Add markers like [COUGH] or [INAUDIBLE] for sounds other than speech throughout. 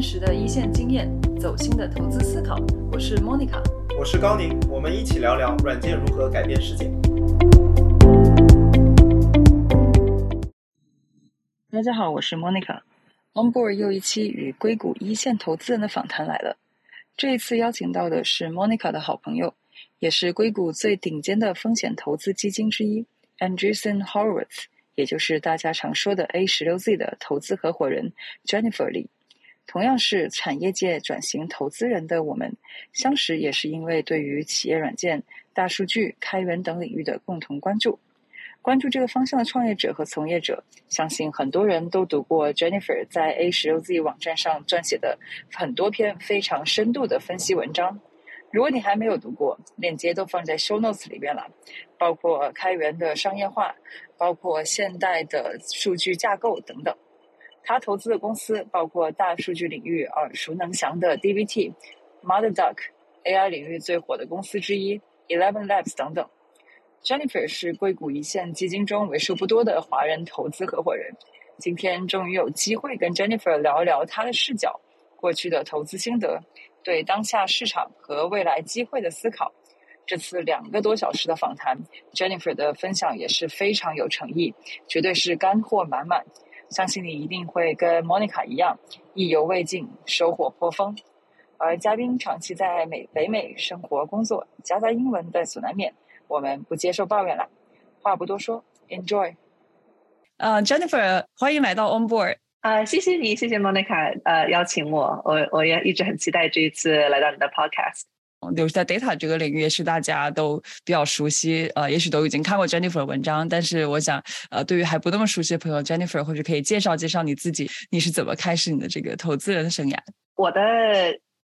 真实的一线经验，走心的投资思考。我是 Monica，我是高宁，我们一起聊聊软件如何改变世界。大家好，我是 Monica。Onboard 又一期与硅谷一线投资人的访谈来了。这一次邀请到的是 Monica 的好朋友，也是硅谷最顶尖的风险投资基金之一 Andreessen Horowitz，也就是大家常说的 A 十六 Z 的投资合伙人 Jennifer 李。同样是产业界转型投资人的我们，相识也是因为对于企业软件、大数据、开源等领域的共同关注。关注这个方向的创业者和从业者，相信很多人都读过 Jennifer 在 A 十六 Z 网站上撰写的很多篇非常深度的分析文章。如果你还没有读过，链接都放在 Show Notes 里边了，包括开源的商业化，包括现代的数据架构等等。他投资的公司包括大数据领域耳熟能详的 DBT、Mother Duck、AI 领域最火的公司之一 Eleven Labs 等等。Jennifer 是硅谷一线基金中为数不多的华人投资合伙人。今天终于有机会跟 Jennifer 聊一聊她的视角、过去的投资心得、对当下市场和未来机会的思考。这次两个多小时的访谈，Jennifer 的分享也是非常有诚意，绝对是干货满满。相信你一定会跟 Monica 一样，意犹未尽，收获颇丰。而嘉宾长期在美北美生活工作，夹杂英文在所难免。我们不接受抱怨了，话不多说，Enjoy。呃，Jennifer，欢迎来到 On Board。啊，谢谢你，谢谢 Monica，呃，邀请我，我我也一直很期待这一次来到你的 Podcast。留在 data 这个领域也是大家都比较熟悉，呃，也许都已经看过 Jennifer 的文章，但是我想，呃，对于还不那么熟悉的朋友，Jennifer 或者可以介绍介绍你自己，你是怎么开始你的这个投资人的生涯？我的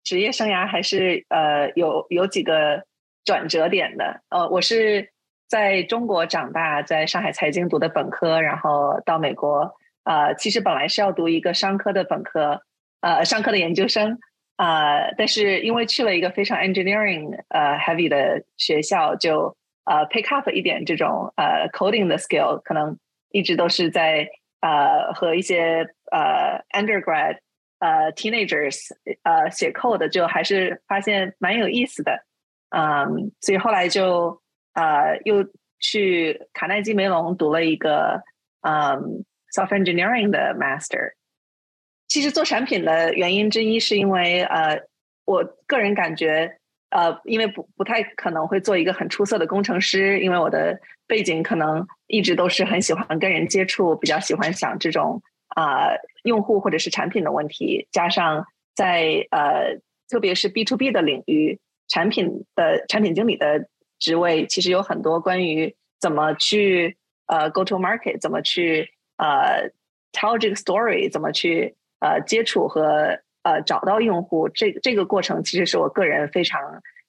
职业生涯还是呃有有几个。转折点的，呃，我是在中国长大，在上海财经读的本科，然后到美国，呃，其实本来是要读一个商科的本科，呃，商科的研究生，啊，但是因为去了一个非常 engineering 呃 heavy 的学校，就呃 pick up 一点这种呃 coding 的 skill，可能一直都是在呃和一些呃 undergrad 呃 teenagers 呃写 code，就还是发现蛮有意思的。嗯，所以后来就呃又去卡耐基梅隆读了一个嗯 software engineering 的 master。其实做产品的原因之一是因为呃我个人感觉呃因为不不太可能会做一个很出色的工程师，因为我的背景可能一直都是很喜欢跟人接触，比较喜欢想这种啊用户或者是产品的问题，加上在呃特别是 B to B 的领域。产品的产品经理的职位其实有很多关于怎么去呃 go to market，怎么去呃 tell 这个 story，怎么去呃接触和呃找到用户，这这个过程其实是我个人非常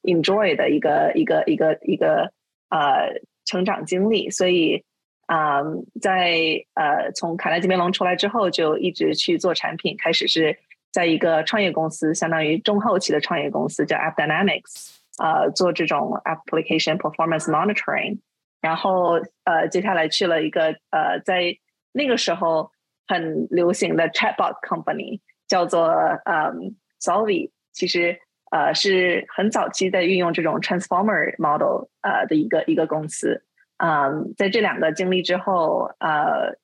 enjoy 的一个一个一个一个呃成长经历。所以啊，在呃从卡耐基梅隆出来之后，就一直去做产品，开始是。在一个创业公司，相当于中后期的创业公司，叫 App Dynamics，呃，做这种 application performance monitoring。然后，呃，接下来去了一个呃，在那个时候很流行的 chatbot company，叫做嗯 Solvy。其实，呃，是很早期在运用这种 transformer model 呃的一个一个公司。嗯，在这两个经历之后，呃。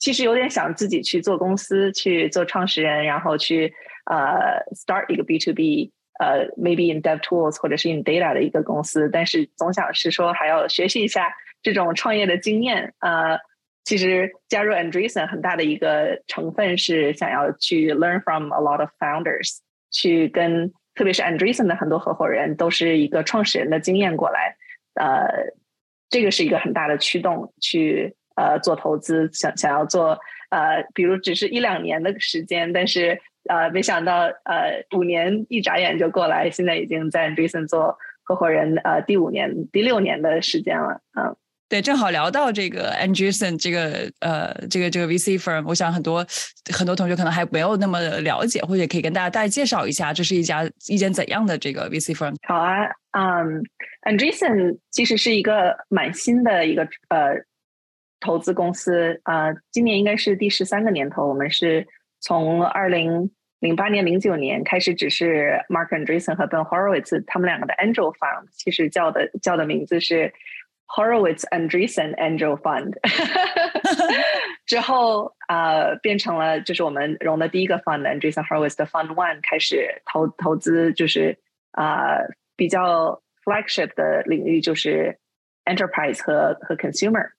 其实有点想自己去做公司，去做创始人，然后去呃 start 一个 B to B，呃 maybe in Dev Tools 或者是 in Data 的一个公司，但是总想是说还要学习一下这种创业的经验。呃，其实加入 Andreessen 很大的一个成分是想要去 learn from a lot of founders，去跟特别是 Andreessen 的很多合伙人都是一个创始人的经验过来，呃，这个是一个很大的驱动去。呃，做投资想想要做呃，比如只是一两年的时间，但是呃，没想到呃，五年一眨眼就过来，现在已经在 Andreessen 做合伙人呃，第五年、第六年的时间了，嗯，对，正好聊到这个 Andreessen 这个呃，这个这个 VC firm，我想很多很多同学可能还没有那么了解，或者可以跟大家大概介绍一下，这是一家一间怎样的这个 VC firm？好啊，嗯，Andreessen 其实是一个蛮新的一个呃。投资公司啊，今年应该是第十三个年头。我们是从二零零八年、零九年开始，只是 Mark Andreessen 和 Ben Horowitz 他们两个的 Angel Fund，其实叫的叫的名字是 Horowitz Andreessen Angel Fund。之后啊，变成了就是我们融的第一个 fund Andreessen Horowitz 的 Fund One 开始投投资，就是啊比较 flagship 的领域就是 enterprise 和和 consumer。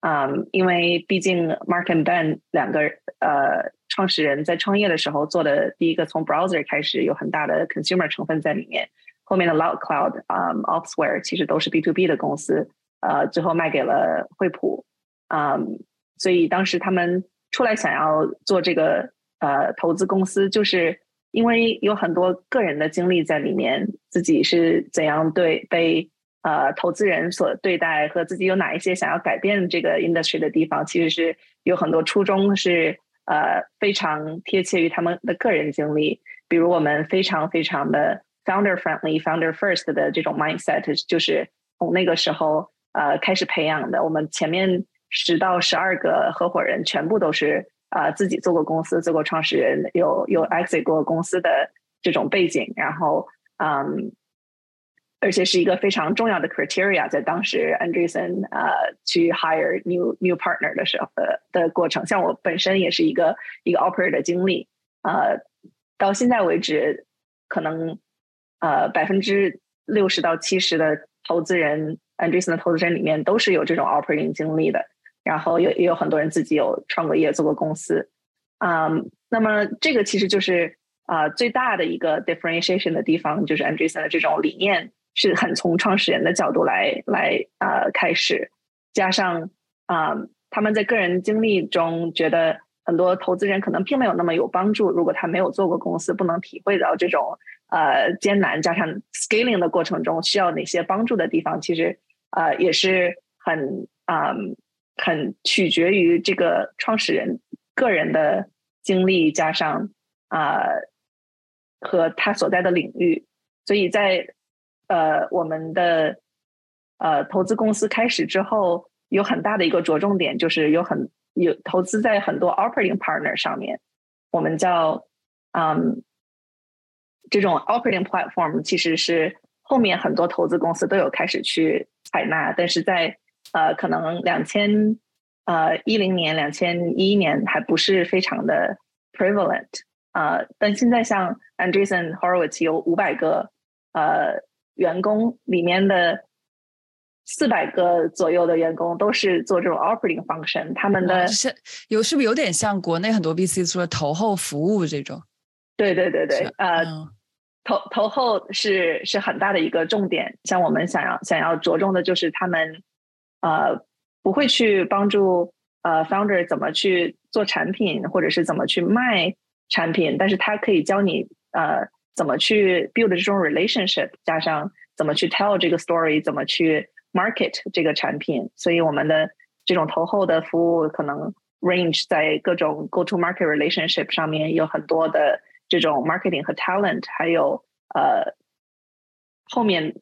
嗯，因为毕竟 Mark and Ben 两个呃创始人在创业的时候做的第一个从 browser 开始有很大的 consumer 成分在里面，后面的 Loud Cloud 啊 Opsware 其实都是 B to B 的公司，呃，最后卖给了惠普，嗯，所以当时他们出来想要做这个呃投资公司，就是因为有很多个人的经历在里面，自己是怎样对被。呃，投资人所对待和自己有哪一些想要改变这个 industry 的地方，其实是有很多初衷是呃非常贴切于他们的个人经历。比如我们非常非常的 founder friendly、founder first 的这种 mindset，就是从那个时候呃开始培养的。我们前面十到十二个合伙人全部都是呃自己做过公司、做过创始人、有有 exit 过公司的这种背景，然后嗯。而且是一个非常重要的 criteria，在当时 Anderson 呃去 hire new new partner 的时候的的过程，像我本身也是一个一个 operator 的经历，呃，到现在为止，可能呃百分之六十到七十的投资人 Andreessen 的投资人里面都是有这种 operating 经历的，然后也也有很多人自己有创过业做过公司，嗯，那么这个其实就是啊最大的一个 differentiation 的地方，就是 Andreessen 的这种理念。是很从创始人的角度来来呃开始，加上啊他们在个人经历中觉得很多投资人可能并没有那么有帮助，如果他没有做过公司，不能体会到这种呃艰难，加上 scaling 的过程中需要哪些帮助的地方，其实呃也是很啊很取决于这个创始人个人的经历，加上啊和他所在的领域，所以在。呃，我们的呃投资公司开始之后，有很大的一个着重点，就是有很有投资在很多 operating partner 上面。我们叫嗯，这种 operating platform 其实是后面很多投资公司都有开始去采纳，但是在呃可能两千呃一零年、两千一一年还不是非常的 prevalent 啊。但现在像 Andreessen Horowitz 有五百个呃。员工里面的四百个左右的员工都是做这种 operating function，他们的是有是不是有点像国内很多 BC 说投后服务这种？对对对对，呃，投投后是是很大的一个重点。像我们想要想要着重的就是他们呃不会去帮助呃 founder 怎么去做产品，或者是怎么去卖产品，但是他可以教你呃。怎么去 build 这种 relationship，加上怎么去 tell 这个 story，怎么去 market 这个产品，所以我们的这种投后的服务可能 range 在各种 go to market relationship 上面有很多的这种 marketing 和 talent，还有呃后面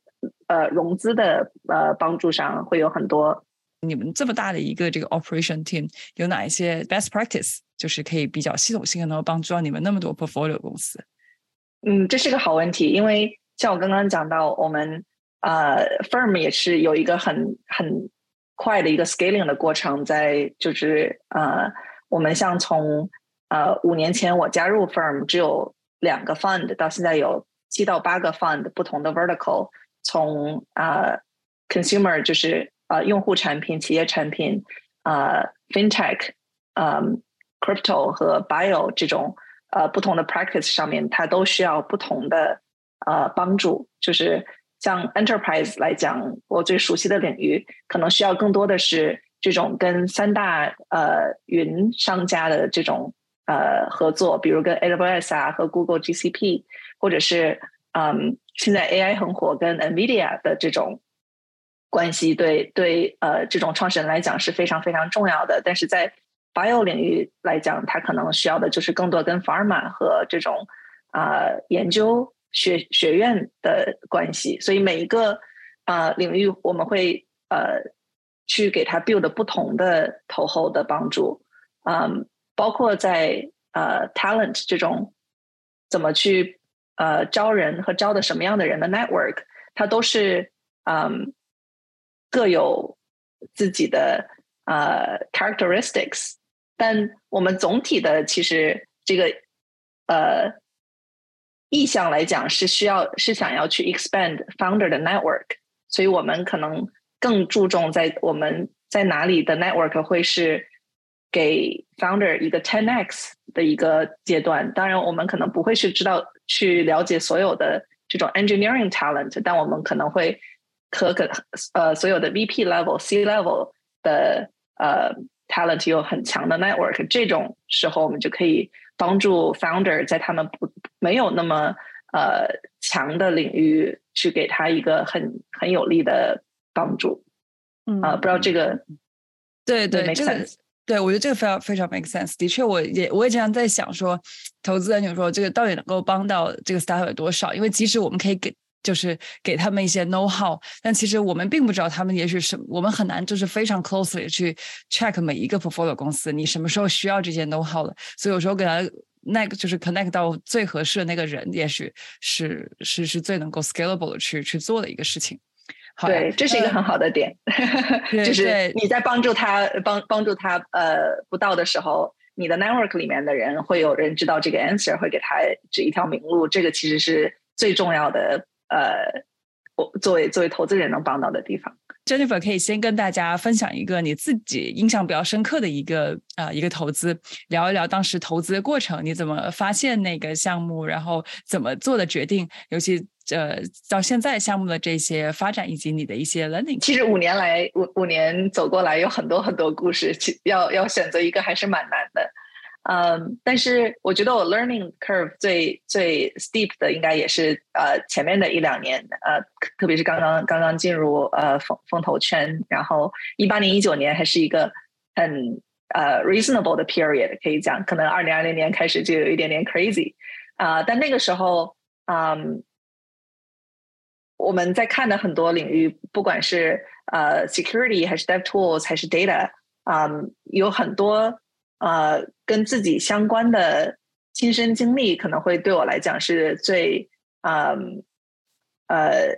呃融资的呃帮助上会有很多。你们这么大的一个这个 operation team，有哪一些 best practice，就是可以比较系统性能够帮助到你们那么多 portfolio 公司？嗯，这是个好问题，因为像我刚刚讲到，我们呃 firm 也是有一个很很快的一个 scaling 的过程，在就是呃，我们像从呃五年前我加入 firm 只有两个 fund，到现在有七到八个 fund 不同的 vertical，从呃 consumer 就是呃用户产品、企业产品，呃 fintech，呃 crypto 和 bio 这种。呃，不同的 practice 上面，它都需要不同的呃帮助。就是像 enterprise 来讲，我最熟悉的领域，可能需要更多的是这种跟三大呃云商家的这种呃合作，比如跟 AWS 啊和 Google GCP，或者是嗯现在 AI 很火，跟 NVIDIA 的这种关系，对对呃这种创始人来讲是非常非常重要的。但是在 bio 领域来讲，它可能需要的就是更多跟 pharma 和这种啊研究学学院的关系，所以每一个啊领域我们会呃去给他 build 不同的投后的帮助，嗯，包括在呃 talent 这种怎么去呃招人和招的什么样的人的 network，它都是嗯各有自己的呃 characteristics，但我们总体的其实这个呃意向来讲是需要是想要去 expand founder 的 network，所以我们可能更注重在我们在哪里的 network 会是。给 founder 一个 ten x 的一个阶段，当然我们可能不会去知道去了解所有的这种 engineering talent，但我们可能会和可呃所有的 VP level、C level 的呃 talent 有很强的 network，这种时候我们就可以帮助 founder 在他们不没有那么呃强的领域去给他一个很很有力的帮助。嗯，啊，不知道这个对对这个。对，我觉得这个非常非常 make sense。的确，我也我也经常在想说，投资人就说这个到底能够帮到这个 startup 有多少？因为即使我们可以给，就是给他们一些 know how，但其实我们并不知道他们也许是我们很难就是非常 closely 去 check 每一个 portfolio 公司，你什么时候需要这些 know how 的？所以有时候给他那个就是 connect 到最合适的那个人，也许是是是最能够 scalable 的去去做的一个事情。对，这是一个很好的点，[LAUGHS] 就是你在帮助他帮帮助他呃不到的时候，你的 network 里面的人会有人知道这个 answer，会给他指一条明路。这个其实是最重要的呃，我作为作为投资人能帮到的地方。Jennifer 可以先跟大家分享一个你自己印象比较深刻的一个呃一个投资，聊一聊当时投资的过程，你怎么发现那个项目，然后怎么做的决定，尤其。呃，到现在项目的这些发展以及你的一些 learning，其实五年来五五年走过来有很多很多故事，要要选择一个还是蛮难的。嗯，但是我觉得我 learning curve 最最 steep 的应该也是呃前面的一两年，呃，特别是刚刚刚刚进入呃风风投圈，然后一八年一九年还是一个很呃 reasonable 的 period，可以讲，可能二零二零年开始就有一点点 crazy 啊，但那个时候，嗯。我们在看的很多领域，不管是呃 security 还是 dev tools 还是 data，啊，有很多呃跟自己相关的亲身经历，可能会对我来讲是最嗯呃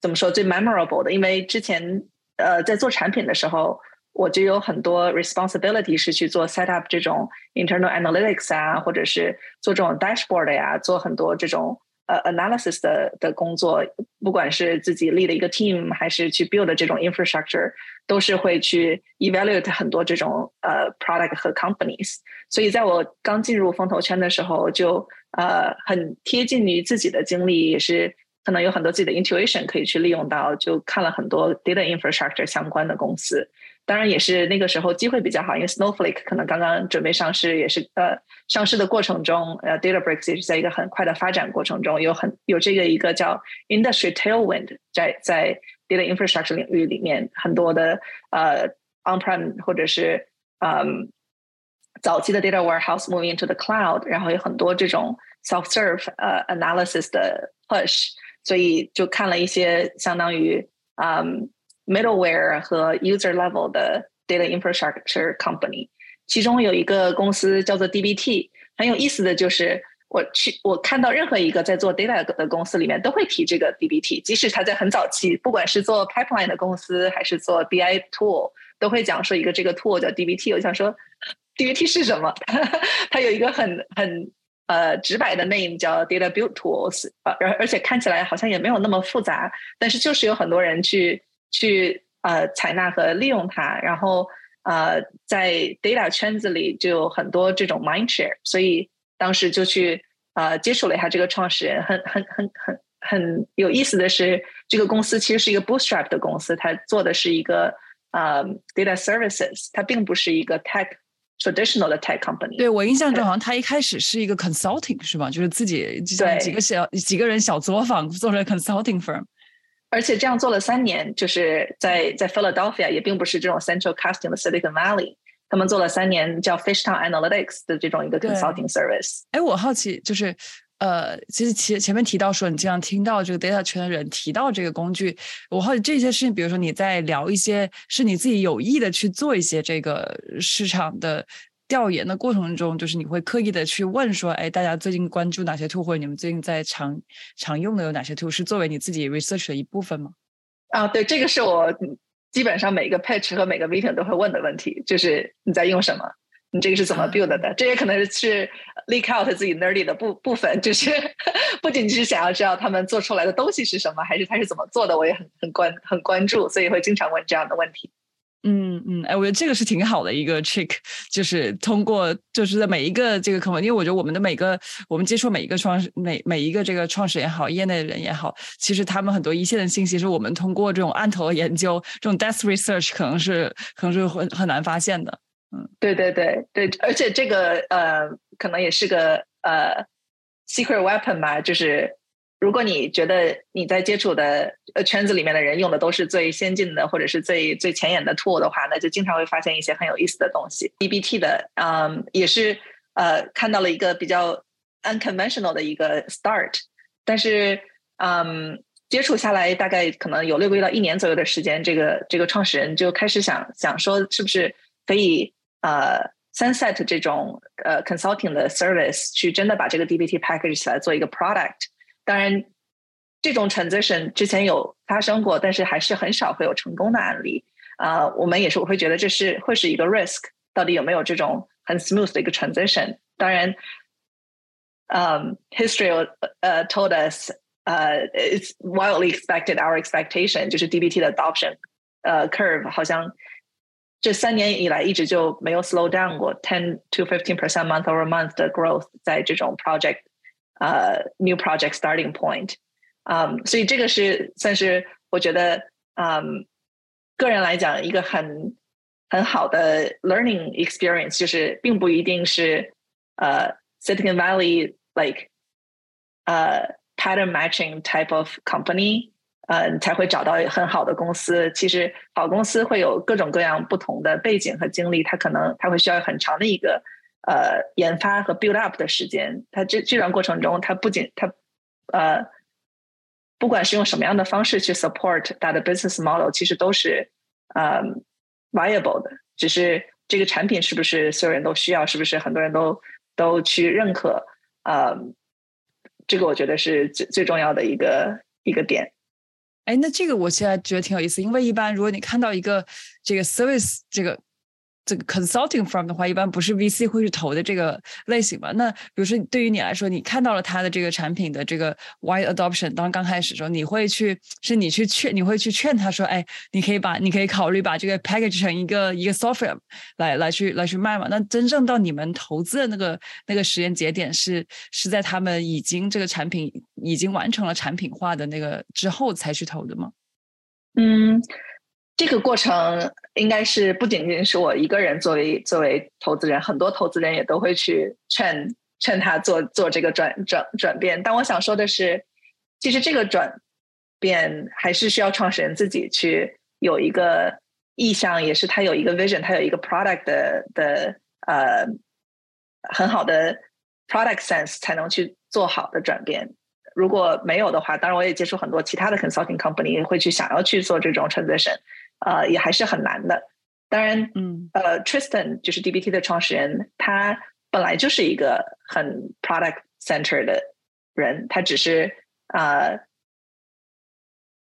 怎么说最 memorable 的，因为之前呃在做产品的时候，我就有很多 responsibility 是去做 set up 这种 internal analytics 啊，或者是做这种 dashboard 呀，做很多这种。呃，analysis 的的工作，不管是自己 lead 一个 team，还是去 build 这种 infrastructure，都是会去 evaluate 很多这种呃 product 和 companies。所以在我刚进入风投圈的时候，就呃很贴近于自己的经历，也是可能有很多自己的 intuition 可以去利用到，就看了很多 data infrastructure 相关的公司。当然也是那个时候机会比较好，因为 Snowflake 可能刚刚准备上市，也是呃上市的过程中，呃 DataBricks 也是在一个很快的发展过程中，有很有这个一个叫 Industry Tailwind，在在 data infrastructure 领域里面，很多的呃 on-prem 或者是嗯早期的 data warehouse moving into the cloud，然后有很多这种 self-serve 呃 analysis 的 push，所以就看了一些相当于嗯。Middleware 和 user level 的 data infrastructure company，其中有一个公司叫做 DBT，很有意思的就是，我去我看到任何一个在做 data 的公司里面都会提这个 DBT，即使他在很早期，不管是做 pipeline 的公司还是做 BI tool，都会讲说一个这个 tool 叫 DBT。我想说，DBT 是什么？[LAUGHS] 它有一个很很呃直白的 name 叫 data build tools，而而且看起来好像也没有那么复杂，但是就是有很多人去。去呃采纳和利用它，然后呃在 data 圈子里就有很多这种 mind share，所以当时就去呃接触了一下这个创始人，很很很很很有意思的是，这个公司其实是一个 bootstrap 的公司，它做的是一个呃 data services，它并不是一个 tech traditional 的 tech company。对我印象中好像他一开始是一个 consulting 是吧？就是自己就几个小几个人小作坊做了 consulting firm。而且这样做了三年，就是在在 Philadelphia 也并不是这种 Central Casting 的 Silicon Valley，他们做了三年叫 Fishtown Analytics 的这种一个 consulting service。哎，我好奇就是，呃，其实前前面提到说你经常听到这个 data 圈的人提到这个工具，我好奇这些事情，比如说你在聊一些是你自己有意的去做一些这个市场的。调研的过程中，就是你会刻意的去问说，哎，大家最近关注哪些 tool，或者你们最近在常常用的有哪些 tool，是作为你自己 research 的一部分吗？啊，对，这个是我基本上每个 pitch 和每个 meeting 都会问的问题，就是你在用什么。你这个是怎么 build 的？这也可能是 leak out 自己 nerdy 的部部分，就是 [LAUGHS] 不仅仅是想要知道他们做出来的东西是什么，还是他是怎么做的，我也很很关很关注，所以会经常问这样的问题。嗯嗯，哎，我觉得这个是挺好的一个 trick，就是通过就是在每一个这个课程，因为我觉得我们的每个我们接触每一个创每每一个这个创始人也好，业内的人也好，其实他们很多一线的信息是我们通过这种案头研究，这种 death research 可能是可能是很很难发现的。嗯，对对对对，而且这个呃，可能也是个呃 secret weapon 吧。就是如果你觉得你在接触的呃圈子里面的人用的都是最先进的或者是最最前沿的 tool 的话，那就经常会发现一些很有意思的东西。DBT 的嗯，也是呃看到了一个比较 unconventional 的一个 start，但是嗯，接触下来大概可能有六个月到一年左右的时间，这个这个创始人就开始想想说，是不是可以。呃，Sunset 这种呃 consulting 的 service 去真的把这个 DBT package 起来做一个 product，当然这种 transition 之前有发生过，但是还是很少会有成功的案例。啊，我们也是我会觉得这是会是一个 risk，到底有没有这种很 smooth 的一个 transition？当然，嗯，history 呃 told us 呃 it's wildly expected our expectation 就是 DBT 的 adoption 呃 curve 好像。这三年以来一直就没有 slow down 过，ten to fifteen percent month over month 的 growth 在这种 project， 呃，new project starting point，嗯，所以这个是算是我觉得，嗯，个人来讲一个很很好的 learning experience，就是并不一定是呃 Silicon Valley like，呃 pattern matching type of company。呃，才会找到很好的公司。其实好公司会有各种各样不同的背景和经历，它可能它会需要很长的一个 呃研发和 build up 的时间。它这这段过程中，它不仅它呃，不管是用什么样的方式去 support 它的 business model，其实都是呃 viable 的。只是这个产品是不是所有人都需要，是不是很多人都都去认可？呃，这个我觉得是最最重要的一个一个点。哎，那这个我现在觉得挺有意思，因为一般如果你看到一个这个 service 这个。这个 consulting firm 的话，一般不是 VC 会去投的这个类型吧？那比如说，对于你来说，你看到了他的这个产品的这个 wide adoption，当刚开始的时候，你会去是你去劝，你会去劝他说：“哎，你可以把，你可以考虑把这个 package 成一个一个 software 来来去来去卖嘛？”那真正到你们投资的那个那个时间节点是是在他们已经这个产品已经完成了产品化的那个之后才去投的吗？嗯。这个过程应该是不仅仅是我一个人作为作为投资人，很多投资人也都会去劝劝他做做这个转转转变。但我想说的是，其实这个转变还是需要创始人自己去有一个意向，也是他有一个 vision，他有一个 product 的的呃很好的 product sense 才能去做好的转变。如果没有的话，当然我也接触很多其他的 consulting company 会去想要去做这种 transition。呃，也还是很难的。当然，嗯，呃，Tristan 就是 DBT 的创始人，他本来就是一个很 product center 的人，他只是呃，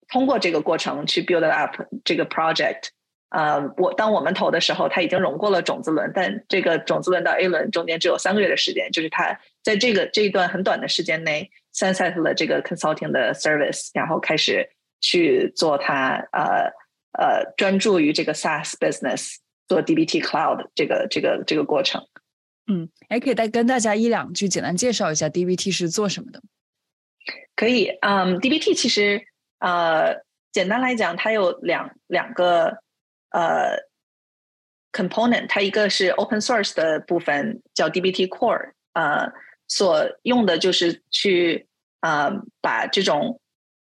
通过这个过程去 build up 这个 project。呃，我当我们投的时候，他已经融过了种子轮，但这个种子轮到 A 轮中间只有三个月的时间，就是他在这个这一段很短的时间内，sunset 了这个 consulting 的 service，然后开始去做他呃。呃，专注于这个 SaaS business 做 DBT Cloud 这个这个这个过程。嗯，还可以再跟大家一两句简单介绍一下 DBT 是做什么的。可以，嗯，DBT 其实呃，简单来讲，它有两两个呃 component，它一个是 open source 的部分叫 DBT Core，呃，所用的就是去呃把这种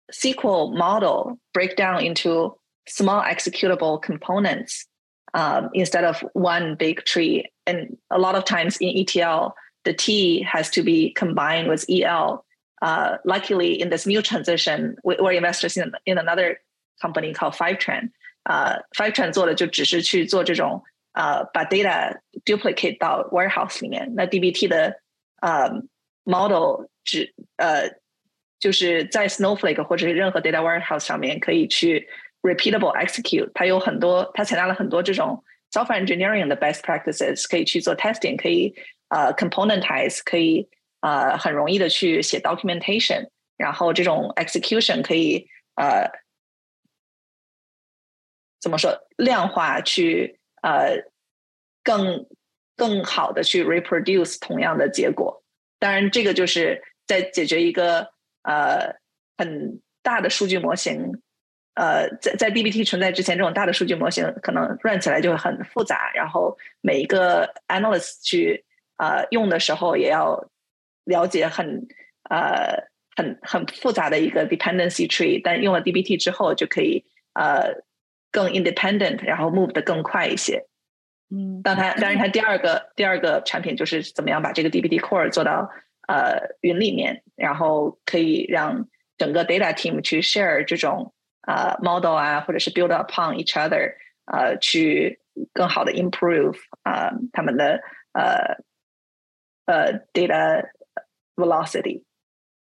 SQL model break down into small executable components um, instead of one big tree. And a lot of times in ETL, the T has to be combined with EL. Uh, luckily, in this new transition, we, we're investors in, in another company called Fivetran. Uh, Fivetran 做的就只是去做这种 呃把 data duplicate 到 warehouse 里面，那 DBT 的呃 model 只呃就是在 Snowflake 或者是任何 data warehouse 上面可以去 repeatable execute，它有很多，它采纳了很多这种 software engineering 的 best practices，可以去做 testing，可以呃 componentize，可以呃很容易的去写 documentation，然后这种 execution 可以呃怎么说量化去呃更更好的去 reproduce 同样的结果。当然，这个就是在解决一个呃很大的数据模型。呃，在在 DBT 存在之前，这种大的数据模型可能 run 起来就会很复杂，然后每一个 analyst 去呃用的时候，也要了解很呃很很复杂的一个 dependency tree。但用了 DBT 之后，就可以呃更 independent，然后 move 的更快一些。嗯，当它当然它第二个第二个产品就是怎么样把这个 DBT core 做到呃云里面，然后可以让整个 data team 去 share 这种。呃，model 啊，或者是 build upon each other，呃，去更好的 improve 啊他们的呃呃 data velocity。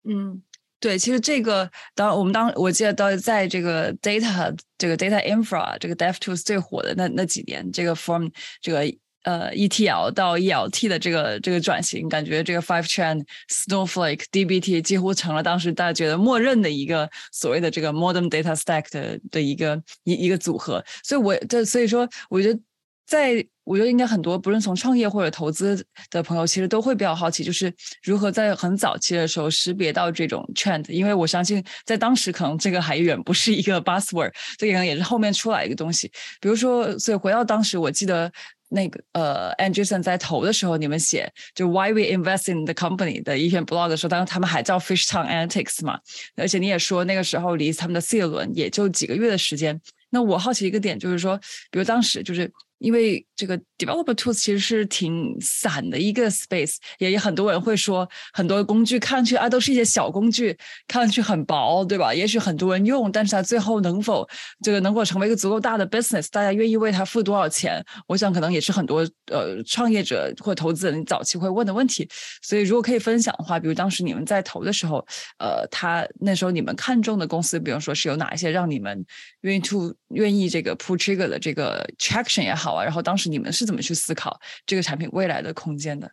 嗯，对，其实这个当我们当我记得到在这个 data 这个 data infra 这个 dev tools 最火的那那几年，这个 from 这个。 呃，ETL 到 ELT 的这个这个转型，感觉这个 Five Chain、Snowflake、DBT 几乎成了当时大家觉得默认的一个所谓的这个 Modern Data Stack 的的一个一一个组合。所以，我这所以说，我觉得，在我觉得应该很多，不论从创业或者投资的朋友，其实都会比较好奇，就是如何在很早期的时候识别到这种 trend。因为我相信，在当时可能这个还远不是一个 buzzword，这个可能也是后面出来一个东西。比如说，所以回到当时，我记得。那个呃，Anderson 在投的时候，你们写就 Why we invest in the company 的一篇 blog 的时候，当时他们还叫 Fish Town Antics 嘛，而且你也说那个时候离他们的 C 轮也就几个月的时间。那我好奇一个点就是说，比如当时就是。因为这个 developer tools 其实是挺散的一个 space，也也很多人会说，很多工具看上去啊都是一些小工具，看上去很薄，对吧？也许很多人用，但是它最后能否这个能够成为一个足够大的 business，大家愿意为它付多少钱？我想可能也是很多呃创业者或投资人早期会问的问题。所以如果可以分享的话，比如当时你们在投的时候，呃，他那时候你们看中的公司，比方说是有哪一些让你们愿意 to 愿意这个 pull trigger 的这个 traction 也好啊。然后当时你们是怎么去思考这个产品未来的空间的？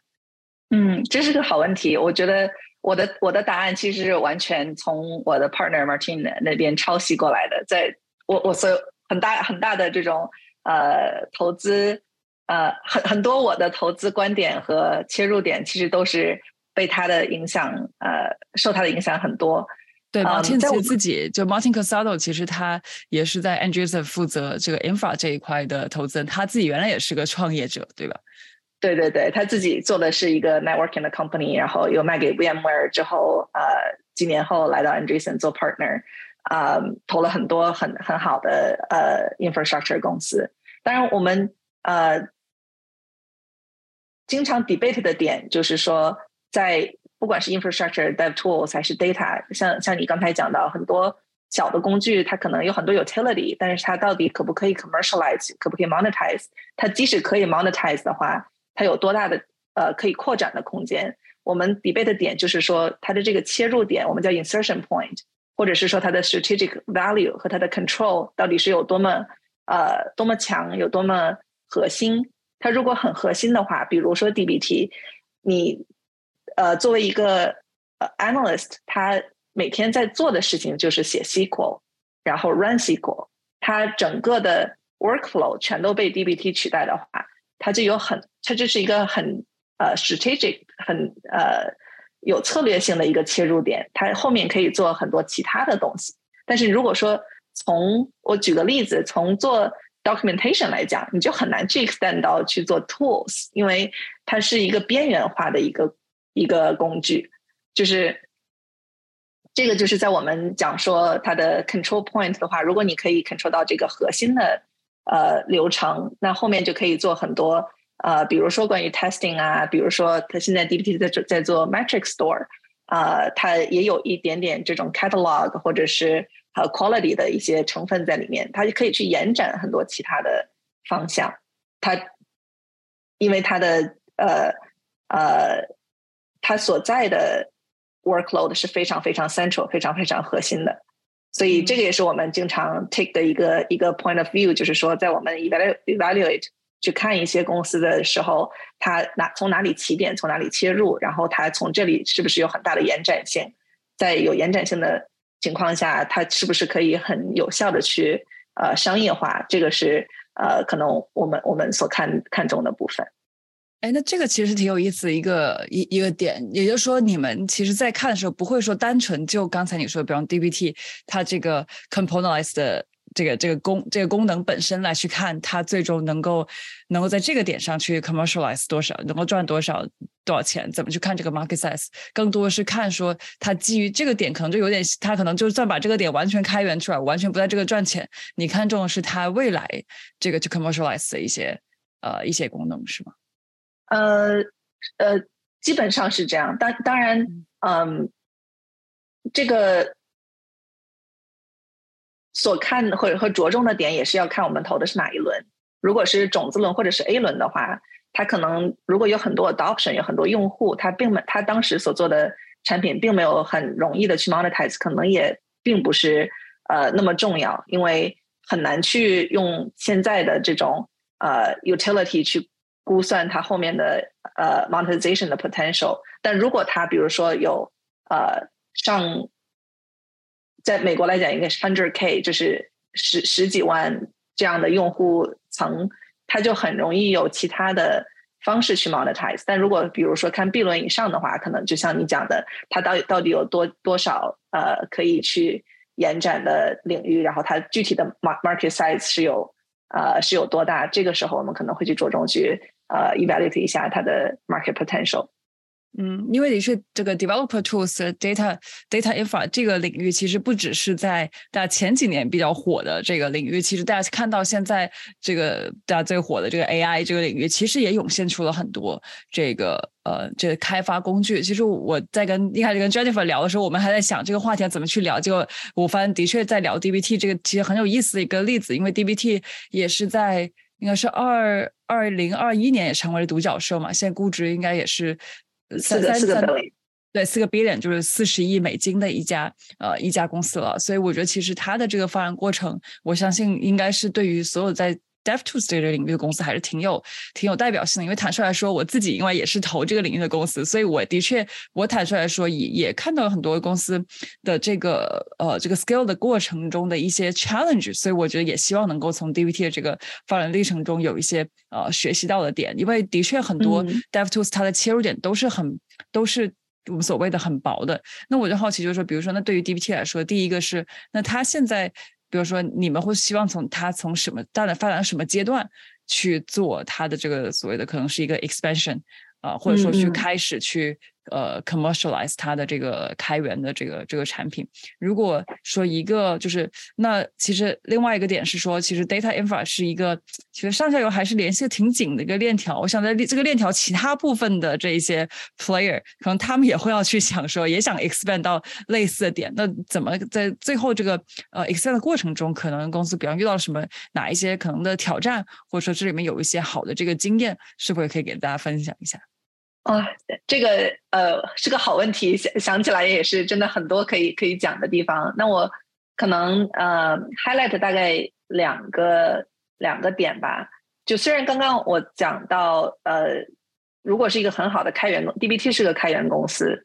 嗯，这是个好问题。我觉得我的我的答案其实是完全从我的 partner Martin 那边抄袭过来的。在我我所有很大很大的这种呃投资呃很很多我的投资观点和切入点，其实都是被他的影响呃受他的影响很多。对，Martin 自己就 Martin Casado，其实他也是在 Andreessen 负责这个 infra 这一块的投资人，他自己原来也是个创业者，对吧？对对对，他自己做的是一个 networking 的 company，然后又卖给 VMware 之后，呃，几年后来到 Andreessen 做 partner，啊，投了很多很很好的呃 infrastructure 公司。当然，我们呃经常 debate 的点就是说在。不管是 infrastructure dev tools 还是 data，像像你刚才讲到很多小的工具，它可能有很多 utility，但是它到底可不可以 commercialize，可不可以 monetize？它即使可以 monetize 的话，它有多大的呃可以扩展的空间？我们 debate 的点就是说，它的这个切入点，我们叫 insertion point，或者是说它的 strategic value 和它的 control 到底是有多么呃多么强，有多么核心？它如果很核心的话，比如说 DBT，你呃，作为一个呃 analyst，他每天在做的事情就是写 SQL，然后 run SQL，他整个的 workflow 全都被 DBT 取代的话，他就有很，他就是一个很呃 strategic，很呃有策略性的一个切入点，他后面可以做很多其他的东西。但是如果说从我举个例子，从做 documentation 来讲，你就很难去 extend 到去做 tools，因为它是一个边缘化的一个。一个工具，就是这个，就是在我们讲说它的 control point 的话，如果你可以 control 到这个核心的呃流程，那后面就可以做很多呃，比如说关于 testing 啊，比如说它现在 DBT 在做在做 metric store 啊，它也有一点点这种 catalog 或者是呃 quality 的一些成分在里面，它就可以去延展很多其他的方向，它。因为它的呃呃，它所在的 workload 是非常非常 central、非常非常核心的，所以这个也是我们经常 take 的一个一个 point of view，就是说在我们 evaluate evaluate 去看一些公司的时候，它哪从哪里起点，从哪里切入，然后它从这里是不是有很大的延展性，在有延展性的情况下，它是不是可以很有效的去呃商业化，这个是呃可能我们我们所看看重的部分。哎，那这个其实挺有意思的一个一一个点，也就是说，你们其实在看的时候，不会说单纯就刚才你说，比方 DBT 它这个 componentize 的这个这个功这个功能本身来去看，它最终能够能够在这个点上去 commercialize 多少，能够赚多少多少钱，怎么去看这个 market size，更多是看说它基于这个点，可能就有点，它可能就算把这个点完全开源出来，完全不在这个赚钱，你看中的是它未来这个去 commercialize 的一些呃一些功能，是吗？呃呃，基本上是这样。当当然，嗯，这个所看或者和着重的点也是要看我们投的是哪一轮。如果是种子轮或者是 A 轮的话，它可能如果有很多 adoption，有很多用户，它并没它当时所做的产品并没有很容易的去 monetize，可能也并不是呃那么重要，因为很难去用现在的这种呃 utility 去。估算它后面的呃 monetization 的 potential，但如果它比如说有呃上，在美国来讲应该是 hundred k，就是十十几万这样的用户层，它就很容易有其他的方式去 monetize。但如果比如说看 B 轮以上的话，可能就像你讲的，它到到底有多多少呃可以去延展的领域，然后它具体的 market size 是有。呃，是有多大？这个时候我们可能会去着重去呃 evaluate 一下它的 market potential。嗯，因为的确，这个 developer tools data data infra 这个领域，其实不只是在大家前几年比较火的这个领域，其实大家看到现在这个大家最火的这个 AI 这个领域，其实也涌现出了很多这个呃这个开发工具。其实我在跟一开始跟 Jennifer 聊的时候，我们还在想这个话题怎么去聊，结果我发现的确在聊 DBT 这个其实很有意思的一个例子，因为 DBT 也是在应该是二二零二一年也成为了独角兽嘛，现在估值应该也是。四个四个 billion，对，四个 billion 就是四十亿美金的一家呃一家公司了，所以我觉得其实它的这个发展过程，我相信应该是对于所有在。DevTools 这个领域的公司还是挺有挺有代表性的，因为坦率来说，我自己因为也是投这个领域的公司，所以我的确我坦率来说也也看到了很多公司的这个呃这个 scale 的过程中的一些 challenge，所以我觉得也希望能够从 DVT 的这个发展历程中有一些呃学习到的点，因为的确很多 DevTools 它的切入点都是很都是我们所谓的很薄的。那我就好奇就是说，比如说那对于 DVT 来说，第一个是那它现在。比如说，你们会希望从它从什么大的发展什么阶段去做它的这个所谓的可能是一个 expansion 啊，或者说去开始去。呃，commercialize 它的这个开源的这个这个产品。如果说一个就是那其实另外一个点是说，其实 data infra 是一个其实上下游还是联系的挺紧的一个链条。我想在这个链条其他部分的这一些 player，可能他们也会要去想说，也想 expand 到类似的点。那怎么在最后这个呃 expand 的过程中，可能公司比方遇到了什么哪一些可能的挑战，或者说这里面有一些好的这个经验，是否也可以给大家分享一下？啊，这个呃是个好问题，想想起来也是真的很多可以可以讲的地方。那我可能呃 highlight 大概两个两个点吧。就虽然刚刚我讲到呃，如果是一个很好的开源，DBT 是个开源公司，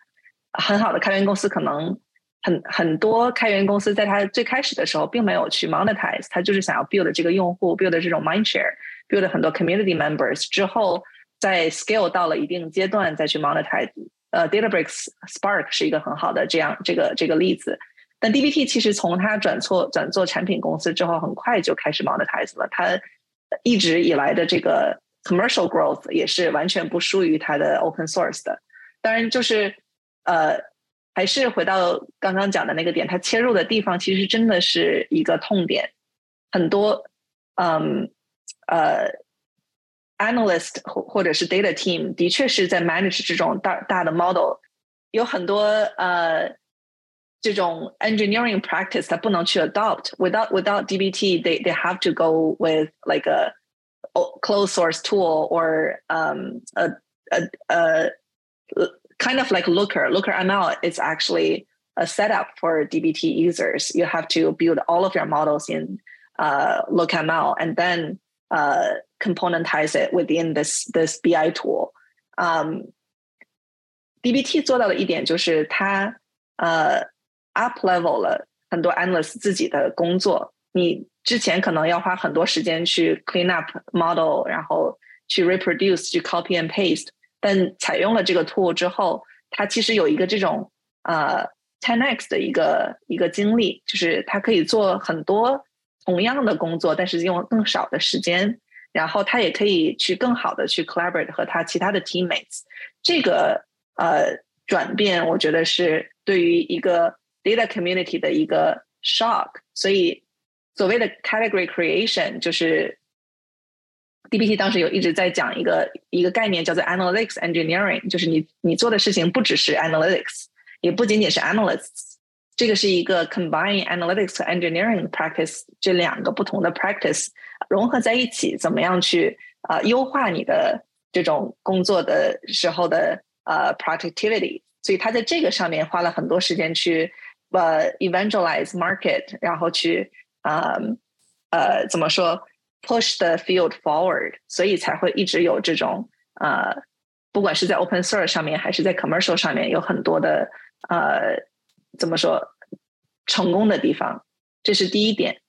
很好的开源公司，可能很很多开源公司在它最开始的时候并没有去 monetize，它就是想要 build 这个用户，build 这种 mind share，build 很多 community members 之后。在 scale 到了一定阶段再去 monetize，呃，Databricks Spark 是一个很好的这样这个这个例子。但 DBT 其实从它转错转做产品公司之后，很快就开始 monetize 了。它一直以来的这个 commercial growth 也是完全不输于它的 open source 的。当然，就是呃，还是回到刚刚讲的那个点，它切入的地方其实真的是一个痛点，很多嗯呃。analyst 或或者是 data team 的确是在 manage 这种大大的 model，有很多呃这种 engineering practice 它不能去 adopt without without DBT they they have to go with like a closed source tool or um, a, a, a kind of like Looker. Looker ML is actually a setup for DBT users. You have to build all of your models in uh, LookML and then uh, componentize it within this this BI tool. Um, DBT 做到的一点就是它呃 up level 了很多 analyst 自己的工作。你之前可能要花很多时间去 clean up model，然后去 reproduce，去 copy and paste。但采用了这个 tool 之后，它其实有一个这种呃 ten x 的一个一个经历，就是它可以做很多 同样的工作，但是用更少的时间。然后他也可以去更好的去 collaborate 和他其他的 teammates。这个呃转变，我觉得是对于一个 data community 的一个 shock。所以所谓的 category creation 就是 DBT 当时有一直在讲一个一个概念叫做 analytics engineering，就是你你做的事情不只是 analytics，也不仅仅是 analysts，这个是一个 combine analytics 和 engineering practice 这两个不同的 practice 融合在一起，怎么样去呃优化你的这种工作的时候的呃 productivity。所以他在这个上面花了很多时间去呃 evangelize market，然后去呃呃怎么说？push the field forward，所以才会一直有这种呃，不管是在 open source 上面还是在 commercial 上面，有很多的呃， 怎么说成功的地方，这是第一点。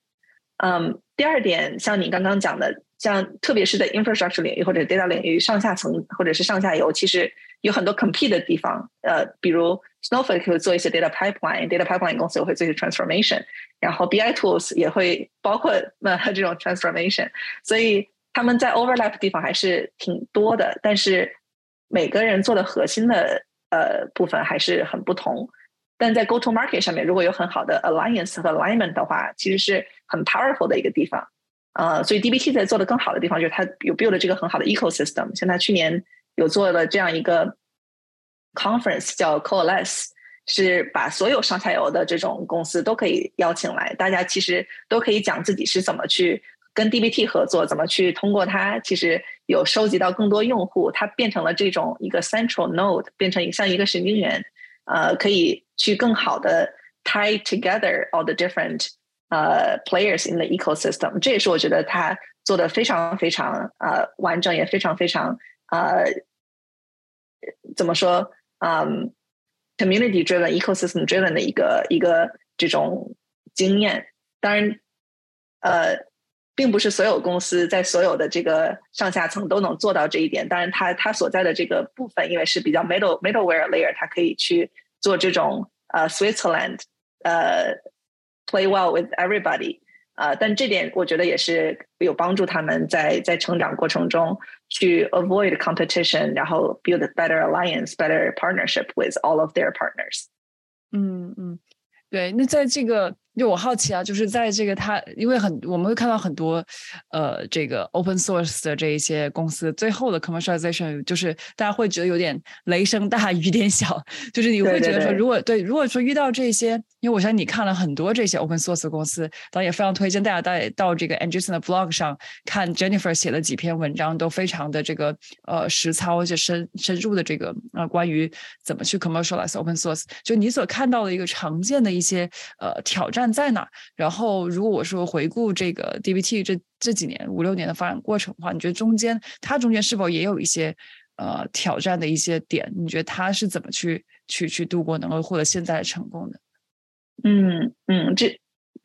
嗯，第二点，像你刚刚讲的，像特别是在 infrastructure 领域或者 data 领域，上下层或者是上下游，其实有很多 compete 的地方。呃，比如 Snowflake 会做一些 data pipeline，data pipeline 公司也会做一些 transformation。然后 BI tools 也会包括那这种 transformation，所以他们在 overlap 的地方还是挺多的，但是每个人做的核心的呃部分还是很不同。但在 go to market 上面，如果有很好的 alliance 和 alignment 的话，其实是很 powerful 的一个地方。呃，所以 DBT 在做的更好的地方就是它有 build 这个很好的 ecosystem。像它去年有做了这样一个 conference 叫 Coalesce。是把所有上下游的这种公司都可以邀请来，大家其实都可以讲自己是怎么去跟 DBT 合作，怎么去通过它，其实有收集到更多用户，它变成了这种一个 central node，变成像一个神经元，呃，可以去更好的 tie together all the different 呃 players in the ecosystem。这也是我觉得他做的非常非常呃完整，也非常非常呃怎么说嗯。community driven ecosystem driven 的一个一个这种经验，当然，呃， 并不是所有公司在所有的这个上下层都能做到这一点。当然，它它所在的这个部分，因为是比较 middle middleware layer，它可以去做这种呃 Switzerland，呃 play well with everybody。呃，但这点我觉得也是有帮助他们在在成长过程中去 avoid competition，然后 build better alliance, better partnership with all of their partners。嗯嗯，对，那在这个。 就我好奇啊，就是在这个它，因为很我们会看到很多，呃，这个 open source 的这一些公司最后的 commercialization，就是大家会觉得有点雷声大雨点小，就是你会觉得说，如果对，如果说遇到这些，因为我相信你看了很多这些 open source 公司，当然也非常推荐大家到到这个 Anderson 的 blog 上看 Jennifer 写的几篇文章，都非常的这个呃实操而且深深入的这个呃关于怎么去 commercialize open source，就你所看到的一个常见的一些呃挑战。在哪？然后，如果我说回顾这个 DBT 这这几年五六年的发展过程的话，你觉得中间它中间是否也有一些呃挑战的一些点？你觉得它是怎么去去去度过，能够获得现在的成功的？嗯嗯，这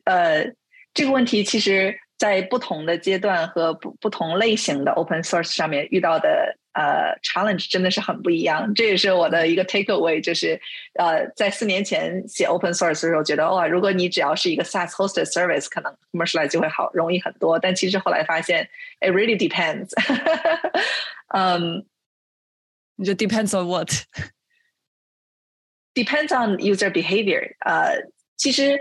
呃这个问题其实。在不同的阶段和不不同类型的 open source 上面遇到的呃 challenge 真的是很不一样。这也是我的一个 take away，就是呃在四年前写 open source 的时候，觉得哇，如果你只要是一个 SaaS hosted service，可能 commercialize 就会好容易很多。但其实后来发现，it really depends。[LAUGHS] 嗯，你就 depends on what？depends on user behavior。呃，其实。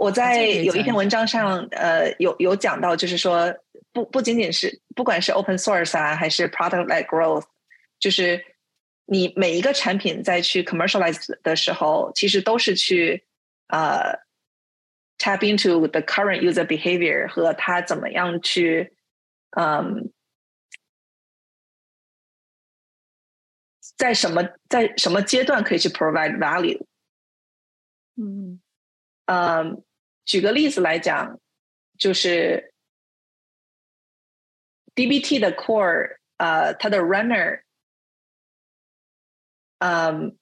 我在有一篇文章上，呃，有有讲到，就是说，不不仅仅是不管是 open source 啊，还是 product like growth，就是你每一个产品在去 commercialize 的时候，其实都是去呃 tap into the current user behavior 和他怎么样去，嗯，在什么在什么阶段可以去 provide value。嗯嗯，举个例子来讲，就是 DBT 的 core，呃，它的 runner，嗯，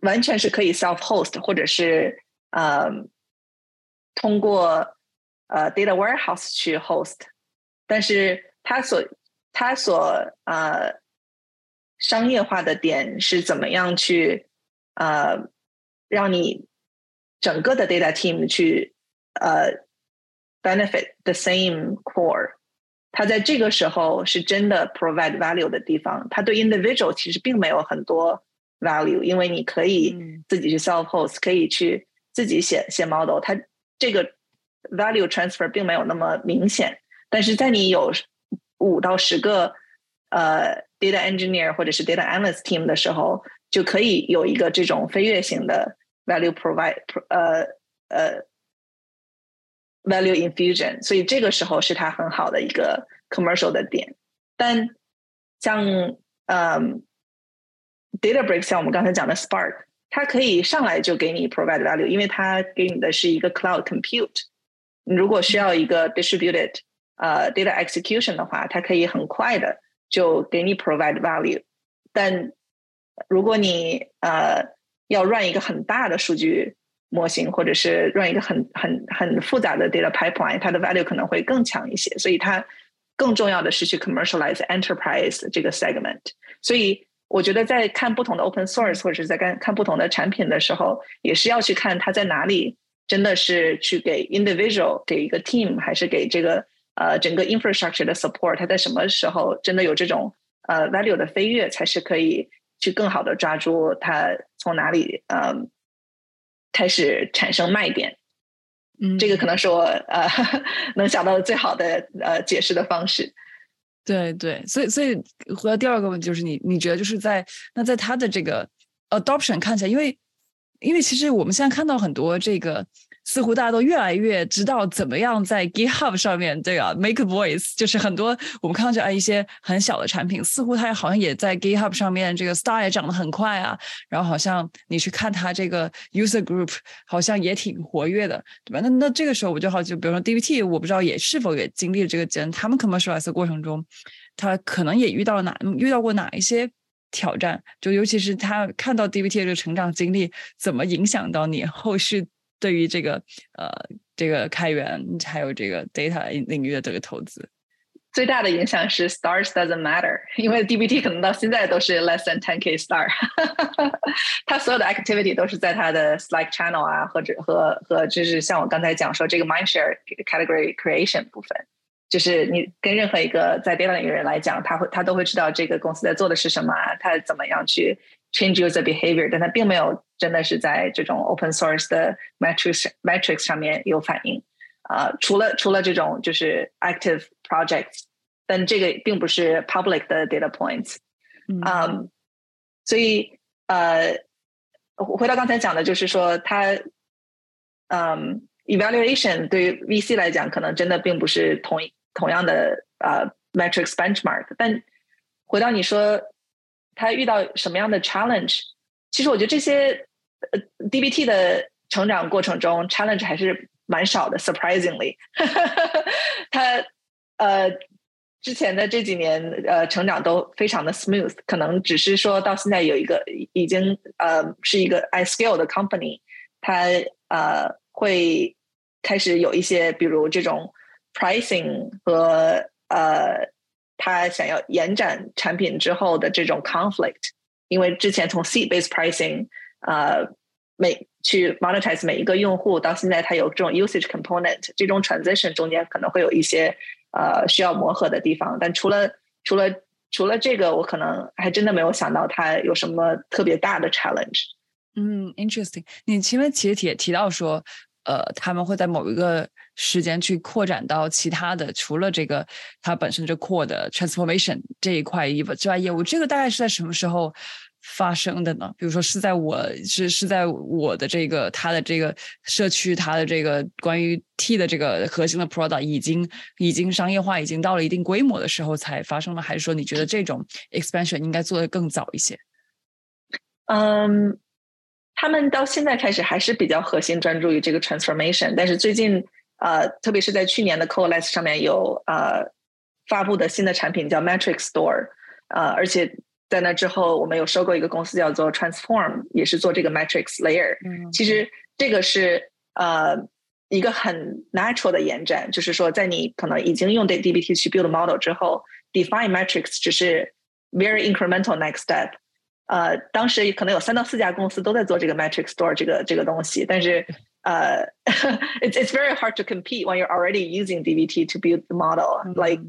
完全是可以 self host，或者是呃，通过呃 data warehouse 去 host，但是它所它所呃商业化的点是怎么样去呃让你整个的 data team 去呃 benefit the same core，它在这个时候是真的 provide value 的地方，它对 individual 其实并没有很多 value，因为你可以自己去 self host，可以去自己写写 model，它这个 value transfer 并没有那么明显，但是在你有五到十个呃 data engineer 或者是 data analyst team 的时候，就可以有一个这种飞跃型的 value provide 呃呃 value infusion，所以这个时候是它很好的一个 commercial 的点。但像嗯 Databricks，像我们刚才讲的 Spark，它可以上来就给你 provide value，因为它给你的是一个 cloud compute。你如果需要一个 distributed 呃 data execution 的话，它可以很快的就给你 provide value。但如果你呃 要 run 一个很大的数据模型，或者是 run 一个很很很复杂的 data pipeline，它的 value 可能会更强一些。所以它更重要的是去 commercialize enterprise 这个 segment。所以我觉得在看不同的 open source 或者是在看看不同的产品的时候，也是要去看它在哪里真的是去给 individual 给一个 team，还是给这个呃整个 infrastructure 的 support，它在什么时候真的有这种呃 value 的飞跃，才是可以去更好的抓住它从哪里呃开始产生卖点。嗯，这个可能是我呃 [LAUGHS] 能想到的最好的呃解释的方式。对对，所以所以回到第二个问题，就是你你觉得就是在那在他的这个 adoption 看起来，因为因为其实我们现在看到很多这个。似乎大家都越来越知道怎么样在 GitHub 上面这个 make voice，就是很多我们看到这一些很小的产品，似乎它好像也在 GitHub 上面这个 star 也涨得很快啊，然后好像你去看它这个 user group 好像也挺活跃的，对吧？那那这个时候我就好奇，比如说 DBT，我不知道也是否也经历了这个阶段，他们 commercialize 过程中，他可能也遇到哪遇到过哪一些挑战？就尤其是他看到 DBT 这个成长经历，怎么影响到你后续？对于这个呃这个开源还有这个 data 领域的这个投资，最大的影响是 stars doesn't matter，因为 DBT 可能到现在都是 less than ten k star，[LAUGHS] 它所有的 activity 都是在它的 Slack channel 啊，或者和和就是像我刚才讲说这个 mindshare category creation 部分，就是你跟任何一个在 data 领域人来讲，他会他都会知道这个公司在做的是什么，他怎么样去 change user behavior，但它并没有。真的是在这种 open source 的 metrics metrics 上面有反应啊，除了除了这种就是 active projects，但这个并不是 public 的 data points，嗯，所以呃，回到刚才讲的，就是说它，嗯，evaluation 对于 VC 来讲，可能真的并不是同同样的呃 metrics benchmark，但回到你说他遇到什么样的 challenge，其实我觉得这些。呃，DBT 的成长过程中，challenge 还是蛮少的。[LAUGHS] Surprisingly，他呃之前的这几年呃成长都非常的 smooth，可能只是说到现在有一个已经呃是一个 i scale 的 company，他呃会开始有一些比如这种 pricing 和呃他想要延展产品之后的这种 conflict，因为之前从 seat based pricing。呃，每去 monetize 每一个用户，到现在它有这种 usage component，这种 transition 中间可能会有一些呃需要磨合的地方。但除了除了除了这个，我可能还真的没有想到它有什么特别大的 challenge。嗯，interesting。你前面其实也提到说，呃，他们会在某一个时间去扩展到其他的，除了这个它本身这 core 的 transformation 这一块之外业务，这个大概是在什么时候？发生的呢？比如说是在我是是在我的这个他的这个社区，他的这个关于 T 的这个核心的 product 已经已经商业化，已经到了一定规模的时候才发生的，还是说你觉得这种 expansion 应该做的更早一些？嗯，他们到现在开始还是比较核心专注于这个 transformation，但是最近呃，特别是在去年的 Coalesce 上面有呃发布的新的产品叫 Metric Store，呃，而且。在那之后，我们有收购一个公司叫做 Transform，也是做这个 Matrix Layer。嗯，其实这个是呃一个很 natural 的延展，就是说，在你可能已经用对 DBT 去 build model 之后，define Matrix 只是 very incremental next step。呃，当时可能有三到四家公司都在做这个 Matrix Store 这个这个东西，但是 呃，[LAUGHS] it's it's very hard to compete when you're already using DBT to build the model, like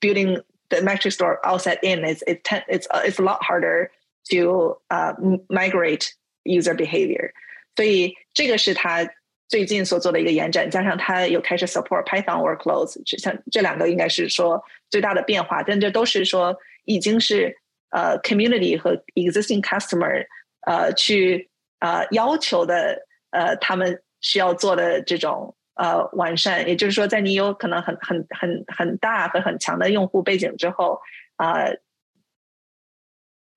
building the metric store outside in is it it's uh, it's a lot harder to uh, migrate user behavior，所以这个是他最近所做的一个延展，加上他有开始 support Python workloads，像这两个应该是说最大的变化，但这都是说已经是呃 community 和 existing customer 呃去呃要求的呃他们 需要做的这种呃完善，也就是说，在你有可能很很很很大和很强的用户背景之后，啊、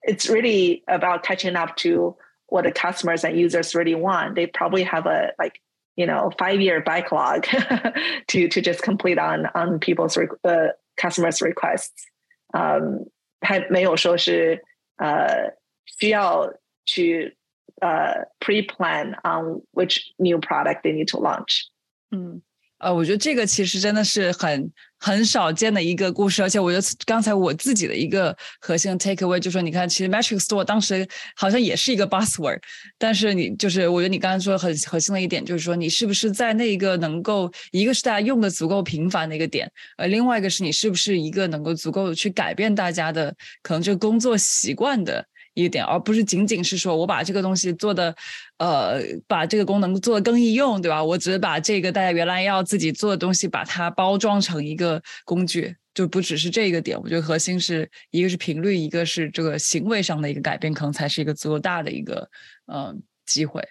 uh,，it's really about catching up to what the customers and users really want. They probably have a like you know five year backlog [LAUGHS] to to just complete on on people's uh, customers requests. Um, 还没有说是呃需要去 呃 pre plan on which new product they need to launch. 嗯，呃，我觉得这个其实真的是很很少见的一个故事，而且我觉得刚才我自己的一个核心的 take away 就是说，你看，其实 Matrix Store 当时好像也是一个 buzzword，但是你就是我觉得你刚才说很核心的一点就是说，你是不是在那一个能够一个是大家用的足够频繁的一个点，呃，另外一个是你是不是一个能够足够去改变大家的可能就工作习惯的。一点，而不是仅仅是说我把这个东西做的，呃，把这个功能做的更易用，对吧？我只是把这个大家原来要自己做的东西，把它包装成一个工具，就不只是这个点。我觉得核心是一个是频率，一个是这个行为上的一个改变，可能才是一个足够大的一个嗯机会。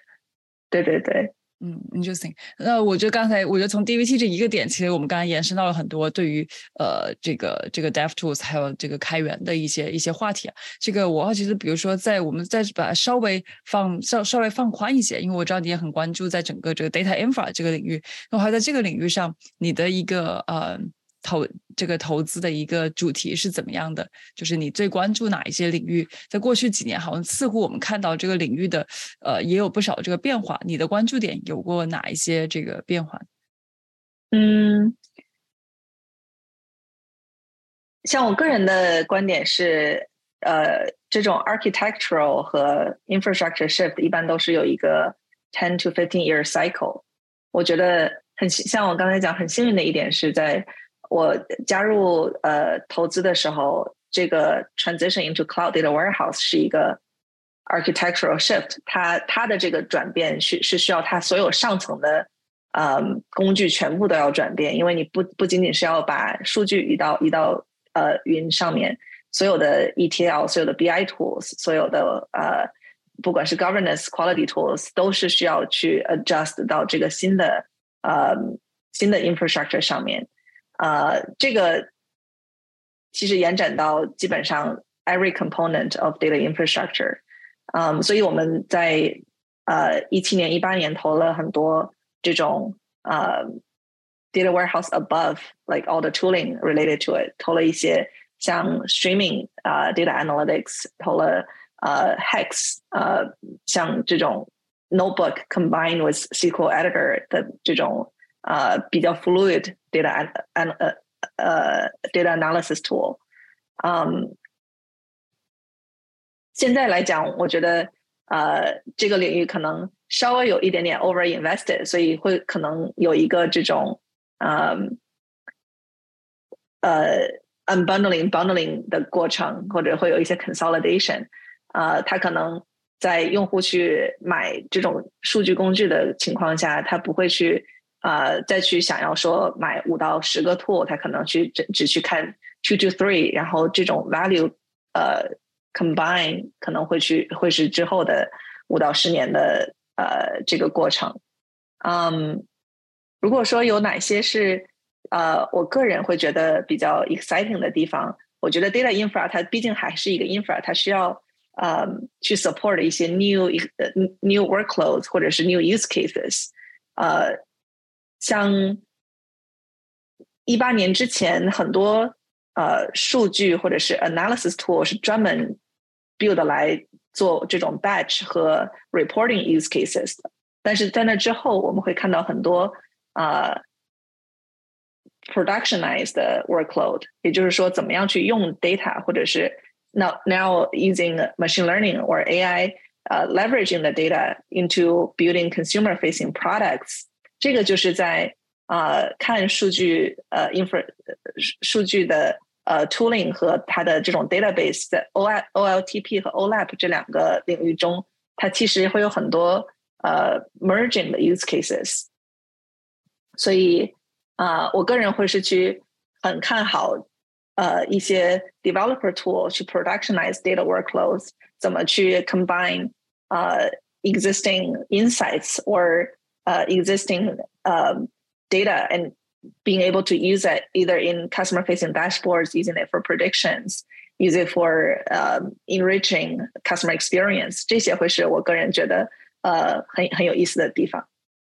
对对对。嗯，interesting。那我觉得刚才，我觉得从 DVT 这一个点，其实我们刚才延伸到了很多对于呃这个这个 DevTools 还有这个开源的一些一些话题啊。这个我好奇是，比如说在我们再把稍微放稍稍微放宽一些，因为我知道你也很关注在整个这个 Data Infra 这个领域，那还在这个领域上，你的一个呃。投这个投资的一个主题是怎么样的？就是你最关注哪一些领域？在过去几年，好像似乎我们看到这个领域的呃也有不少这个变化。你的关注点有过哪一些这个变化？嗯，像我个人的观点是，呃，这种 architectural 和 infrastructure shift 一般都是有一个 ten to fifteen year cycle。我觉得很像我刚才讲，很幸运的一点是在。我加入呃投资的时候，这个 transition into cloud data warehouse 是一个 architectural shift，它它的这个转变是是需要它所有上层的呃工具全部都要转变，因为你不不仅仅是要把数据移到移到呃云上面，所有的 ETL、所有的 BI tools、所有的呃不管是 governance、quality tools 都是需要去 adjust 到这个新的呃新的 infrastructure 上面。呃，这个其实延展到基本上 every component of data infrastructure，嗯，所以我们在呃一七年、一八年投了很多这种呃 data warehouse above like all the tooling related to it，投了一些像 streaming 啊 data analytics，投了呃 hex 呃像这种 notebook combined with SQL editor 的这种。 呃比较 fluid data an an 呃呃 data analysis tool，嗯，现在来讲，我觉得呃这个领域可能稍微有一点点 over invested，所以会可能有一个这种嗯呃 unbundling bundling 的过程，或者会有一些 consolidation，呃，它可能在用户去买这种数据工具的情况下，他不会去。呃，再去想要说买五到十个 tool，他可能去只只去看 two to three，然后这种 value 呃 combine 可能会去会是之后的五到十年的呃这个过程。嗯，如果说有哪些是呃我个人会觉得比较 exciting 的地方，我觉得 data infra 它毕竟还是一个 infra，它需要呃去 support 一些 new new workloads 或者是 new use cases。呃，像一八年之前很多呃数据或者是 analysis tool 是专门 build 来做这种 batch 和 reporting use cases 的，但是在那之后，我们会看到很多呃 productionized workload，也就是说，怎么样去用 data，或者是 now now using machine learning or AI，呃 leveraging the data into building consumer facing products， 这个就是在呃看数据呃 infra 数据的。呃，tooling 和它的这种 database 在 O L O L T P 和 O L A P 这两个领域中，它其实会有很多呃 merging 的 use cases。所以啊，我个人会是去很看好呃一些 developer tool 去 productionize data workloads，怎么去 combine 呃 existing insights or 呃 existing 呃 data and being able to use it either in customer facing dashboards, using it for predictions, use it for um, enriching customer experience，这些会是我个人觉得呃很很有意思的地方。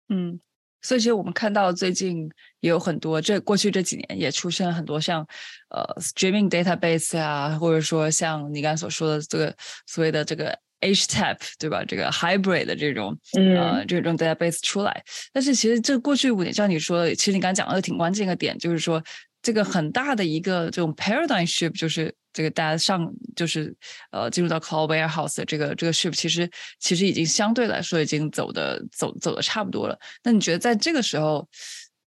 嗯，所以其实我们看到最近也有很多，这过去这几年也出现了很多像呃 streaming database 啊，或者说像你刚才所说的这个所谓的这个 HTAP 对吧？这个 hybrid 的这种呃这种 database 出来，但是其实这过去五年，像你说，其实你刚才讲的挺关键一个点，就是说这个很大的一个这种 paradigm shift，就是这个大家上就是呃进入到 cloud warehouse 的这个这个 shift，其实其实已经相对来说已经走的走走的差不多了。那你觉得在这个时候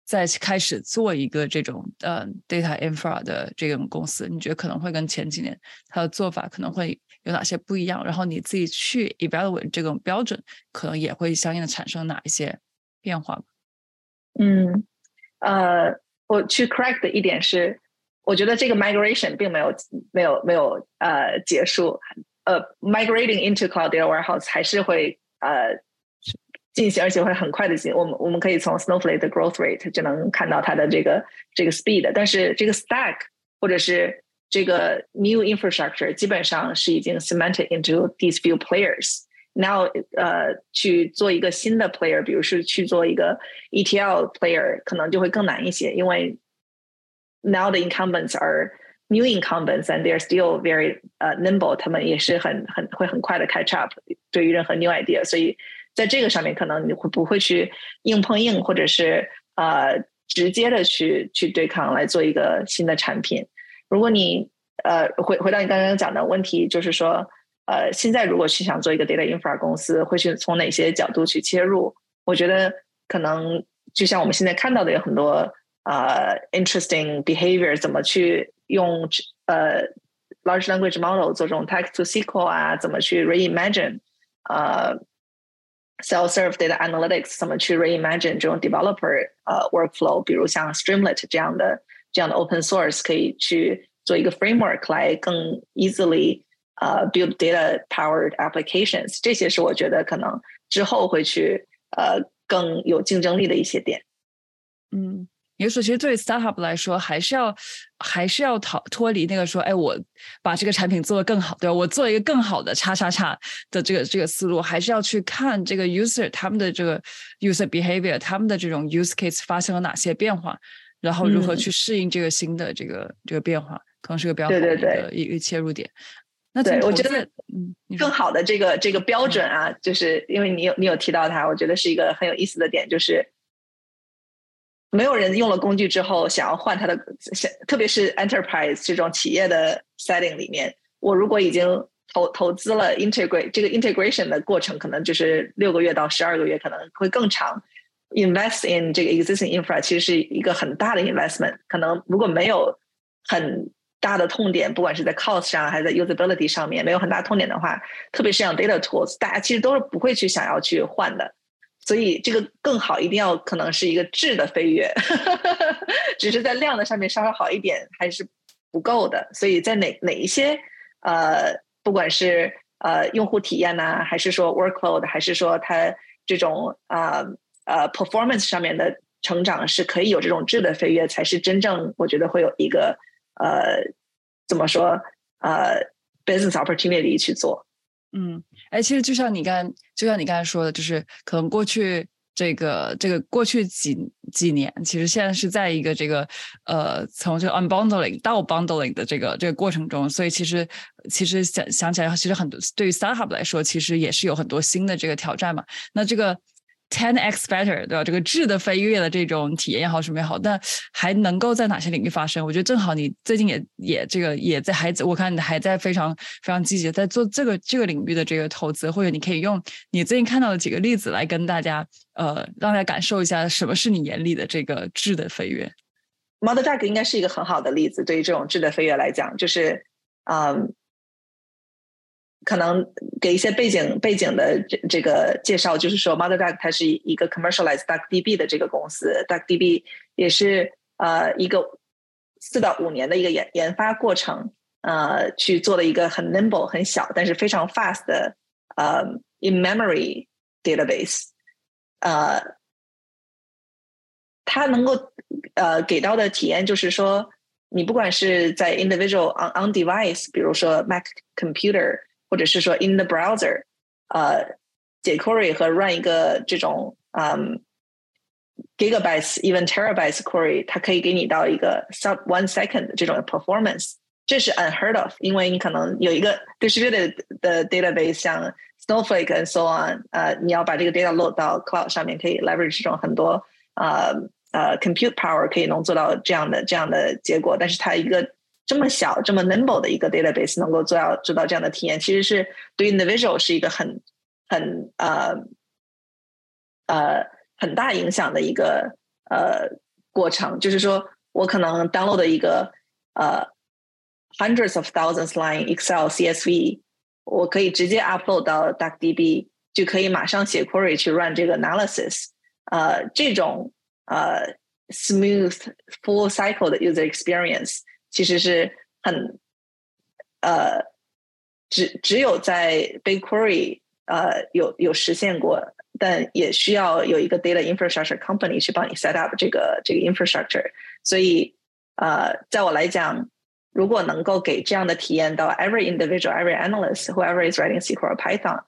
再开始做一个这种呃 data infra 的这种公司，你觉得可能会跟前几年它的做法可能会？有哪些不一样？然后你自己去 evaluate 这种标准，可能也会相应的产生哪一些变化嗯，呃，我去 correct 的一点是，我觉得这个 migration 并没有没有没有呃结束，呃，migrating into cloud data warehouse 还是会呃进行，而且会很快的进。我们我们可以从 Snowflake 的 growth rate 就能看到它的这个这个 speed，但是这个 stack 或者是这个 new infrastructure 基本上是已经 cemented into these few players。Now，呃，去做一个新的 player，比如是去做一个 ETL player，可能就会更难一些，因为 now the incumbents are new incumbents and they're still very 呃 nimble，他们也是很很会很快的 catch up 对于任何 new idea，所以在这个上面可能你会不会去硬碰硬，或者是呃直接的去去对抗来做一个新的产品。 如果你呃回回到你刚刚讲的问题，就是说呃现在如果去想做一个 data infra 公司，会去从哪些角度去切入？我觉得可能就像我们现在看到的有很多呃 interesting behavior，怎么去用呃 large language model 做这种 text to SQL 啊，怎么去 reimagine 呃 self serve data analytics，怎么去 reimagine 这种 developer 呃 workflow，比如像 Streamlit 这样的。这样的 open source 可以去做一个 framework 来更 easily 呃 build data powered applications，这些是我觉得可能之后会去呃更有竞争力的一些点。嗯，也就是，其实对 startup 来说，还是要还是要逃脱离那个说，哎，我把这个产品做得更好，对吧？我做一个更好的叉叉叉的这个这个思路，还是要去看这个 user 他们的这个 user behavior，他们的这种 use case 发生了哪些变化。然后如何去适应这个新的这个这个变化，可能是个比较好的一个切入点。那对我觉得，嗯，更好的这个这个标准啊，就是因为你有你有提到它，我觉得是一个很有意思的点，就是没有人用了工具之后想要换它的，特别是 enterprise 这种企业的 setting 里面，我如果已经投投资了 integrate 这个 integration 的过程，可能就是六个月到十二个月，可能会更长。Invest in 这个 existing infra 其实是一个很大的 investment，可能如果没有很大的痛点，不管是在 cost 上还是在 usability 上面没有很大痛点的话，特别是像 data tools，大家其实都是不会去想要去换的。所以这个更好，一定要可能是一个质的飞跃，[LAUGHS] 只是在量的上面稍稍好一点还是不够的。所以在哪哪一些呃，不管是呃用户体验呢，还是说 workload，还是说它这种啊呃呃 performance 上面的成长，是可以有这种质的飞跃，才是真正我觉得会有一个呃怎么说呃 business opportunity 去做。嗯，哎，其实就像你刚就像你刚才说的，就是可能过去。这个这个过去几几年，其实现在是在一个这个呃，从这个 unbundling 到 bundling 的这个这个过程中，所以其实其实想想起来，其实很多对于 startup 来说，其实也是有很多新的这个挑战嘛。那这个。Ten x better，对吧？这个质的飞跃的这种体验也好，什么也好，那还能够在哪些领域发生？我觉得正好你最近也也这个也在还我看你还在非常非常积极在做这个这个领域的这个投资，或者你可以用你最近看到的几个例子来跟大家呃让大家感受一下什么是你眼里的这个质的飞跃。Model Duck 应该是一个很好的例子，对于这种质的飞跃来讲，就是嗯。可能给一些背景背景的这这个介绍，就是说，MotherDuck 它是一个 commercialized DuckDB 的这个公司，DuckDB 也是呃一个四到五年的一个研研发过程，呃，去做了一个很 nimble 很小但是非常 fast 的呃 in memory database，呃，它能够呃给到的体验就是说，你不管是在 individual on on device，比如说 Mac computer。或者是说 in the browser，呃，解 query 和 run 一个这种嗯 gigabytes even terabytes query，它可以给你到一个 sub one second 这种 performance，这是 unheard of，因为你可能有一个 distributed 的 database，像 Snowflake and so on，呃，你要把这个 data load 到 cloud 上面，可以 leverage 这种很多呃呃 compute power，可以能做到这样的这样的结果，但是它一个 这么小、这么 nimble 的一个 database 能够做到做到这样的体验，其实是对 individual 是一个很很呃呃很大影响的一个呃过程。就是说我可能 download 一个呃 hundreds of thousands line Excel CSV，我可以直接 upload 到 DuckDB，就可以马上写 query 去 run 这个 analysis。呃，这种呃 smooth full cycle 的 user experience。 其实是很呃，只只有在 BigQuery 呃有有实现过，但也需要有一个 data infrastructure company 去帮你 set up 这个这个 infrastructure。所以呃，在我来讲，如果能够给这样的体验到 every individual, every analyst, whoever is writing SQL or Python,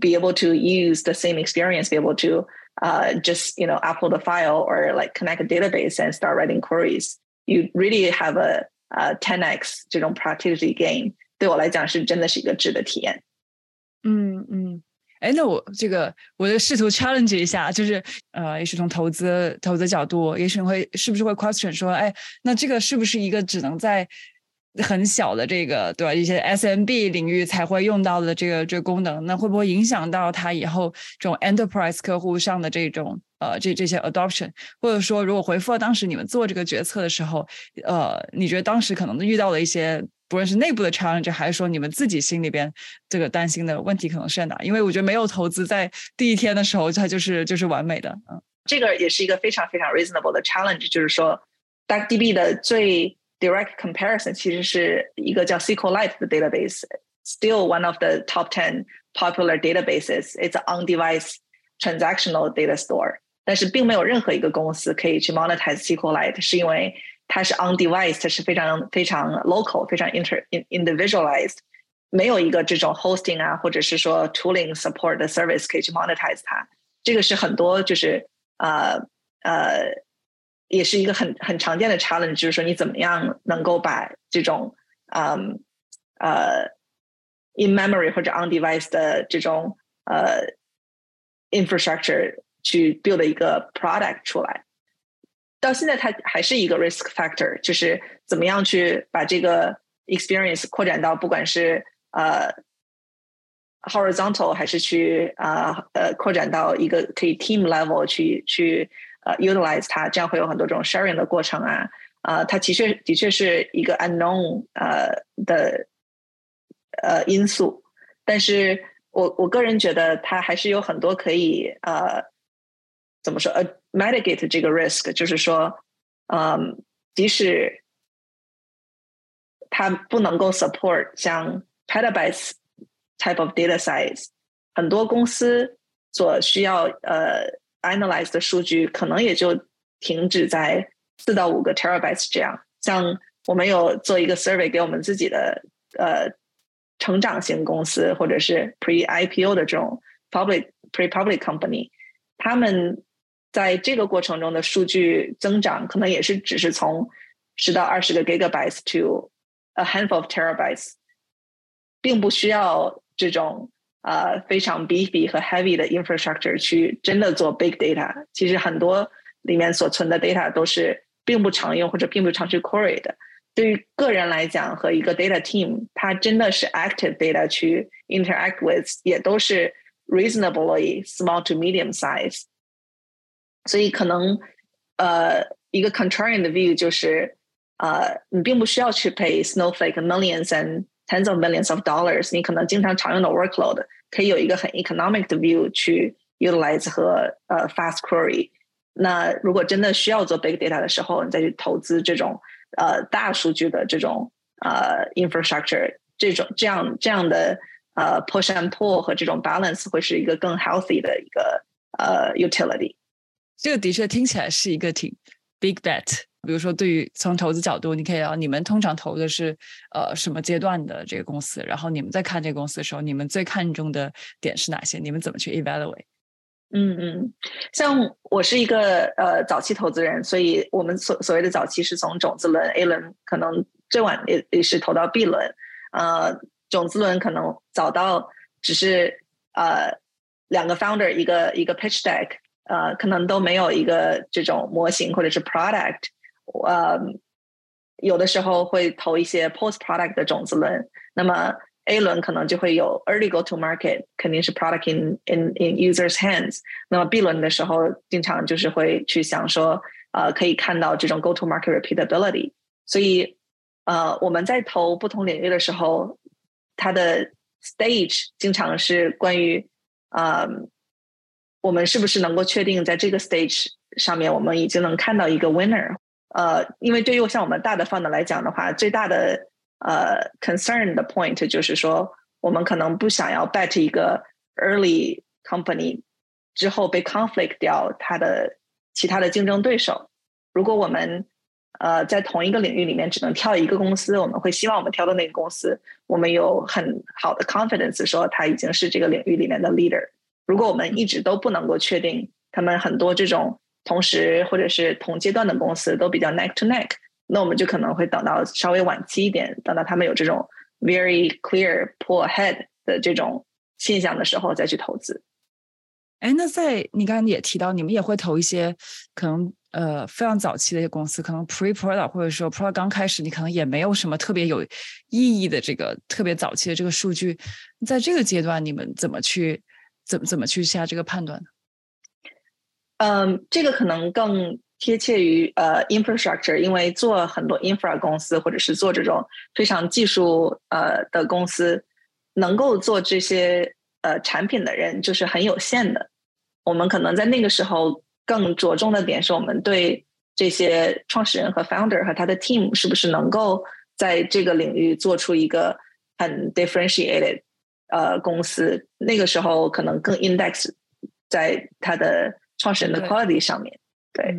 be able to use the same experience, be able to uh, just you know upload a file or like connect a database and start writing queries. You really have a 呃，ten x 这种 productivity gain 对我来讲是真的是一个质的体验。嗯嗯，哎，那我这个我就试图 challenge 一下，就是呃，也许从投资投资角度，也许会是不是会 question 说，哎，那这个是不是一个只能在很小的这个对吧？一些 SMB 领域才会用到的这个这个功能，那会不会影响到它以后这种 enterprise 客户上的这种？呃，这这些 adoption，或者说，如果回复了当时你们做这个决策的时候，呃，你觉得当时可能遇到了一些，不论是内部的 challenge，还是说你们自己心里边这个担心的问题，可能是在哪？因为我觉得没有投资在第一天的时候，它就是就是完美的。嗯，这个也是一个非常非常 reasonable 的 challenge，就是说，DuckDB 的最 direct comparison 其实是一个叫 SQLite 的 database，still one of the top ten popular databases. It's on-device transactional data store. 但是并没有任何一个公司可以去 monetize SQLite，是因为它是 on device，它是非常非常 local，非常 inter individualized，没有一个这种 hosting 啊，或者是说 tooling support 的 service 可以去 monetize 它。这个是很多就是呃呃， 也是一个很很常见的 challenge，就是说你怎么样能够把这种嗯呃 in memory 或者 on device 的这种呃 infrastructure 去 build 一个 product 出来，到现在它还是一个 risk factor，就是怎么样去把这个 experience 扩展到不管是呃 horizontal 还是去啊呃扩展到一个可以 team level 去去呃 utilize 它，这样会有很多种 sharing 的过程啊啊，它的确的确是一个 unknown 呃的呃因素，但是我我个人觉得它还是有很多可以呃。怎么说？呃，mitigate 这个 risk，就是说，嗯，即使它不能够 support 像 petabytes type of data size，很多公司所需要呃 analyze 的数据可能也就停止在四到五个 terabytes 这样。像我们有做一个 survey 给我们自己的呃成长型公司或者是 pre IPO 的这种 public pre public company，他们在这个过程中的数据增长可能也是只是从十到二十个 gigabytes to a handful of terabytes，并不需要这种呃非常 beefy 和 heavy 的 infrastructure 去真的做 big data。其实很多里面所存的 data 都是并不常用或者并不常去 query 的。对于个人来讲和一个 data team，它真的是 active data 去 interact with，也都是 reasonably small to medium size。所以可能呃一个 contrarian 的 view 就是呃你并不需要去 pay Snowflake millions and tens of millions of dollars，你可能经常常用的 workload 可以有一个很 economic 的 view 去 utilize 和呃 fast query。那如果真的需要做 big data 的时候，你再去投资这种呃大数据的这种呃 infrastructure，这种这样这样的呃 push and pull 和这种 balance 会是一个更 healthy 的一个呃 utility。这个的确听起来是一个挺 big bet。 比如说，对于从投资角度，你可以聊你们通常投的是呃什么阶段的这个公司，然后你们在看这个公司的时候，你们最看重的点是哪些？你们怎么去 evaluate？嗯嗯，像我是一个呃早期投资人，所以我们所所谓的早期是从种子轮 A 轮，可能最晚也也是投到 B 轮，呃，种子轮可能早到只是呃两个 founder 一个一个 pitch deck，呃，可能都没有一个这种模型或者是 product，呃，有的时候会投一些 post product 的种子轮，那么。A 轮可能就会有 early go to market，肯定是 product in in in users hands。那么 B 轮的时候，经常就是会去想说，呃，可以看到这种 go to market repeatability。所以，呃，我们在投不同领域的时候，它的 stage 经常是关于，呃，我们是不是能够确定在这个 stage 上面，我们已经能看到一个 winner。呃，因为对于像我们大的 fund 来讲的话，最大的呃，concern 的 point 就是说，我们可能不想要 bet 一个 early company 之后被 conflict 掉它的其他的竞争对手。如果我们呃在同一个领域里面只能挑一个公司，我们会希望我们挑的那个公司，我们有很好的 confidence 说它已经是这个领域里面的 leader。如果我们一直都不能够确定，他们很多这种同时或者是同阶段的公司都比较 neck to neck。那我们就可能会等到稍微晚期一点，等到他们有这种 very clear pull ahead 的这种现象的时候再去投资。哎，那在你刚才也提到，你们也会投一些可能呃非常早期的一些公司，可能 pre product 或者说 product 刚开始，你可能也没有什么特别有意义的这个特别早期的这个数据，在这个阶段你们怎么去怎么怎么去下这个判断呢？嗯，这个可能更。贴切于呃 infrastructure，因为做很多 infra 公司或者是做这种非常技术呃的公司，能够做这些呃产品的人就是很有限的。我们可能在那个时候更着重的点是我们对这些创始人和 founder 和他的 team 是不是能够在这个领域做出一个很 differentiated 呃公司。那个时候可能更 index 在他的创始人的 quality 上面，对。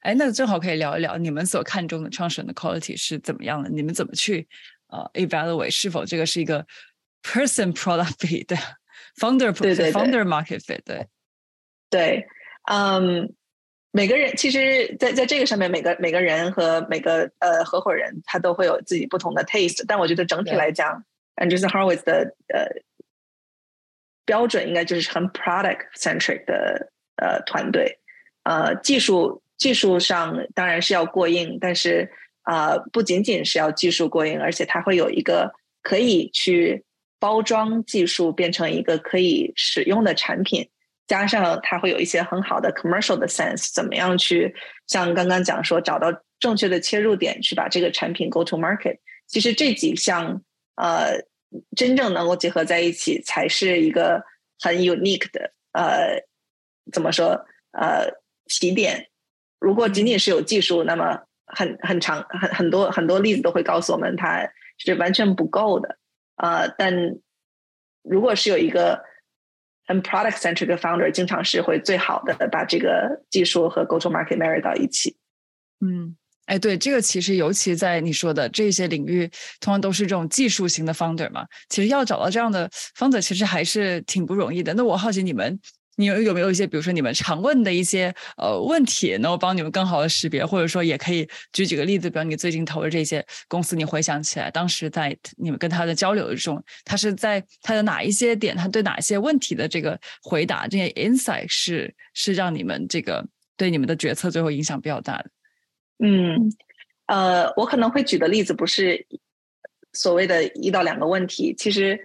哎，那正好可以聊一聊你们所看重的创始人的 quality 是怎么样的？你们怎么去呃 evaluate 是否这个是一个 person product fit 的 [LAUGHS] founder 对对 founder market fit 对对，嗯，每个人其实，在在这个上面，每个每个人和每个呃合伙人，他都会有自己不同的 taste。但我觉得整体来讲，Andreessen Horowitz 的呃标准应该就是很 product centric 的呃团队，呃技术。技术上当然是要过硬，但是啊，不仅仅是要技术过硬，而且它会有一个可以去包装技术变成一个可以使用的产品，加上它会有一些很好的 commercial 的 sense，怎么样去像刚刚讲说找到正确的切入点去把这个产品 go to market。其实这几项呃真正能够结合在一起，才是一个很 unique 的呃怎么说呃起点。如果仅仅是有技术，那么很很长很很多很多例子都会告诉我们，它是完全不够的。呃，但如果是有一个很 product centric 的 founder，经常是会最好的把这个技术和 go to market marry 到一起。嗯，哎，对，这个其实尤其在你说的这些领域，通常都是这种技术型的 founder 嘛。其实要找到这样的 founder，其实还是挺不容易的。那我好奇你们。你有有没有一些，比如说你们常问的一些呃问题，能够帮你们更好的识别，或者说也可以举几个例子，比如你最近投的这些公司，你回想起来当时在你们跟他的交流中，他是在他的哪一些点，他对哪一些问题的这个回答，这些 insight 是是让你们这个对你们的决策最后影响比较大的。嗯，呃，我可能会举的例子不是所谓的一到两个问题，其实。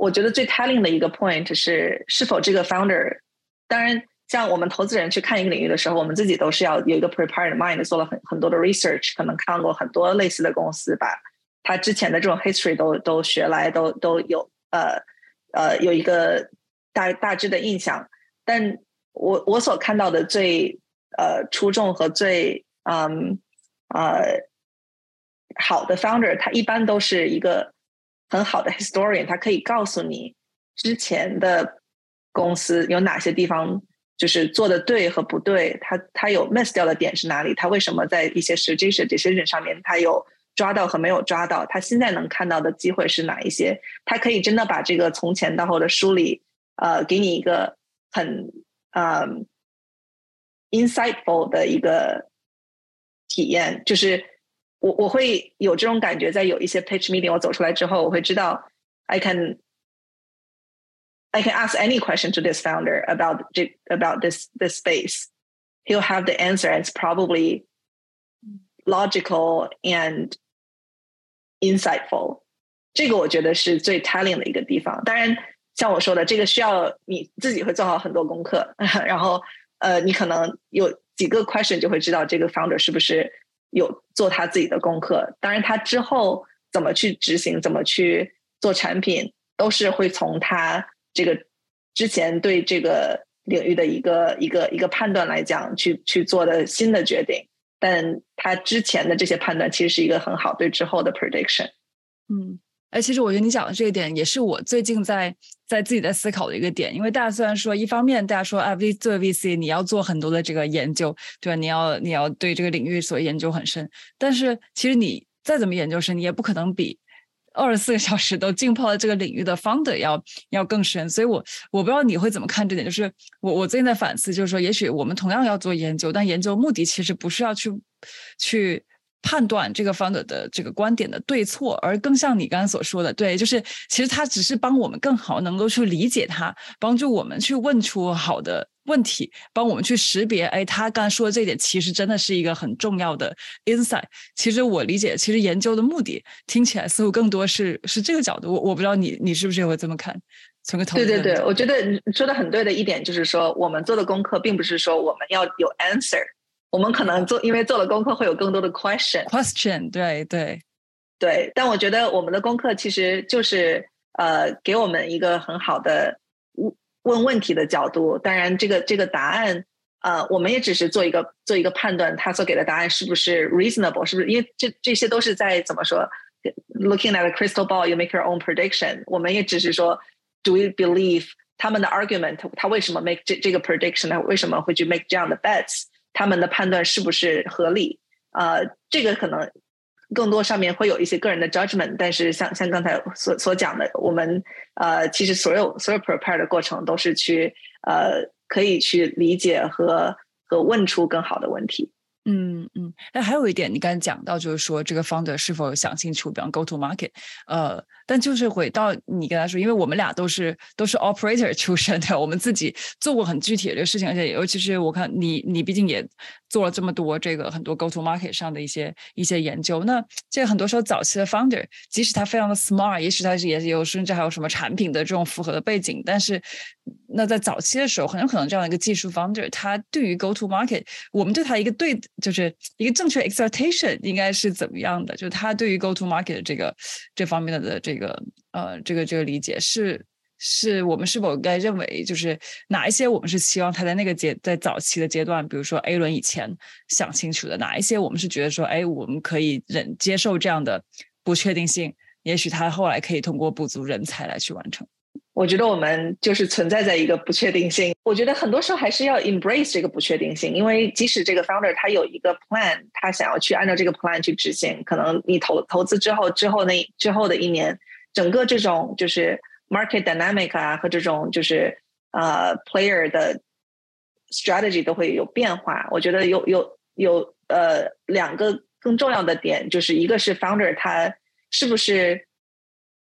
我觉得最 telling 的一个 point 是，是否这个 founder，当然，像我们投资人去看一个领域的时候，我们自己都是要有一个 prepared mind，做了很很多的 research，可能看过很多类似的公司，吧他之前的这种 history 都都学来，都都有呃呃有一个大大致的印象。但我我所看到的最呃出众和最嗯呃好的 founder，他一般都是一个。很好的 historian，他可以告诉你之前的公司有哪些地方就是做的对和不对，他他有 miss 掉的点是哪里，他为什么在一些 strategic decision 上面他有抓到和没有抓到，他现在能看到的机会是哪一些，他可以真的把这个从前到后的梳理，呃，给你一个很嗯 insightful 的一个体验，就是。我我会有这种感觉，在有一些 pitch meeting 我走出来之后，我会知道 I can I can ask any question to this founder about about this this space. He'll have the answer. And it's probably logical and insightful. 这个我觉得是最 telling 的一个地方。当然，像我说的，这个需要你自己会做好很多功课，然后呃，你可能有几个 question [LAUGHS] 就会知道这个 founder 是不是 有做他自己的功课，当然他之后怎么去执行，怎么去做产品，都是会从他这个之前对这个领域的一个一个一个判断来讲，去去做的新的决定。但他之前的这些判断，其实是一个很好对之后的 prediction。嗯。哎，其实我觉得你讲的这一点也是我最近在在自己在思考的一个点，因为大家虽然说一方面大家说啊，V 做 VC 你要做很多的这个研究，对吧？你要你要对这个领域所研究很深，但是其实你再怎么研究深，你也不可能比二十四个小时都浸泡在这个领域的 founder 要要更深。所以我我不知道你会怎么看这点，就是我我最近在反思，就是说也许我们同样要做研究，但研究目的其实不是要去去。判断这个 founder 的这个观点的对错，而更像你刚才所说的，对，就是其实他只是帮我们更好能够去理解他，帮助我们去问出好的问题，帮我们去识别，哎，他刚才说的这点其实真的是一个很重要的 insight。其实我理解，其实研究的目的听起来似乎更多是是这个角度。我我不知道你你是不是也会这么看？从个对对对，我觉得你说的很对的一点就是说，我们做的功课并不是说我们要有 answer。我们可能做，因为做了功课，会有更多的 question。question，对对对。但我觉得我们的功课其实就是呃，给我们一个很好的问问问题的角度。当然，这个这个答案，呃，我们也只是做一个做一个判断，他所给的答案是不是 reasonable，是不是？因为这这些都是在怎么说？Looking at a crystal ball, you make your own prediction。我们也只是说，Do we believe 他们的 argument？他为什么 make 这这个 prediction？他为什么会去 make 这样的 bets？他们的判断是不是合理？呃，这个可能更多上面会有一些个人的 judgment，但是像像刚才所所讲的，我们呃，其实所有所有 prepare 的过程都是去呃，可以去理解和和问出更好的问题。嗯嗯，那还有一点，你刚才讲到就是说，这个 founder 是否想清楚，比方 go to market，呃。但就是回到你跟他说，因为我们俩都是都是 operator 出身的，我们自己做过很具体的这个事情，而且尤其是我看你，你毕竟也做了这么多这个很多 go to market 上的一些一些研究。那这很多时候早期的 founder，即使他非常的 smart，也许他是也有甚至还有什么产品的这种符合的背景，但是那在早期的时候，很有可能这样的一个技术 founder，他对于 go to market，我们对他一个对就是一个正确 expectation 应该是怎么样的？就他对于 go to market 这个这方面的这个。个呃，这个这个理解是是我们是否该认为，就是哪一些我们是希望他在那个阶在早期的阶段，比如说 A 轮以前想清楚的，哪一些我们是觉得说，哎，我们可以忍接受这样的不确定性，也许他后来可以通过补足人才来去完成。我觉得我们就是存在在一个不确定性。我觉得很多时候还是要 embrace 这个不确定性，因为即使这个 founder 他有一个 plan，他想要去按照这个 plan 去执行，可能你投投资之后，之后那之后的一年，整个这种就是 market dynamic 啊和这种就是呃 player 的 strategy 都会有变化。我觉得有有有呃两个更重要的点，就是一个是 founder 他是不是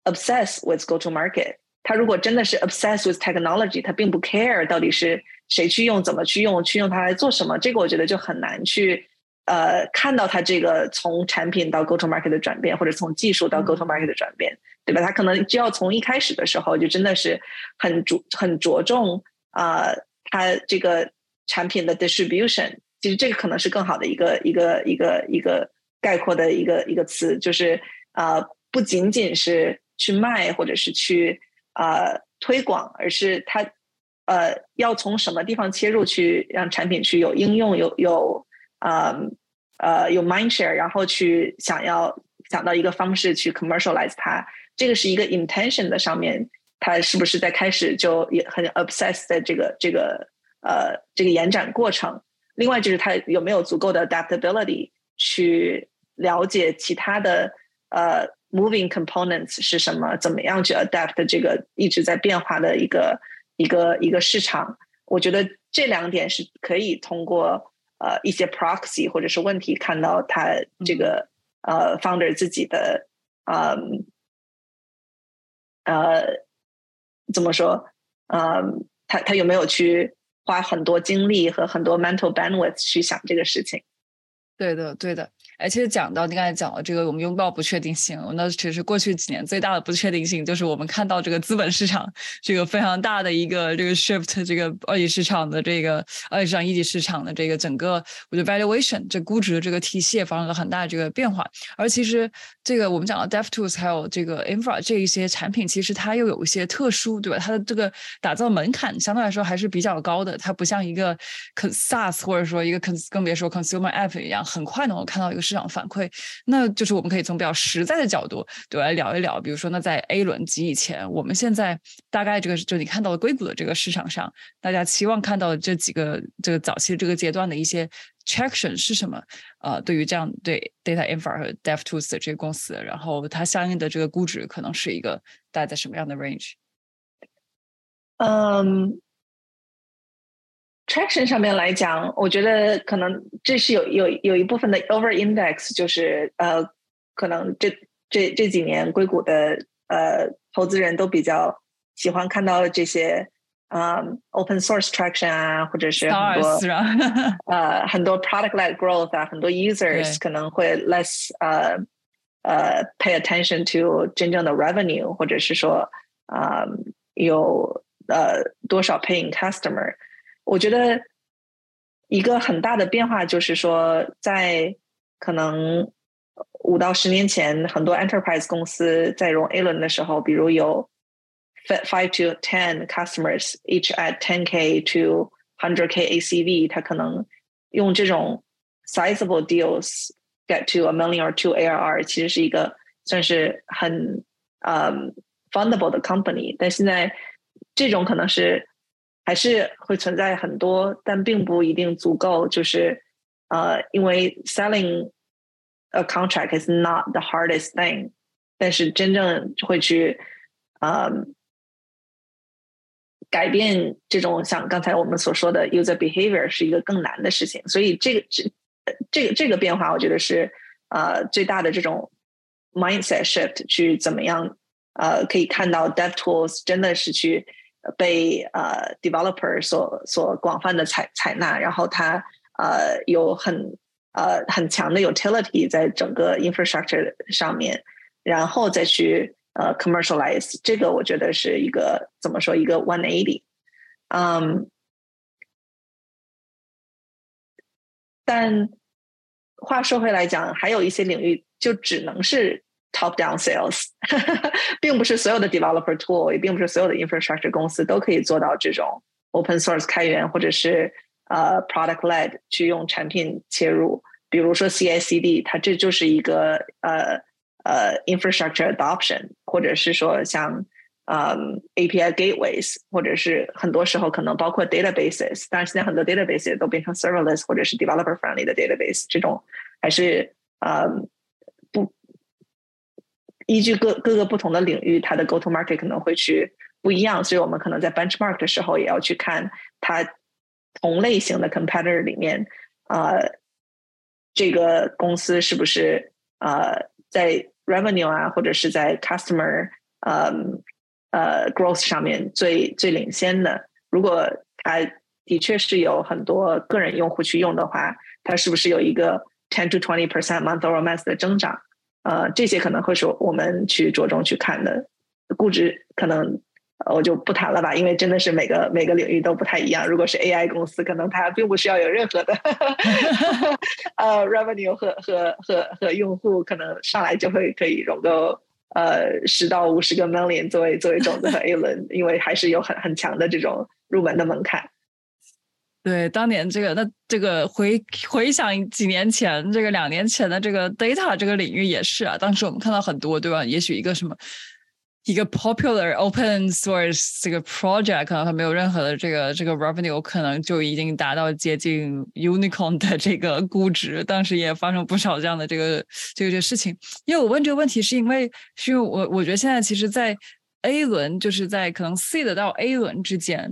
obsess with go to market。他如果真的是 obsessed with technology，他并不 care 到底是谁去用、怎么去用、去用它来做什么，这个我觉得就很难去呃看到他这个从产品到 go to market 的转变，或者从技术到 go to market 的转变，对吧？他可能就要从一开始的时候就真的是很着很着重啊，他这个产品的 distribution，其实这个可能是更好的一个一个一个一个概括的一个一个词，就是啊，不仅仅是去卖，或者是去。呃，推广，而是它，呃，要从什么地方切入去让产品去有应用，有有，呃，呃，有 mind share，然后去想要想到一个方式去 commercialize 它，这个是一个 intention 的上面，他是不是在开始就也很 obsessed 的这个这个呃这个延展过程？另外就是他有没有足够的 adaptability 去了解其他的呃。Moving components 是什么？怎么样去 adapt 这个一直在变化的一个一个一个市场？我觉得这两点是可以通过呃一些 proxy 或者是问题看到他这个呃 founder 自己的呃呃怎么说？呃，他他有没有去花很多精力和很多 mental bandwidth 去想这个事情？对的，对的。而且讲到你刚才讲了这个，我们拥抱不确定性，那其实过去几年最大的不确定性就是我们看到这个资本市场这个非常大的一个这个 shift，这个二级市场的这个二级市场一级市场的这个整个我觉得 valuation 这估值的这个体系也发生了很大的这个变化。而其实这个我们讲到 DevTools 还有这个 Infra 这一些产品，其实它又有一些特殊，对吧？它的这个打造门槛相对来说还是比较高的，它不像一个 SaaS 或者说一个更别说 consumer app 一样，很快能够看到一个。市场反馈，那就是我们可以从比较实在的角度对来聊一聊。比如说，那在 A 轮及以前，我们现在大概这个就你看到的硅谷的这个市场上，大家期望看到的这几个这个早期的这个阶段的一些 traction 是什么？呃，对于这样对 data infra 和 DevTools 的这些公司，然后它相应的这个估值可能是一个大概在什么样的 range？嗯。traction 上面来讲，我觉得可能这是有有有一部分的 over index，就是呃，可能这这这几年硅谷的呃投资人都比较喜欢看到这些啊 open source traction 啊，或者是很多呃很多 product [LAUGHS] led growth 啊，很多 users 可能会 less 呃呃 pay attention to 真正的 revenue，或者是说啊有呃多少 paying customer。 我觉得一个很大的变化就是说，在可能五到十年前，很多 enterprise 公司在融 A 轮的时候，比如有 five to ten customers each at ten k to hundred k ACV，他可能用这种 sizable deals get to a million or two ARR，其实是一个算是很嗯 fundable 的 company。但现在这种可能是。 还是会存在很多，但并不一定足够。就是呃，因为 selling a contract is not the hardest thing，但是真正会去呃改变这种像刚才我们所说的 user behavior 是一个更难的事情。所以这个这这个这个变化，我觉得是呃最大的这种 mindset shift，去怎么样呃可以看到 dev tools 真的是去。被呃 developer 所所广泛的采采纳，然后它呃有很呃很强的 utility 在整个 infrastructure 上面，然后再去呃 commercialize，这个我觉得是一个怎么说一个 one eighty，嗯，但话说回来讲，还有一些领域就只能是。Top down sales，并不是所有的 developer tool，也并不是所有的 infrastructure 公司都可以做到这种 open source 开源，或者是呃 product led 去用产品切入。比如说 CI/CD，它这就是一个呃 呃 infrastructure adoption，或者是说像嗯 API gateways，或者是很多时候可能包括 databases，当然现在很多 databases 都变成 serverless 或者是 developer friendly 的 database，这种还是嗯不 依据各各个不同的领域，它的 go to market 可能会去不一样，所以我们可能在 benchmark 的时候也要去看它同类型的 competitor 里面，呃，这个公司是不是呃在 revenue 啊，或者是在 customer 呃呃 growth 上面最最领先的。如果它的确是有很多个人用户去用的话，它是不是有一个 ten to twenty percent month over month 的增长？呃，这些可能会是我们去着重去看的。估值可能我就不谈了吧，因为真的是每个每个领域都不太一样。如果是 AI 公司，可能它并不需要有任何的 [LAUGHS] 呃 revenue 和和和和用户，可能上来就会可以融够呃十到五十个 million 作为作为种子和 A 轮，因为还是有很很强的这种入门的门槛。对，当年这个那这个回回想几年前，这个两年前的这个 data 这个领域也是啊，当时我们看到很多，对吧？也许一个什么。一个 popular open source 这个 project 可能它没有任何的这个这个 revenue，可能就已经达到接近 unicorn 的这个估值。当时也发生不少这样的这个这个这个事情。因为我问这个问题，是因为是因为我我觉得现在其实，在 A 轮就是在可能 C 的到 A 轮之间。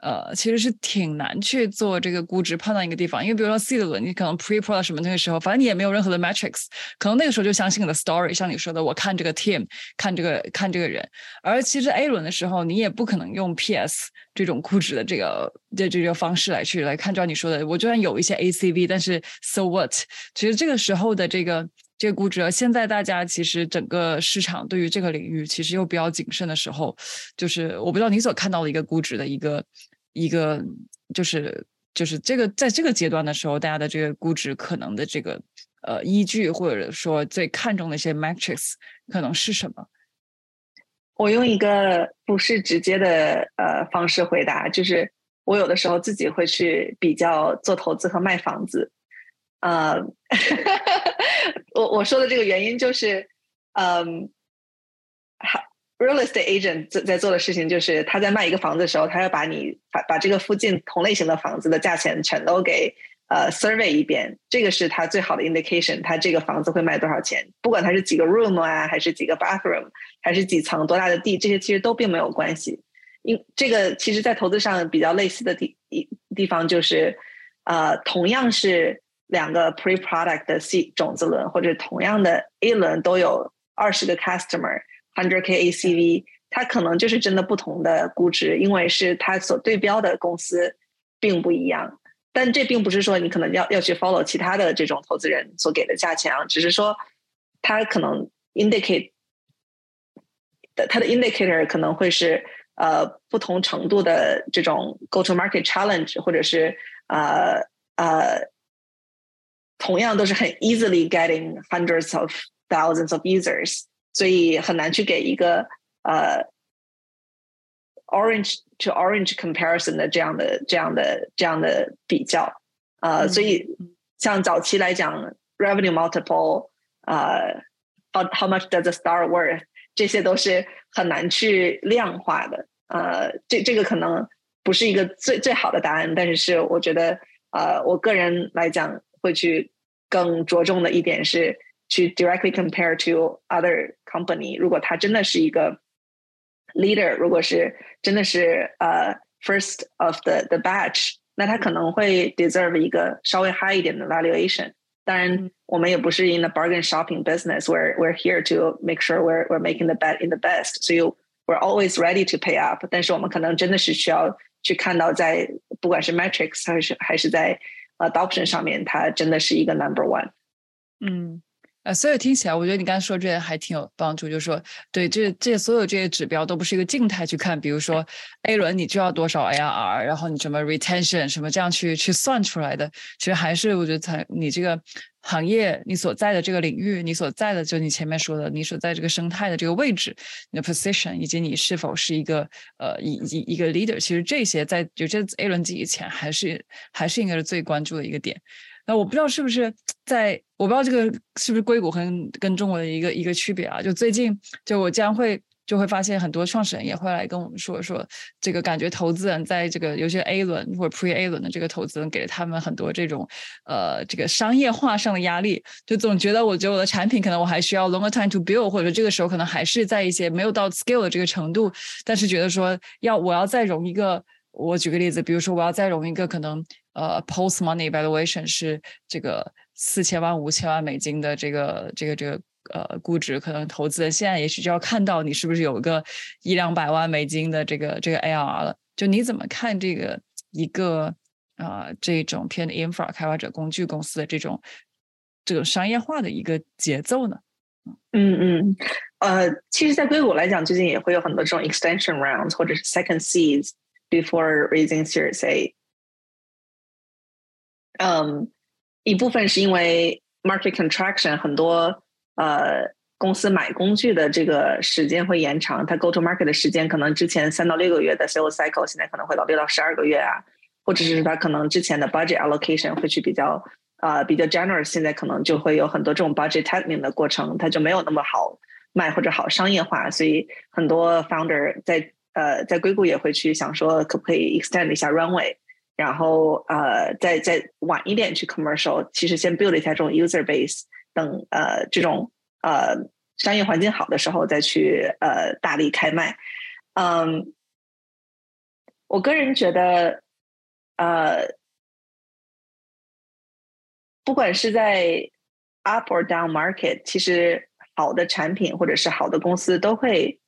呃，其实是挺难去做这个估值判断一个地方，因为比如说 C 的轮，你可能 pre pro 什么那个时候，反正你也没有任何的 metrics，可能那个时候就相信你的 story，像你说的，我看这个 team，看这个看这个人，而其实 A 轮的时候，你也不可能用 PS 这种估值的这个这这个方式来去来看，照你说的，我就算有一些 ACV，但是 so what？其实这个时候的这个。这个估值，现在大家其实整个市场对于这个领域其实又比较谨慎的时候，就是我不知道你所看到的一个估值的一个一个，就是就是这个在这个阶段的时候，大家的这个估值可能的这个呃依据或者说最看重的一些 metrics 可能是什么？我用一个不是直接的呃方式回答，就是我有的时候自己会去比较做投资和卖房子。呃，我我说的这个原因就是，嗯，real estate agent 在在做的事情就是他在卖一个房子的时候，他要把你把把这个附近同类型的房子的价钱全都给呃 survey 一遍，这个是他最好的 indication，他这个房子会卖多少钱，不管它是几个 room 啊，还是几个 bathroom，还是几层多大的地，这些其实都并没有关系。因这个其实在投资上比较类似的地地地方就是，呃，同样是。两个 pre-product 的 C 种子轮，或者同样的 A 轮都有二十个 customer，hundred K ACV，它可能就是真的不同的估值，因为是它所对标的公司并不一样。但这并不是说你可能要要去 follow 其他的这种投资人所给的价钱啊，只是说它可能 indicate 的它的 indicator 可能会是呃不同程度的这种 go to market challenge，或者是呃呃。同样都是很 easily getting hundreds of thousands of users，所以很难去给一个呃 orange to orange comparison 的这样的这样的这样的比较。呃，所以像早期来讲，revenue multiple，呃，how how much does a star worth，这些都是很难去量化的。呃，这这个可能不是一个最最好的答案，但是是我觉得，呃，我个人来讲。 会去更着重的一点是去 directly compare to other company。如果他真的是一个 leader，如果是真的是呃 first of the the batch，那他可能会 deserve 一个稍微 high 一点的 valuation。当然，我们也不是 in the bargain shopping business. We're we're here to make sure we're we're making the bet in the best. So you, we're always ready to pay up. 但是我们可能真的是需要去看到，在不管是 metrics 还是还是在 adoption 上面，它真的是一个 number one。嗯，呃，所以听起来，我觉得你刚才说这些还挺有帮助。就是说，对，这这所有这些指标都不是一个静态去看，比如说 A 轮你就要多少 ARR，然后你什么 retention 什么这样去去算出来的。其实还是我觉得，才你这个行业你所在的这个领域，你所在的就你前面说的，你所在这个生态的这个位置，你的 position，以及你是否是一个呃一一一个 leader，其实这些在就这 A 轮级以前，还是还是应该是最关注的一个点。那我不知道是不是在，我不知道这个是不是硅谷跟跟中国的一个一个区别啊？就最近就我将会。就会发现很多创始人也会来跟我们说说，这个感觉投资人在这个尤其 A 轮或者 Pre A 轮的这个投资人给了他们很多这种呃这个商业化上的压力，就总觉得我觉得我的产品可能我还需要 longer time to build，或者这个时候可能还是在一些没有到 scale 的这个程度，但是觉得说要我要再融一个，我举个例子，比如说我要再融一个可能呃 post money valuation 是这个四千万五千万美金的这个这个这个。呃，估值可能投资人现在也许就要看到你是不是有个一两百万美金的这个这个 ARR 了。就你怎么看这个一个啊这种偏 infra 开发者工具公司的这种这种商业化的一个节奏呢？嗯嗯，呃，其实，在硅谷来讲，最近也会有很多这种 extension rounds 或者是 second seeds before raising Series A。嗯，一部分是因为 market contraction 很多。呃，公司买工具的这个时间会延长，它 go to market 的时间可能之前三到六个月的 sales cycle，现在可能会到六到十二个月啊，或者是它可能之前的 budget allocation 会去比较呃比较 generous，现在可能就会有很多这种 budget tightening 的过程，它就没有那么好卖或者好商业化，所以很多 founder 在呃在硅谷也会去想说可不可以 extend 一下 runway，然后呃再再晚一点去 commercial，其实先 build 一下这种 user base。等呃，这种呃商业环境好的时候再去呃大力开卖，嗯，我个人觉得呃，不管是在 up or down market，其实好的产品或者是好的公司都会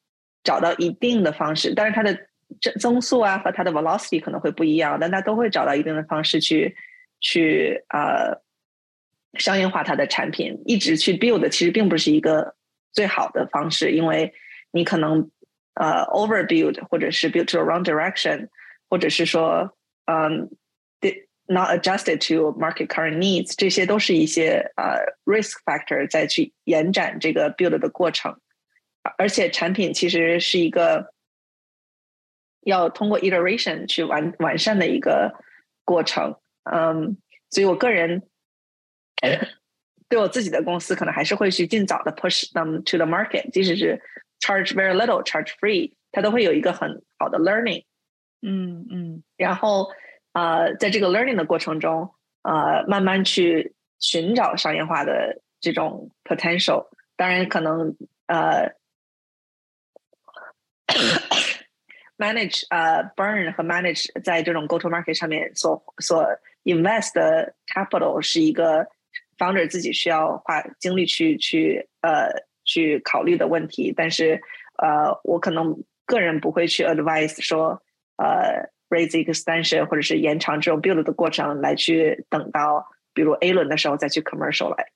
找到一定的方式，但是它的增增速啊和它的 velocity 可能会不一样，但它都会找到一定的方式去去呃。商业化它的产品，一直去 build 其实并不是一个最好的方式，因为你可能呃 over build 或者是 build to a wrong direction，或者是说嗯 not adjusted to market current needs，这些都是一些呃 risk factor 在去延展这个 build 的过程，而且产品其实是一个要通过 iteration 去完完善的一个过程，嗯，所以我个人。对我自己的公司，可能还是会去尽早的 push them to the market，即使是 charge very little, charge free，它都会有一个很好的 learning。嗯嗯，然后呃，在这个 learning 的过程中，呃，慢慢去寻找商业化的这种 potential。当然，可能呃 manage 呃 burn 和 manage 在这种 go to market 上面所所 invest 的 capital 是一个。founder 自己需要花精力去去呃去考虑的问题，但是呃，我可能个人不会去 advise 说呃 raise extension 或者是延长这种 build 的过程来去等到比如 A 轮的时候再去 commercial 来，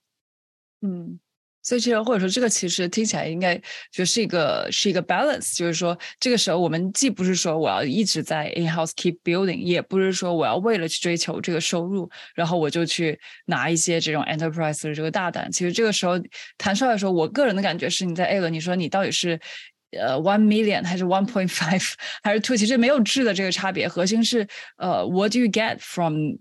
嗯。所以其实或者说这个其实听起来应该就是一个是一个 balance，就是说这个时候我们既不是说我要一直在 in house keep building，也不是说我要为了去追求这个收入，然后我就去拿一些这种 enterprise 的这个大单。其实这个时候谈出来的时候，我个人的感觉是你在 A 轮，你说你到底是呃 one million 还是 one point five 还是 two，其实没有质的这个差别，核心是呃 what do you get from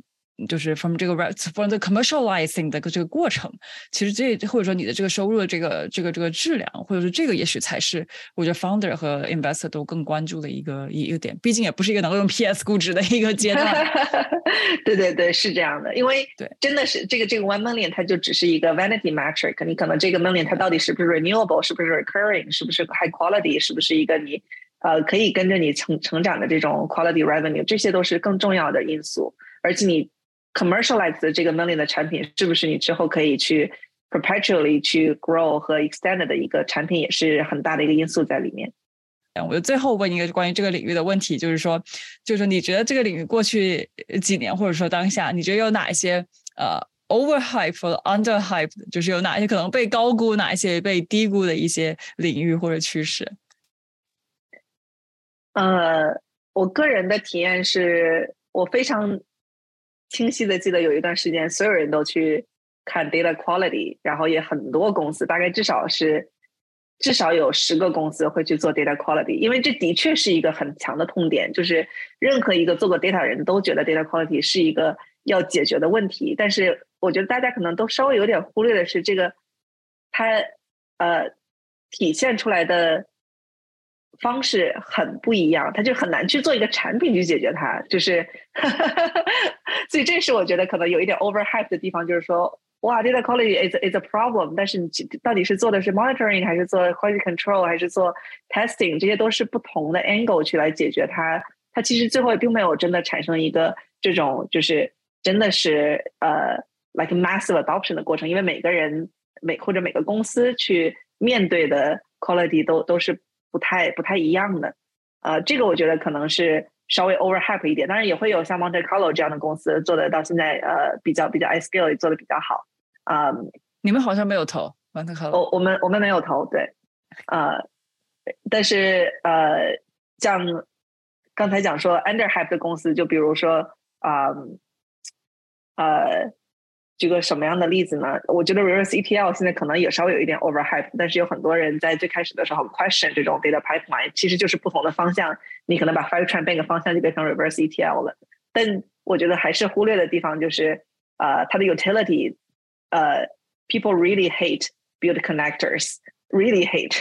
就是 from 这个 from the commercializing 的这个过程，其实这或者说你的这个收入的这个这个这个质量，或者说这个也许才是我觉得 founder 和 investor 都更关注的一个一个点。毕竟也不是一个能够用 PS 估值的一个阶段。[LAUGHS] 对对对，是这样的。因为对，真的是这个这个 one million 它就只是一个 vanity metric。你可能这个 million 它到底是不是 renewable，是不是 recurring，是不是 high quality，是不是一个你呃可以跟着你成成长的这种 quality revenue，这些都是更重要的因素。而且你。Commercialize 的这个 million 的产品，是不是你之后可以去 perpetually 去 grow 和 extend 的一个产品，也是很大的一个因素在里面。我最后问一个关于这个领域的问题，就是说，就是，你觉得这个领域过去几年，或者说当下，你觉得有哪一些呃 over hype 或者 under hype，就是有哪些可能被高估，哪一些被低估的一些领域或者趋势？呃，我个人的体验是我非常。清晰的记得有一段时间，所有人都去看 data quality，然后也很多公司，大概至少是至少有十个公司会去做 data quality，因为这的确是一个很强的痛点，就是任何一个做过 data 人都觉得 data quality 是一个要解决的问题。但是我觉得大家可能都稍微有点忽略的是，这个它呃体现出来的方式很不一样，它就很难去做一个产品去解决它，就是，[LAUGHS] 所以这是我觉得可能有一点 overhype 的地方，就是说。哇，data quality is is a problem，但是你到底是做的是 monitoring 还是做 quality control 还是做 testing，这些都是不同的 angle 去来解决它。它其实最后也并没有真的产生一个这种就是真的是呃 like massive adoption 的过程，因为每个人每或者每个公司去面对的 quality 都都是不太不太一样的。呃，这个我觉得可能是稍微 overhype 一点，当然也会有像 Monte Carlo 这样的公司做的到现在呃比较比较 i scale 也做的比较好。啊，你们好像没有投，完特我我们我们没有投，对，呃，但是呃，像刚才讲说 under hype 的公司，就比如说啊，呃，举个什么样的例子呢？我觉得 reverse ETL 现在可能也稍微有一点 over hype，但是有很多人在最开始的时候 question 这种 data pipeline，其实就是不同的方向，你可能把 fivetran 变个方向就变成 reverse ETL 了，但我觉得还是忽略的地方就是，呃，它的 utility。呃，people really hate build connectors，really hate。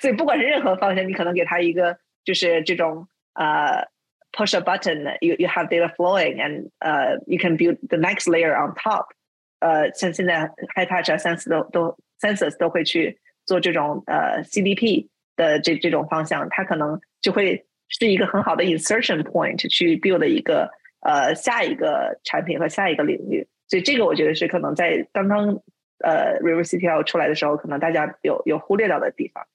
所以不管是任何方向，你可能给他一个就是这种呃 push a button，you you have data flowing，and 呃 you can build the next layer on top。呃，像现在 High Touch 啊，Sense 都都 Census 都会去做这种呃 CDP 的这这种方向，它可能就会是一个很好的 insertion point 去 build 一个呃下一个产品和下一个领域。所以这个我觉得是可能在刚刚呃 reverse ETL 出来的时候，可能大家有有忽略到的地方。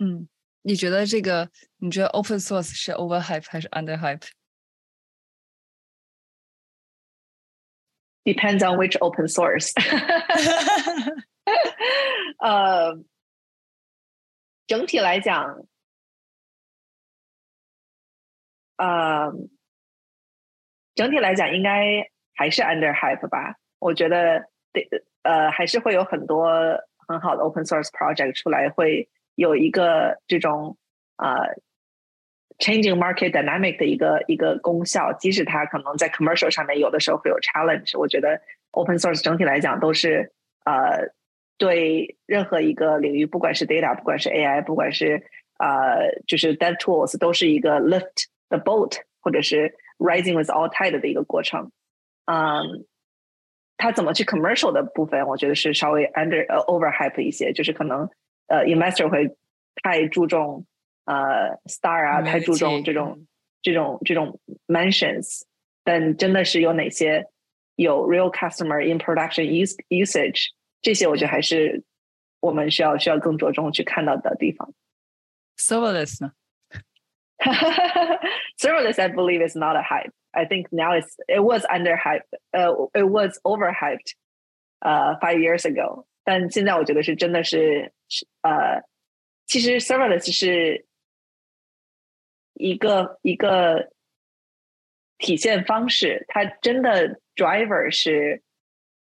嗯， 你觉得这个？你觉得 open source 是 over hype 还是 under hype？Depends on which open source。呃，整体来讲，呃，整体来讲应该。还是 under hype 吧，我觉得得呃还是会有很多很好的 open source project 出来，会有一个这种呃 changing market dynamic 的一个一个功效。即使它可能在 commercial 上面有的时候会有 challenge，我觉得 open source 整体来讲都是呃对任何一个领域，不管是 data，不管是 AI，不管是呃就是 dev tools，都是一个 lift the boat 或者是 rising with all tide 的一个过程。嗯，他怎么去 commercial 的部分，我觉得是稍微 under 呃 over hype 一些，就是可能呃 investor 会太注重呃 star 啊，太注重这种这种这种 mentions，但真的是有哪些有 real customer in production use usage，这些我觉得还是我们需要需要更着重去看到的地方。serverless 呢？serverless I believe is not a hype. I think now it's it was under hype. Uh, it was overhyped. Uh, five years ago. 但现在我觉得是真的是呃，其实 serverless 是一个一个体现方式，它真的 driver 是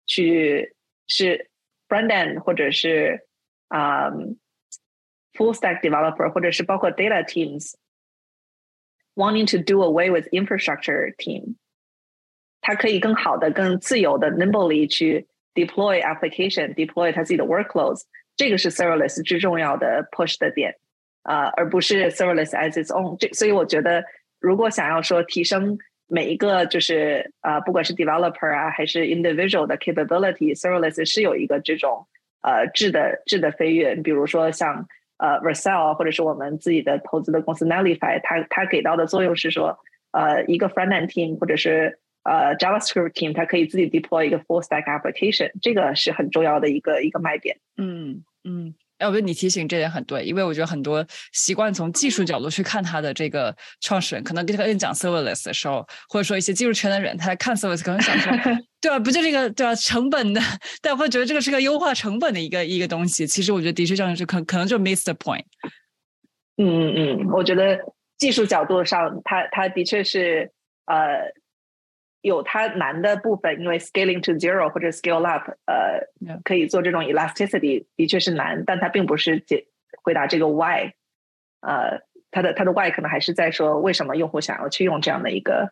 去是 front end 或者是啊、full stack developer 或者是包括 data teams wanting to do away with infrastructure team，它可以更好的、更自由的、nimbly 去 deploy application，deploy 它自己的 workloads。这个是 serverless 最重要的 push 的点，啊、呃，而不是 serverless as its own。这所以我觉得，如果想要说提升每一个就是呃，不管是 developer 啊，还是 individual 的 capability，serverless 是有一个这种呃质的质的飞跃。你比如说像呃 v e r s e l l 或者是我们自己的投资的公司 Nellify，它它给到的作用是说，呃，一个 front end team 或者是呃 JavaScript team，它可以自己 deploy 一个 full stack application，这个是很重要的一个一个卖点。嗯嗯。哎，我觉得你提醒这点很对，因为我觉得很多习惯从技术角度去看它的这个创始人，可能跟他跟讲 serverless 的时候，或者说一些技术圈的人，他在看 serverless 可能想说，[LAUGHS] 对啊，不就这个对啊，成本的，但会觉得这个是个优化成本的一个一个东西。其实我觉得的确这样是可可能就 miss the point。嗯嗯嗯，我觉得技术角度上，它它的确是呃。有它难的部分，因为 scaling to zero 或者 scale up，呃，可以做这种 elasticity，的确是难，但它并不是解回答这个 why，呃，它的它的 why 可能还是在说为什么用户想要去用这样的一个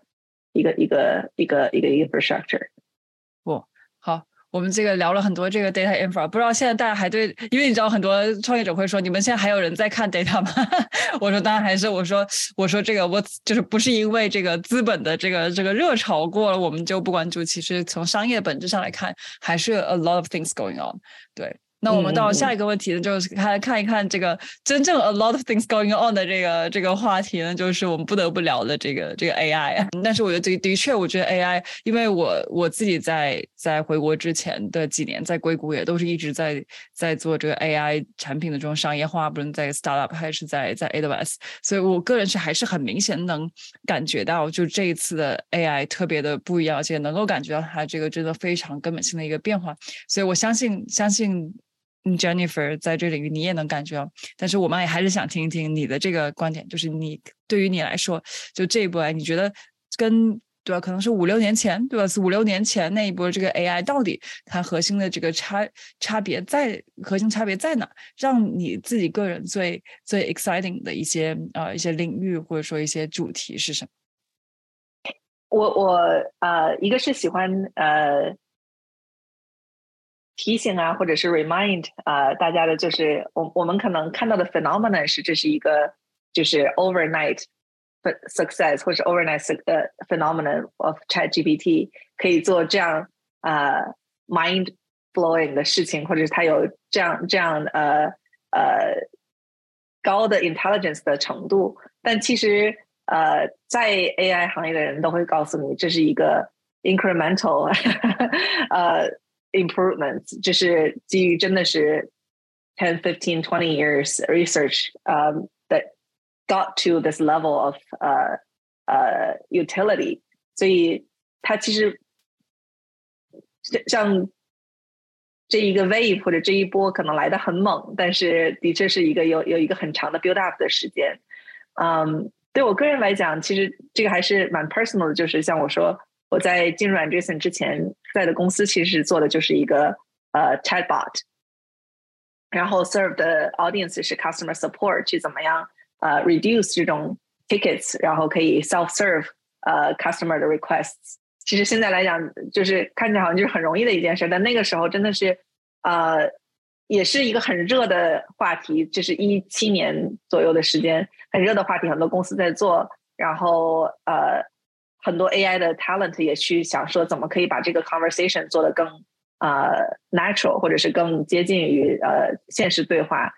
一个一个一个一个 infrastructure。我们这个聊了很多这个 data infra，不知道现在大家还对，因为你知道很多创业者会说，你们现在还有人在看 data 吗？[LAUGHS] 我说当然还是，我说我说这个我就是不是因为这个资本的这个这个热潮过了，我们就不关注。其实从商业本质上来看，还是 a lot of things going on。对。那我们到下一个问题呢，就是看看一看这个真正 a lot of things going on 的这个这个话题呢，就是我们不得不聊的这个这个 AI。但是我觉得的的确，我觉得 AI，因为我我自己在在回国之前的几年，在硅谷也都是一直在在做这个 AI 产品的这种商业化，不论在 startup 还是在在 AWS，所以我个人是还是很明显能感觉到，就这一次的 AI 特别的不一样，而且能够感觉到它这个真的非常根本性的一个变化。所以我相信相信。Jennifer 在这领域你也能感觉到，但是我们也还是想听一听你的这个观点，就是你对于你来说，就这一波，你觉得跟对吧？可能是五六年前，对吧？是五六年前那一波这个 AI 到底它核心的这个差差别在核心差别在哪？让你自己个人最最 exciting 的一些呃一些领域或者说一些主题是什么？我我呃，一个是喜欢呃。提醒啊，或者是 remind 啊，大家的就是我我们可能看到的 phenomenon 是这是一个就是 overnight success 或者 overnight 呃 phenomenon of Chat GPT 可以做这样啊 mind blowing 的事情，或者是它有这样这样呃呃高的 intelligence 的程度，但其实呃在 AI 行业的人都会告诉你，这是一个 incremental 呃。improvements 就是基于真的是 ten, fifteen, twenty years research um, that got to this level of uh uh utility，所以它其实像这一个 wave 或者这一波可能来的很猛，但是的确是一个有有一个很长的 build up 的时间。嗯，对我个人来讲，其实这个还是蛮 personal 的，就是像我说。 我在进入 Anderson 之前，在的公司其实做的就是一个呃 chatbot，然后 serve 的 audience 是 customer support，去怎么样呃 reduce 这种 tickets，然后可以 self serve 呃 customer 的 requests。其实现在来讲，就是看起来好像就是很容易的一件事，但那个时候真的是呃也是一个很热的话题，就是一七年左右的时间，很热的话题，很多公司在做，然后呃。很多 AI 的 talent 也去想说，怎么可以把这个 conversation 做得更呃 natural，或者是更接近于呃现实对话。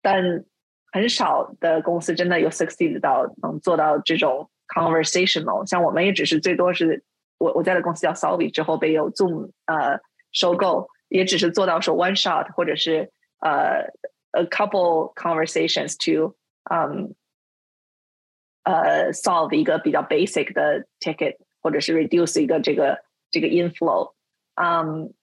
但很少的公司真的有 succeed 到能做到这种 conversational。像我们也只是最多是我我在的公司叫 Solvi 之后被有 Zoom 呃收购，也只是做到说 one shot，或者是呃 a couple conversations to 嗯。 呃，solve 一个比较 basic 的 ticket，或者是 reduce 一个这个这个 inflow。嗯，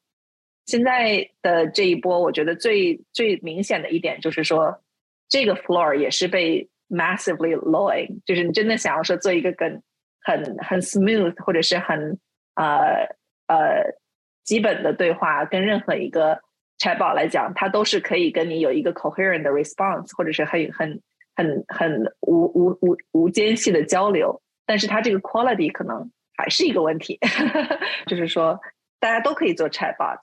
现在的这一波，我觉得最最明显的一点就是说，这个 floor 也是被 massively lowering，就是你真的想要说做一个跟很很 smooth 或者是很呃呃基本的对话，跟任何一个 chat 宝来讲，它都是可以跟你有一个 coherent 的 response，或者是很很。很很无无无无间隙的交流，但是它这个 quality 可能还是一个问题，[LAUGHS] 就是说大家都可以做 chatbot，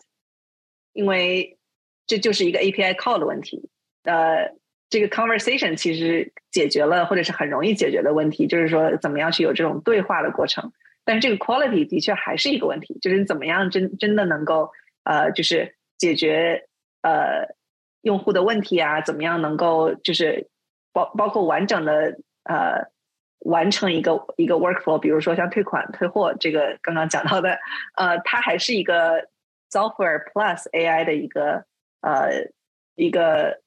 因为这就是一个 API call 的问题。呃，这个 conversation 其实解决了或者是很容易解决的问题，就是说怎么样去有这种对话的过程。但是这个 quality 的确还是一个问题，就是你怎么样真真的能够呃，就是解决呃用户的问题啊，怎么样能够就是。包包括完整的呃完成一个一个 workflow，比如说像退款退货这个刚刚讲到的，呃，它还是一个 software plus AI 的一个呃一个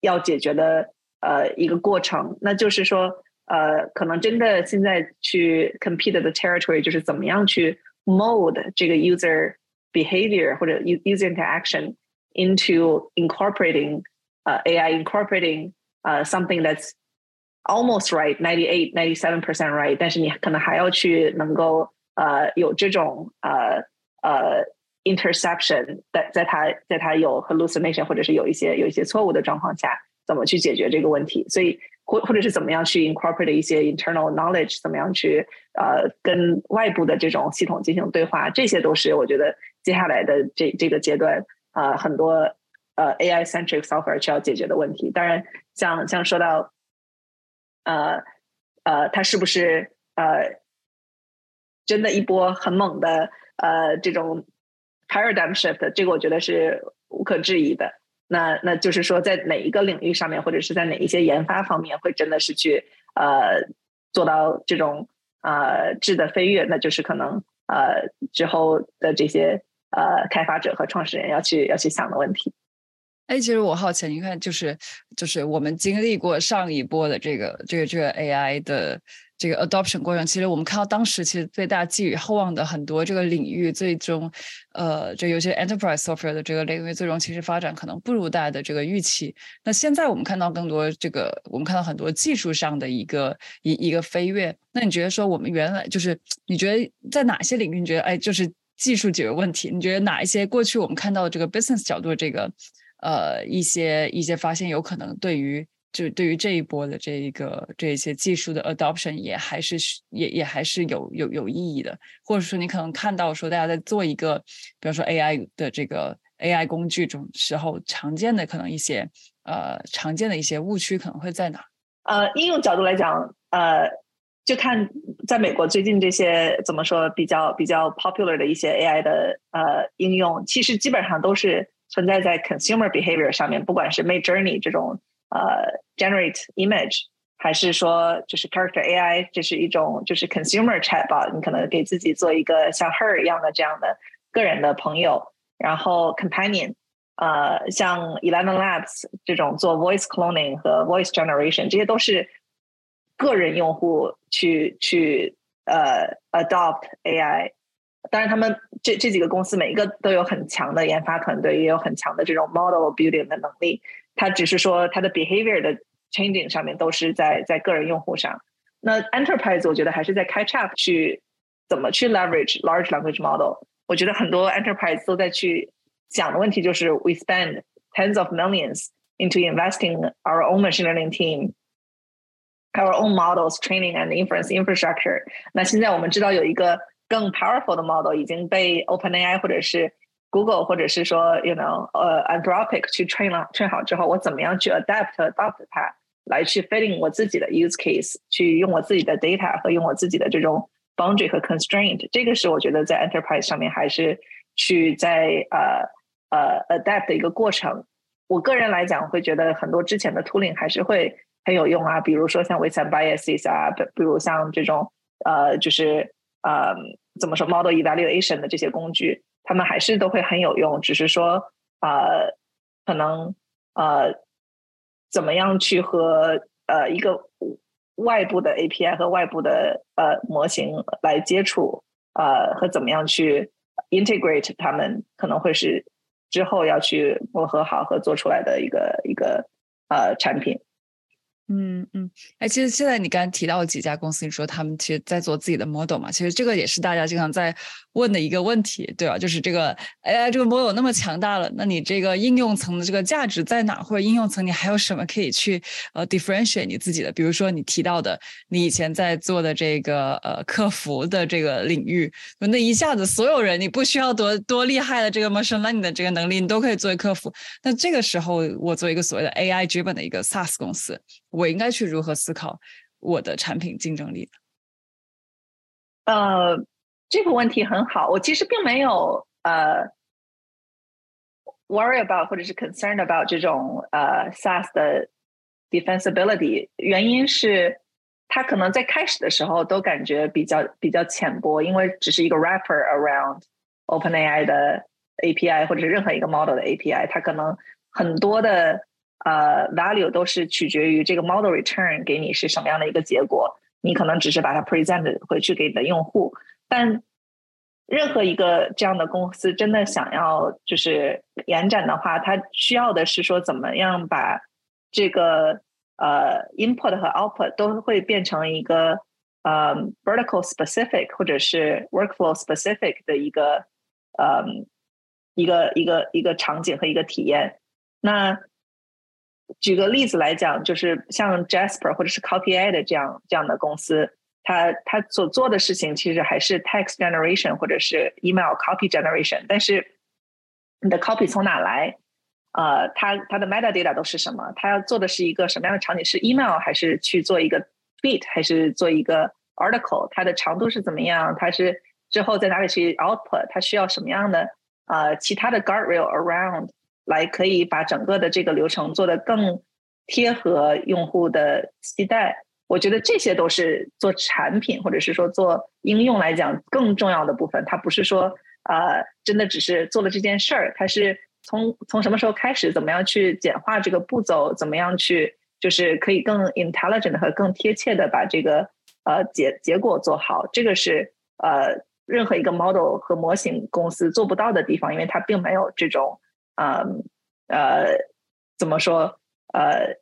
要解决的呃一个过程。那就是说呃，可能真的现在去 compete 的 territory 就是怎么样去 mold 这个 user behavior 或者 user interaction into incorporating 呃 AI incorporating 呃，something that's almost right, ninety eight, ninety seven percent right，但是你可能还要去能够呃有这种呃呃 interception，在在它在它有 hallucination 或者是有一些有一些错误的状况下，怎么去解决这个问题？所以 或或者是怎么样去 incorporate 一些 internal knowledge，怎么样去呃跟外部的这种系统进行对话，这些都是我觉得接下来的这这个阶段啊很多呃 AI centric software 需要解决的问题。当然， 像像说到呃呃，它是不是呃真的一波很猛的呃这种 paradigm shift，这个我觉得是无可置疑的。那那就是说，在哪一个领域上面，或者是在哪一些研发方面，会真的是去呃做到这种呃质的飞跃，那就是可能呃之后的这些呃开发者和创始人要去要去想的问题。哎，其实我好奇，你看，就是就是我们经历过上一波的这个这个这个 AI 的。这个 adoption 过程，其实我们看到当时其实对大寄予厚望的很多这个领域，最终，呃，就有些 enterprise software 的这个领域，最终其实发展可能不如大家的这个预期。那现在我们看到更多这个，我们看到很多技术上的一个一一个飞跃。那你觉得说我们原来就是，你觉得在哪些领域，你觉得哎，就是技术解决问题？你觉得哪一些过去我们看到的这个 business 角度这个，呃，一些一些发现，有可能对于就对于这一波的这一个这一些技术的 adoption 也还是也也还是有有有意义的，或者说你可能看到说大家在做一个，比方说 AI 的这个 AI 工具中时候，常见的可能一些呃常见的一些误区可能会在哪？呃，应用角度来讲，呃，就看在美国最近这些怎么说比较比较 popular 的一些 AI 的呃应用，其实基本上都是存在在 consumer behavior 上面，不管是 Mid Journey 这种。呃，generate image，还是说就是 character AI，这是一种就是 consumer chatbot，你可能给自己做一个像 her 一样的这样的个人的朋友，然后 companion，呃，像 Eleven Labs 这种做 voice cloning 和 voice generation，这些都是个人用户去去呃 adopt AI。当然，他们这这几个公司每一个都有很强的研发团队，也有很强的这种 model building 的能力。它只是说它的 behavior 的 changing 上面都是在在个人用户上。那 enterprise 我觉得还是在 catch up 去怎么去 leverage large language model。我觉得很多 enterprise 都在去想的问题就是 we spend tens of millions into investing our own machine learning team。our own models training and inference infrastructure。那现在我们知道有一个 更 powerful 的 model 已经被 OpenAI 或者是 Google 或者是说，you know，呃，Anthropic 去 train 了，train 好之后，我怎么样去 adapt adopt 它，来去 fitting 我自己的 use case，去用我自己的 data 和用我自己的这种 boundary 和 constraint，这个是我觉得在 enterprise 上面还是去在呃呃 adapt 的一个过程。我个人来讲，会觉得很多之前的 tooling 还是会很有用啊，比如说像 weights and biases 啊，比如像这种呃，就是呃，怎么说 model evaluation 的这些工具。他们还是都会很有用，只是说，呃，可能呃，怎么样去和呃一个外部的 API 和外部的呃模型来接触，呃，和怎么样去 integrate 他们，可能会是之后要去磨合好和做出来的一个一个呃产品。嗯嗯，哎，其实现在你刚才提到几家公司，你说他们其实在做自己的 model 嘛，其实这个也是大家经常在问的一个问题，对吧？就是这个 AI 这个 model 那么强大了，那你这个应用层的这个价值在哪？或者应用层你还有什么可以去呃 differentiate 你自己的？比如说你提到的，你以前在做的这个呃客服的这个领域，那一下子所有人你不需要多多厉害的这个 machine learning 的这个能力，你都可以作为客服。那这个时候，我作为一个所谓的 AI driven 的一个 SaaS 公司。我应该去如何思考我的产品竞争力？呃，这个问题很好。我其实并没有呃 worry about 或者是 concern about 这种呃 SaaS 的 defensibility。原因是它可能在开始的时候都感觉比较比较浅薄，因为只是一个 wrapper around OpenAI 的 API 或者是任何一个 model 的 API，它可能很多的。呃，value 都是取决于这个 model return 给你是什么样的一个结果。你可能只是把它 present 回去给你的用户，但任何一个这样的公司真的想要就是延展的话，它需要的是说怎么样把这个呃 input 和 output 都会变成一个呃 vertical specific 或者是 workflow specific 的一个呃一个一个一个场景和一个体验。那举个例子来讲，就是像 Jasper 或者是 Copy a 的这样这样的公司，它它所做的事情其实还是 text generation 或者是 email copy generation，但是你的 copy 从哪来？呃，它它的 metadata 都是什么？它要做的是一个什么样的场景？是 email 还是去做一个 tweet 还是做一个 article？它的长度是怎么样？它是之后在哪里去 output？它需要什么样的呃其他的 guardrail around 来可以把整个的这个流程做得更贴合用户的期待？我觉得这些都是做产品或者是说做应用来讲更重要的部分。它不是说呃真的只是做了这件事儿，它是。从从什么时候开始？怎么样去简化这个步骤？怎么样去就是可以更 intelligent 和更贴切的把这个呃结结果做好？这个是呃任何一个 model 和模型公司做不到的地方，因为它并没有这种呃呃怎么说呃，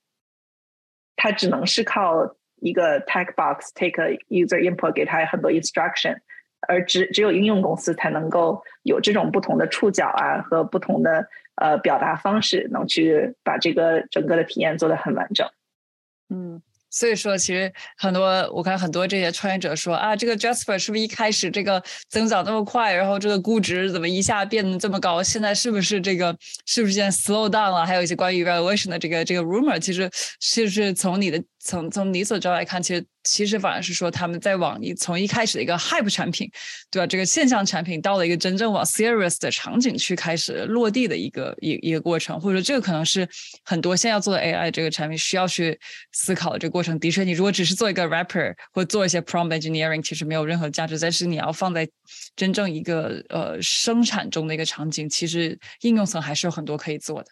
它只能是靠一个 tag box take a user input 给它很多 instruction。而只只有应用公司才能够有这种不同的触角啊和不同的呃表达方式，能去把这个整个的体验做得很完整。嗯。所以说，其实很多我看很多这些创业者说啊，这个 Jasper 是不是一开始这个增长那么快，然后这个估值怎么一下变得这么高？现在是不是这个是不是现在 slow down 了？还有一些关于 valuation 的这个这个 rumor，其实是不是从你的从从你所知道来看，其实其实反而是说他们在往你从一开始的一个 hype 产品，对吧？这个现象产品到了一个真正往 serious 的场景去开始落地的一个一一个过程，或者说这个可能是很多现在要做的 AI 这个产品需要去思考的这个过。过程的确，你如果只是做一个 rapper 或做一些 prompt engineering，其实没有任何价值。但是你要放在真正一个呃生产中的一个场景，其实应用层还是有很多可以做的。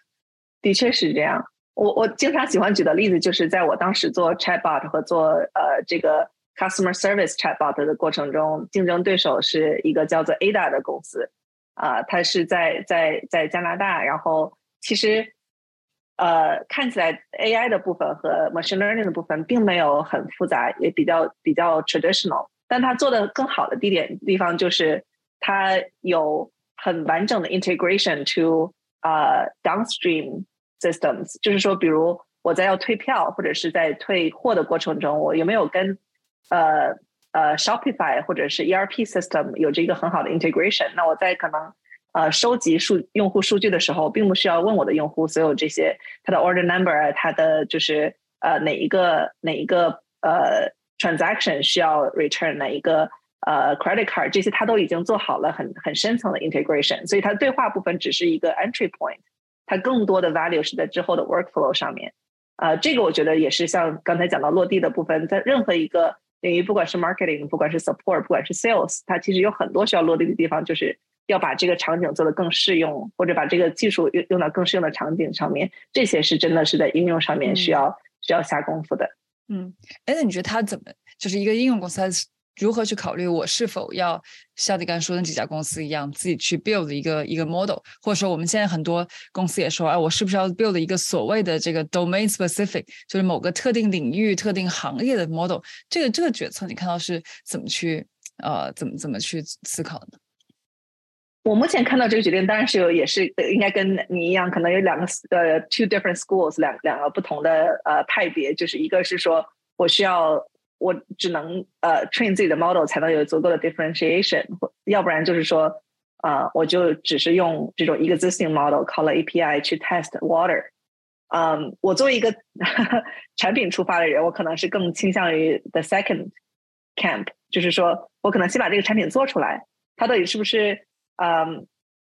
的确是这样。我我经常喜欢举的例子，就是在我当时做 chatbot 和做呃这个 customer service chatbot 的过程中，竞争对手是一个叫做 Ada 的公司啊，它是在在在加拿大，然后其实。呃，看起来 AI 的部分和 machine learning 的部分并没有很复杂，也比较比较 traditional。但它做的更好的地点地方就是它有很完整的 integration to 呃 downstream systems。就是说，比如我在要退票或者是在退货的过程中，我有没有跟呃呃 Shopify 或者是 ERP system 有着一个很好的 integration？那我在可能。呃，收集数用户数据的时候，并不需要问我的用户所有这些他的 order number，他的就是呃哪一个哪一个呃 transaction 需要 return 哪一个呃 credit card，这些他都已经做好了很很深层的 integration，所以它对话部分只是一个 entry point，它更多的 value 是在之后的 workflow 上面。呃，这个我觉得也是像刚才讲到落地的部分，在任何一个领域，不管是 marketing，不管是 support，不管是 sales，它其实有很多需要落地的地方，就是。要把这个场景做得更适用，或者把这个技术用用到更适用的场景上面，这些是真的是在应用上面需要需要下功夫的。嗯，哎，那你觉得它怎么就是一个应用公司，他如何去考虑我是否要像你刚才说的那几家公司一样，自己去 build 一个一个 model，或者说我们现在很多公司也说，哎，我是不是要 build 一个所谓的这个 domain specific，就是某个特定领域、特定行业的 model？这个这个决策你看到是怎么去呃怎么怎么去思考的？我目前看到这个决定，当然是有，也是应该跟你一样，可能有两个呃 two different schools，两两个不同的呃派别，就是一个是说我需要我只能呃 train 自己的 model 才能有足够的 differentiation，要不然就是说啊我就只是用这种 existing model 靠了 API 去 test water。嗯，我作为一个 [LAUGHS] 产品出发的人，我可能是更倾向于 the second camp，就是说我可能先把这个产品做出来，它到底是不是。嗯，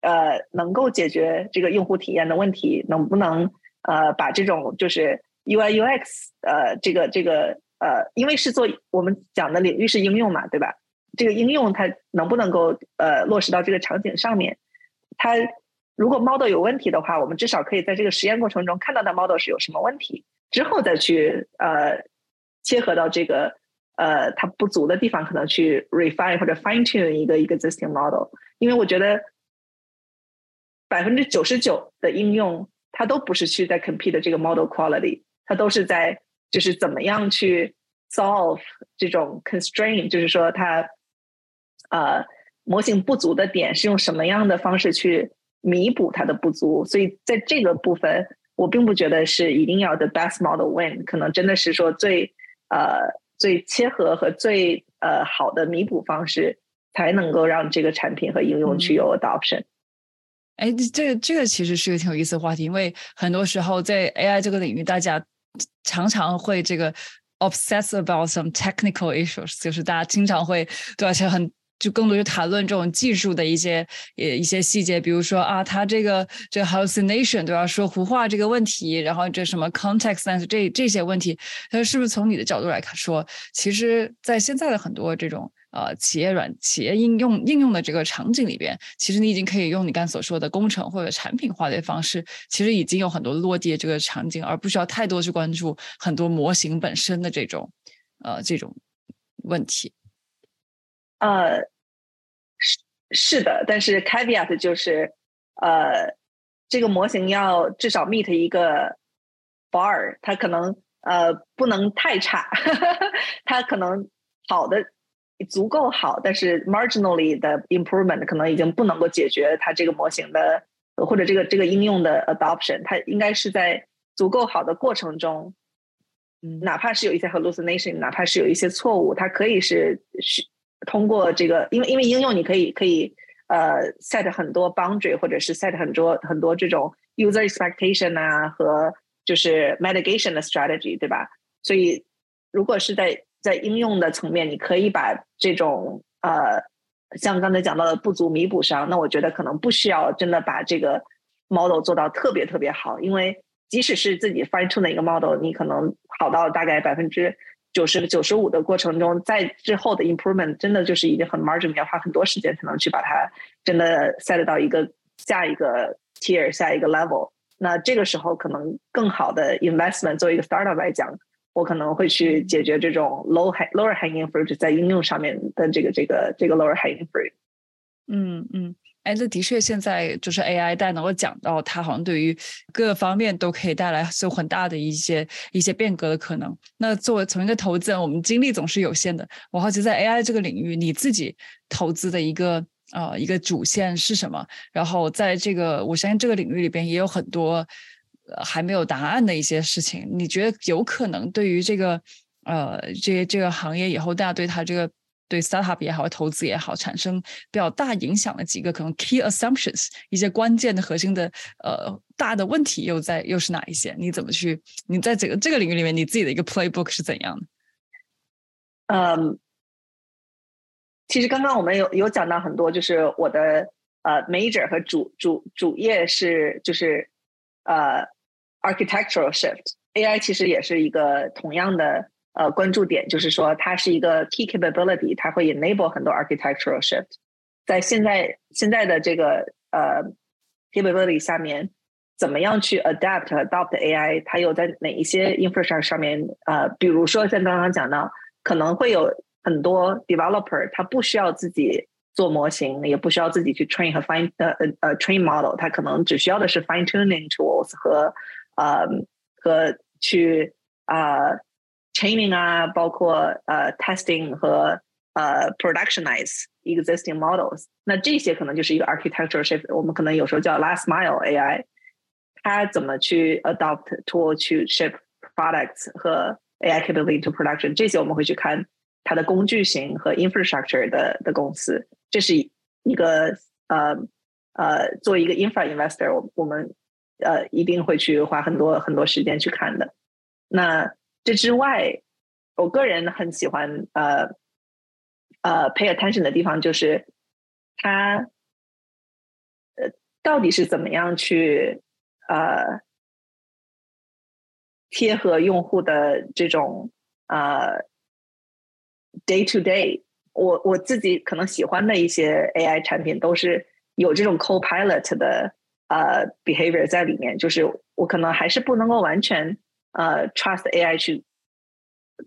呃，能够解决这个用户体验的问题，能不能呃把这种就是 UI UX 呃这个这个呃，因为是做我们讲的领域是应用嘛，对吧？这个应用它能不能够呃落实到这个场景上面？它如果 model 有问题的话，我们至少可以在这个实验过程中看到的 model 是有什么问题，之后再去呃切合到这个。呃，它不足的地方可能去 refine 或者 fine tune 一个一个 existing model，因为我觉得百分之九十九的应用它都不是去在 compete 这个 model quality，它都是在就是怎么样去 solve 这种 constraint，就是说它呃模型不足的点是用什么样的方式去弥补它的不足，所以在这个部分我并不觉得是一定要 the best model win，可能真的是说最呃最切合和最呃好的弥补方式，才能够让这个产品和应用去有 adoption。哎，这个这个其实是一个挺有意思的话题，因为很多时候在 AI 这个领域，大家常常会这个 obsess about some technical issues，就是大家经常会对而且很。就更多去谈论这种技术的一些呃一些细节，比如说啊，它这个这 hallucination 对吧？说胡话这个问题，然后这什么 context sense 这这些问题，它是不是从你的角度来看说，其实，在现在的很多这种呃企业软企业应用应用的这个场景里边，其实你已经可以用你刚所说的工程或者产品化的方式，其实已经有很多落地的这个场景，而不需要太多去关注很多模型本身的这种呃这种问题。呃，是是的，但是 caveat 就是，呃，这个模型要至少 meet 一个 bar，它可能呃不能太差，[LAUGHS] 它可能好的足够好，但是 marginally 的 improvement 可能已经不能够解决它这个模型的或者这个这个应用的 adoption，它应该是在足够好的过程中，哪怕是有一些 hallucination，哪怕是有一些错误，它可以是是。通过这个，因为因为应用你可以可以呃 set 很多 boundary，或者是 set 很多很多这种 user expectation 啊和就是 mitigation 的 strategy，对吧？所以如果是在在应用的层面，你可以把这种呃像刚才讲到的不足弥补上，那我觉得可能不需要真的把这个 model 做到特别特别好，因为即使是自己 fine tune 的一个 model，你可能好到大概百分之。九十九十五的过程中，在之后的 improvement 真的就是已经很 margin，要花很多时间才能去把它真的 set 到一个下一个 tier 下一个 level。那这个时候可能更好的 investment 作为一个 startup 来讲，我可能会去解决这种 low lower hanging fruit 在应用上面的这个这个这个 lower hanging fruit。嗯嗯。哎，那的确，现在就是 AI，大家能够讲到它好像对于各个方面都可以带来有很大的一些一些变革的可能。那作为从一个投资人，我们精力总是有限的。我好奇在 AI 这个领域，你自己投资的一个呃一个主线是什么？然后在这个我相信这个领域里边也有很多还没有答案的一些事情。你觉得有可能对于这个呃这这个行业以后，大家对它这个？对 startup 也好，投资也好，产生比较大影响的几个可能 key assumptions，一些关键的核心的呃大的问题又在又是哪一些？你怎么去？你在这个这个领域里面，你自己的一个 playbook 是怎样的？嗯，其实刚刚我们有有讲到很多，就是我的呃 major 和主主主业是就是呃 architectural shift，AI 其实也是一个同样的。呃，关注点就是说，它是一个 key capability，它会 enable 很多 architectural shift。在现在现在的这个呃 capability 下面，怎么样去 adapt adopt AI？它有在哪一些 infrastructure 上面？呃，比如说像刚刚讲到，可能会有很多 developer，他不需要自己做模型，也不需要自己去 train 和 fine 呃呃 train model，他可能只需要的是 fine tuning tools 和呃和去啊。training 啊，包括呃 testing 和呃 productionize existing models，那这些可能就是一个 architecture shift。我们可能有时候叫 last mile AI，它怎么去 adopt tool 去 ship products 和 AI capability to production，这些我们会去看它的工具型和 infrastructure 的的公司。这是一个呃呃，作为一个 infra investor，我我们呃一定会去花很多很多时间去看的。那 这之外，我个人很喜欢呃呃 pay attention 的地方，就是它呃到底是怎么样去呃贴合用户的这种呃 day to day。我我自己可能喜欢的一些 AI 产品，都是有这种 co-pilot 的呃 behavior 在里面，就是我可能还是不能够完全。呃，trust AI 去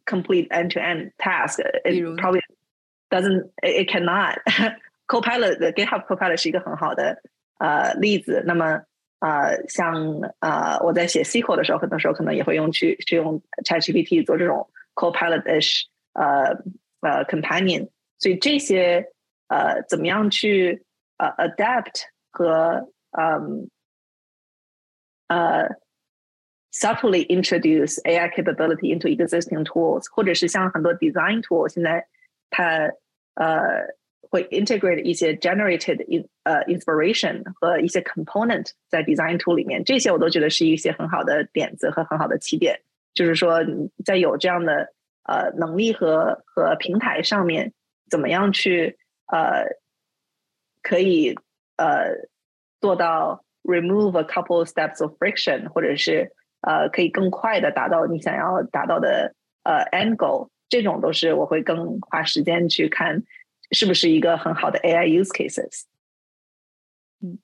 complete end-to-end task. It probably doesn't. It cannot. [LAUGHS] Copilot 的 GitHub Copilot 是一个很好的呃例子。那么呃，像呃我在写 SQL 的时候，很多时候可能也会用去去用 ChatGPT 做这种 Copilot-ish 呃呃 companion。所以这些呃怎么样去呃 adapt 和嗯呃 subtly introduce AI capability into existing tools，或者是像很多 design tool 现在它呃会 integrate 一些 generated in 呃 inspiration 和一些 component 在 design tool 里面，这些我都觉得是一些很好的点子和很好的起点。就是说，在有这样的呃能力和和平台上面，怎么样去呃可以呃做到 remove a couple steps of friction，或者是呃可以更快的达到你想要达到的呃 angle，这种都是我会更花时间去看是不是一个很好的 AI use cases。嗯，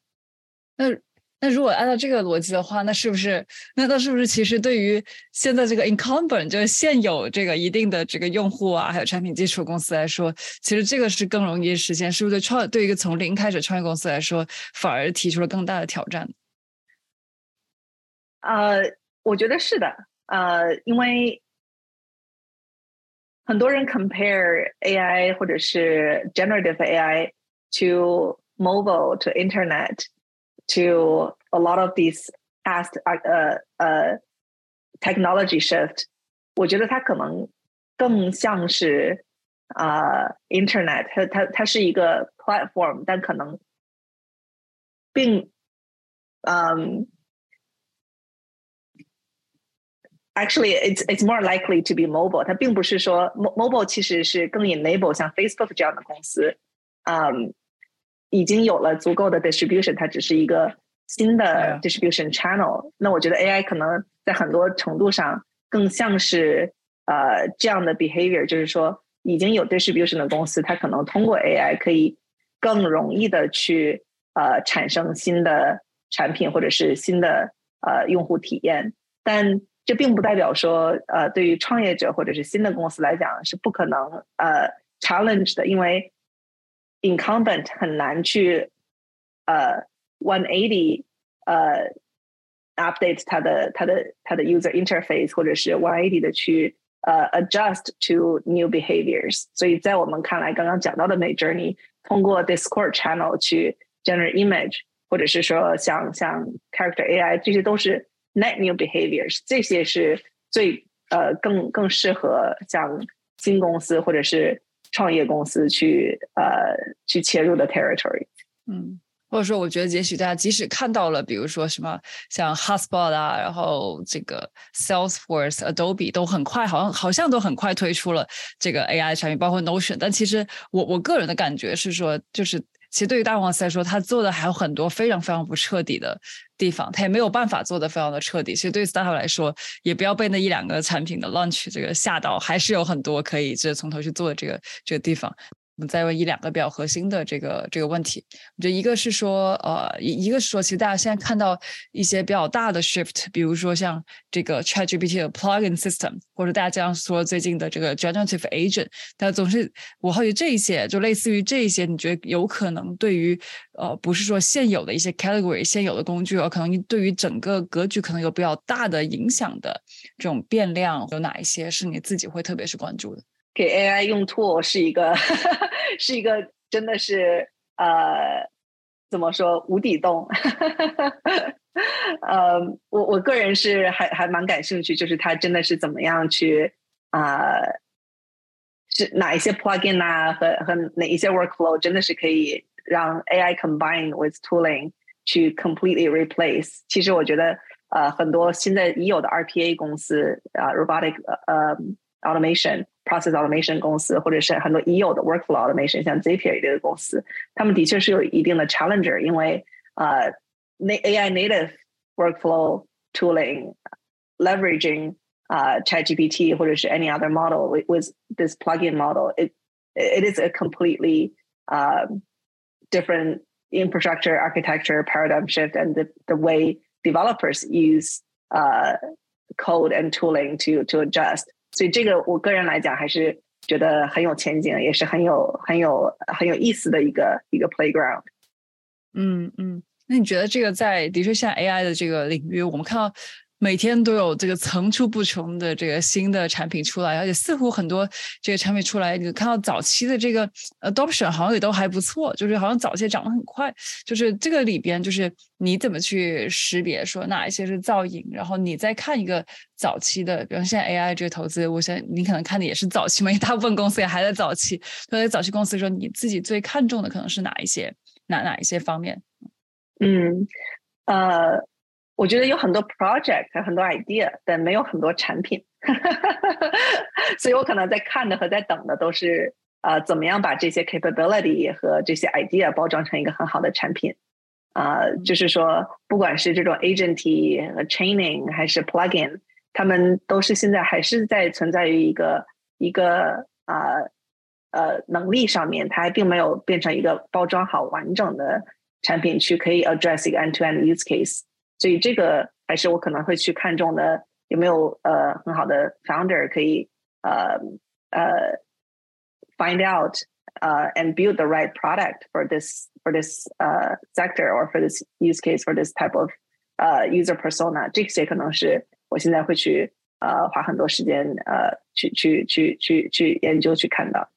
那。那如果按照这个逻辑的话，那是不是那那是不是其实对于现在这个 incumbent 就是现有这个一定的这个用户啊，还有产品基础公司来说，其实这个是更容易实现？是不是对创对一个从零开始创业公司来说，反而提出了更大的挑战？呃，我觉得是的，呃，因为很多人 compare AI 或者是 generative AI to mobile to internet。to a lot of these past uh uh technology shift，我觉得它可能更像是啊、uh, internet，它它它是一个 platform，但可能并嗯。 Actually it's it's more likely to be mobile。它并不是说 mobile 其实是更 enable 像 Facebook 这样的公司，嗯，已经有了足够的 distribution，它只是一个新的 distribution channel。那我觉得 AI 可能在很多程度上更像是呃这样的 behavior，就是说已经有 distribution 的公司，它可能通过 AI 可以更容易的去呃产生新的产品或者是新的呃用户体验。但这并不代表说呃对于创业者或者是新的公司来讲是不可能呃 challenge 的，因为 incumbent 很难去呃 one eighty 呃 update 它的它的它的 user interface 或者是 one eighty 的去呃 adjust to new behaviors。所以在我们看来，刚刚讲到的 Mid Journey 通过 Discord channel 去 generate image，或者是说像像 character AI，这些都是 Net new behaviors。这些是最呃更更适合像新公司或者是创业公司去呃去切入的 territory，嗯，或者说我觉得也许大家即使看到了，比如说什么像 Hotspot 啊，然后这个 Salesforce、Adobe 都很快，好像好像都很快推出了这个 AI 产品，包括 Notion，但其实我我个人的感觉是说，就是。其实对于大公司来说，他做的还有很多非常非常不彻底的地方，他也没有办法做的非常的彻底。其实对于 startup 来说，也不要被那一两个产品的 launch 这个吓到，还是有很多可以这从头去做的这个这个地方。我们再问一两个比较核心的这个这个问题，我觉得一个是说，呃，一一个是说，其实大家现在看到一些比较大的 shift，比如说像这个 ChatGPT 的 plugin system，或者大家这样说最近的这个 generative agent，但总是我好奇这一些，就类似于这一些，你觉得有可能对于呃，不是说现有的一些 category、现有的工具，而可能对于整个格局可能有比较大的影响的这种变量，有哪一些是你自己会特别是关注的？给 AI 用 tool 是一个 [LAUGHS] 是一个真的是呃怎么说无底洞，呃我我个人是还还蛮感兴趣，就是它真的是怎么样去啊是哪一些 plugin 啊和和哪一些 workflow 真的是可以让 AI combine with tooling 去 completely replace。其实我觉得呃很多现在已有的 RPA 公司啊 robotic 呃 automation。Process automation 公司，或者是很多已有的 workflow automation，像 Zapier 一类的公司，他们的确是有一定的 challenger，因为呃，那 AI native workflow tooling leveraging 啊 ChatGPT 或者是 any other model with, with this plugin model, it it is a completely uh, different infrastructure architecture paradigm shift and the, the way developers use uh, code and tooling to to adjust 所以这个我个人来讲还是觉得很有前景，也是很有很有很有意思的一个一个 playground。嗯嗯，那你觉得这个在的确像 AI 的这个领域，我们看到每天都有这个层出不穷的这个新的产品出来，而且似乎很多这个产品出来，你看到早期的这个 adoption 好像也都还不错，就是好像早期涨得很快。就是这个里边，就是你怎么去识别说哪一些是造影，然后你再看一个早期的，比如现在 AI 这个投资，我想你可能看的也是早期嘛，因为大部分公司也还在早期。所以早期公司说你自己最看重的可能是哪一些，哪哪一些方面？嗯，呃。我觉得有很多 project 很多 idea，但没有很多产品，[LAUGHS] 所以我可能在看的和在等的都是呃，怎么样把这些 capability 和这些 idea 包装成一个很好的产品啊，就是说，不管是这种 agency 和 training 还是 plugin，他们都是现在还是在存在于一个一个啊呃能力上面，它还并没有变成一个包装好完整的产品去可以 address 一个 end to end use case。所以这个还是我可能会去看重的，有没有呃很好的 founder 可以呃呃 find out 呃 and build the right product for this for this uh sector or for this use case for this type of uh user persona，这些可能是我现在会去呃花很多时间呃去去去去去研究去看到。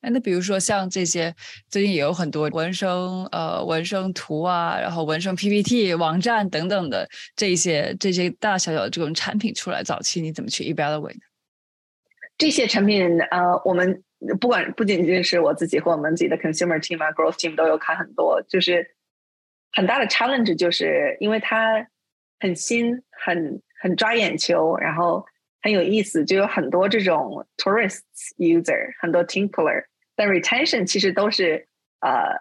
哎，那比如说像这些，最近也有很多纹身呃纹身图啊，然后纹身 PPT 网站等等的这些这些大大小小的这种产品出来，早期你怎么去 evaluate 呢？这些产品呃，我们不管不仅仅是我自己和我们自己的 consumer team 啊，growth team 都有看很多，就是很大的 challenge，就是因为它很新，很很抓眼球，然后。很有意思，就有很多这种 tourists user，很多 tinkler，但 retention 其实都是呃，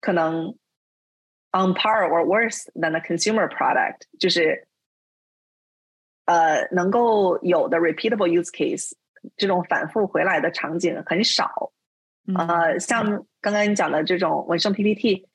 可能 on par or worse than the consumer product，就是呃，能够有的 repeatable use case，这种反复回来的场景很少。呃，像刚刚你讲的这种文生 PPT，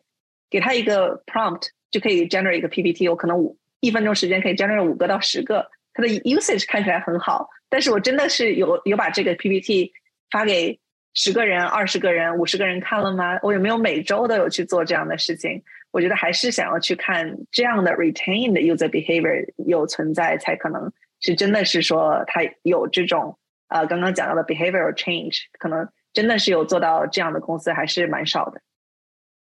给他一个 prompt 就可以 generate 一个 PPT，我可能五一分钟时间可以 generate 五个到十个。它的 usage 看起来很好，但是我真的是有有把这个 PPT 发给十个人、二十个人、五十个人看了吗？我有没有每周都有去做这样的事情？我觉得还是想要去看这样的 retained user behavior 有存在，才可能是真的是说它有这种呃刚刚讲到的 behavioral change，可能真的是有做到这样的公司还是蛮少的。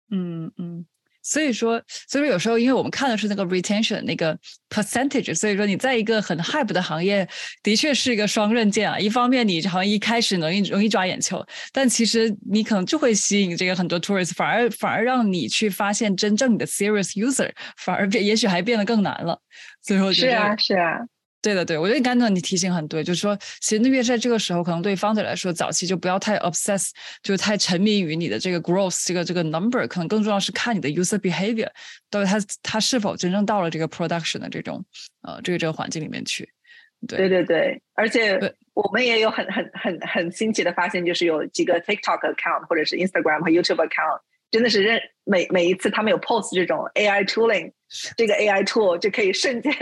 嗯嗯。所以说，所以说有时候，因为我们看的是那个 retention 那个 percentage，所以说你在一个很 hype 的行业，的确是一个双刃剑啊。一方面，你好像一开始容易容易抓眼球，但其实你可能就会吸引这个很多 tourists，反而反而让你去发现真正你的 serious user，反而变也许还变得更难了。所以说，是啊，是啊。对的，对，我觉得刚才你提醒很对，就是说，其实越在这个时候，可能对 founder 来说，早期就不要太 obsess，就是太沉迷于你的这个 growth 这个这个 number，可能更重要是看你的 user behavior，到底他他是否真正到了这个 production 的这种呃这个这个环境里面去。对对对，而且我们也有很很很很新奇的发现，就是有几个 TikTok account 或者是 Instagram 和 YouTube account。真的是认每每一次他们有 post 这种 AI tooling，这个 AI tool 就可以瞬间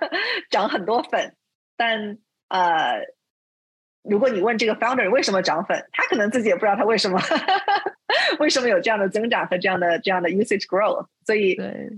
[LAUGHS] 涨很多粉。但呃，如果你问这个 founder 为什么涨粉，他可能自己也不知道他为什么 [LAUGHS] 为什么有这样的增长和这样的这样的 usage growth。所以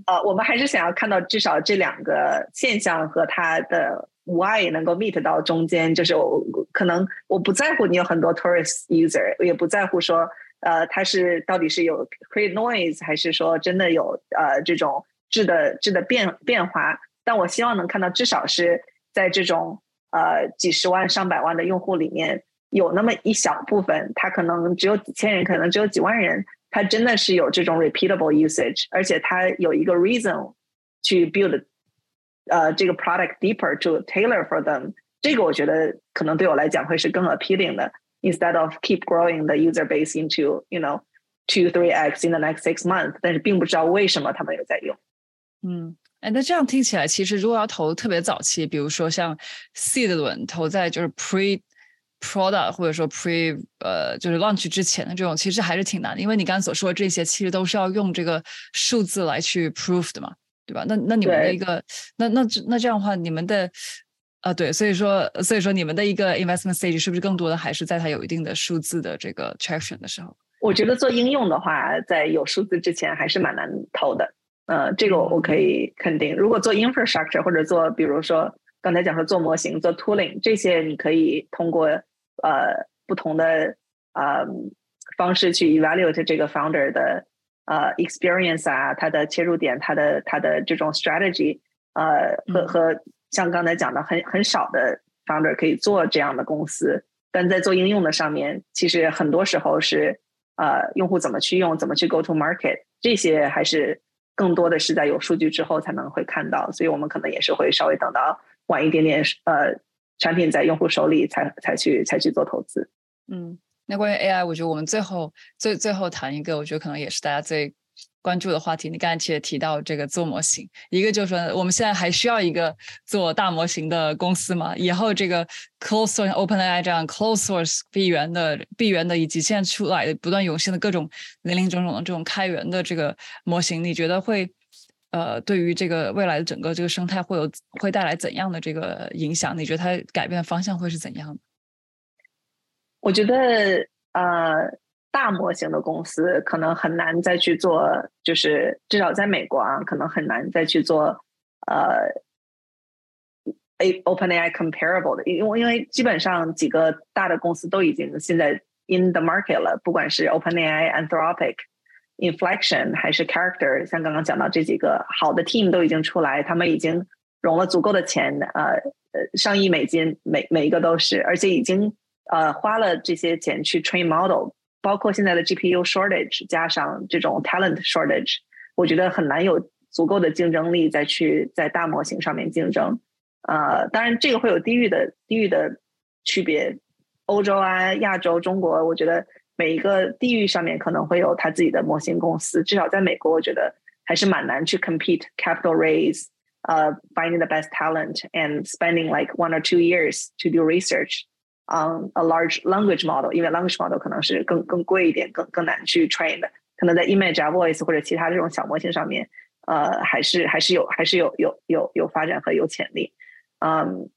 呃，我们还是想要看到至少这两个现象和它的 why 能够 meet 到中间。就是我可能我不在乎你有很多 tourist user，也不在乎说。呃，它是到底是有 create noise，还是说真的有呃这种质的质的变变化？但我希望能看到，至少是在这种呃几十万上百万的用户里面，有那么一小部分，它可能只有几千人，可能只有几万人，它真的是有这种 repeatable usage，而且它有一个 reason 去 build 呃这个 product deeper to tailor for them。这个我觉得可能对我来讲会是更 appealing 的。Instead of keep growing the user base into you know two three x in the next six months，但是并不知道为什么他们有在用。嗯，哎，那这样听起来，其实如果要投特别早期，比如说像 seed 轮投在就是 pre product 或者说 pre 呃就是 launch 之前的这种，其实还是挺难的，因为你刚才所说的这些，其实都是要用这个数字来去 prove 的嘛，对吧？那那你们的一个，那那那这样的话，你们的啊，对，所以说，所以说你们的一个 investment stage 是不是更多的还是在它有一定的数字的这个 traction 的时候？我觉得做应用的话，在有数字之前还是蛮难投的。呃，这个我我可以肯定。如果做 infrastructure 或者做，比如说刚才讲说做模型、做 tooling 这些，你可以通过呃不同的呃方式去 evaluate 这个 founder 的呃 experience 啊，他的切入点，他的他的这种 strategy，呃和和像刚才讲的很很少的 founder 可以做这样的公司，但在做应用的上面，其实很多时候是呃用户怎么去用，怎么去 go to market，这些还是。更多的是在有数据之后才能会看到，所以我们可能也是会稍微等到晚一点点，呃，产品在用户手里才才去才去做投资。嗯，那关于 AI，我觉得我们最后最最后谈一个，我觉得可能也是大家最。关注的话题，你刚才其实提到这个做模型，一个就是说我们现在还需要一个做大模型的公司吗？以后这个 close source OpenAI 这样 close source 闭源的闭源的，以及现在出来的不断涌现的各种林林总总的这种开源的这个模型，你觉得会呃对于这个未来的整个这个生态会有会带来怎样的这个影响？你觉得它改变的方向会是怎样的？我觉得呃。大模型的公司可能很难再去做，就是至少在美国啊，可能很难再去做呃，A OpenAI comparable 的，因为因为基本上几个大的公司都已经现在 in the market 了，不管是 OpenAI、Anthropic、Inflection 还是 Character，像刚刚讲到这几个好的 team 都已经出来，他们已经融了足够的钱，呃呃上亿美金，每每一个都是，而且已经呃花了这些钱去 train model。包括现在的 GPU shortage 加上这种 talent shortage，我觉得很难有足够的竞争力再去在大模型上面竞争。呃，当然这个会有地域的地域的区别，欧洲啊、亚洲、中国，我觉得每一个地域上面可能会有他自己的模型公司。至少在美国，我觉得还是蛮难去 compete capital raise，呃，finding the best talent and spending like one or two years to do research。 On a large language model，因为 language model 可能是更更贵一点，更更难去 train 的。可能在 image 啊 voice 或者其他这种小模型上面，呃，还是还是有还是有有有有发展和有潜力。嗯，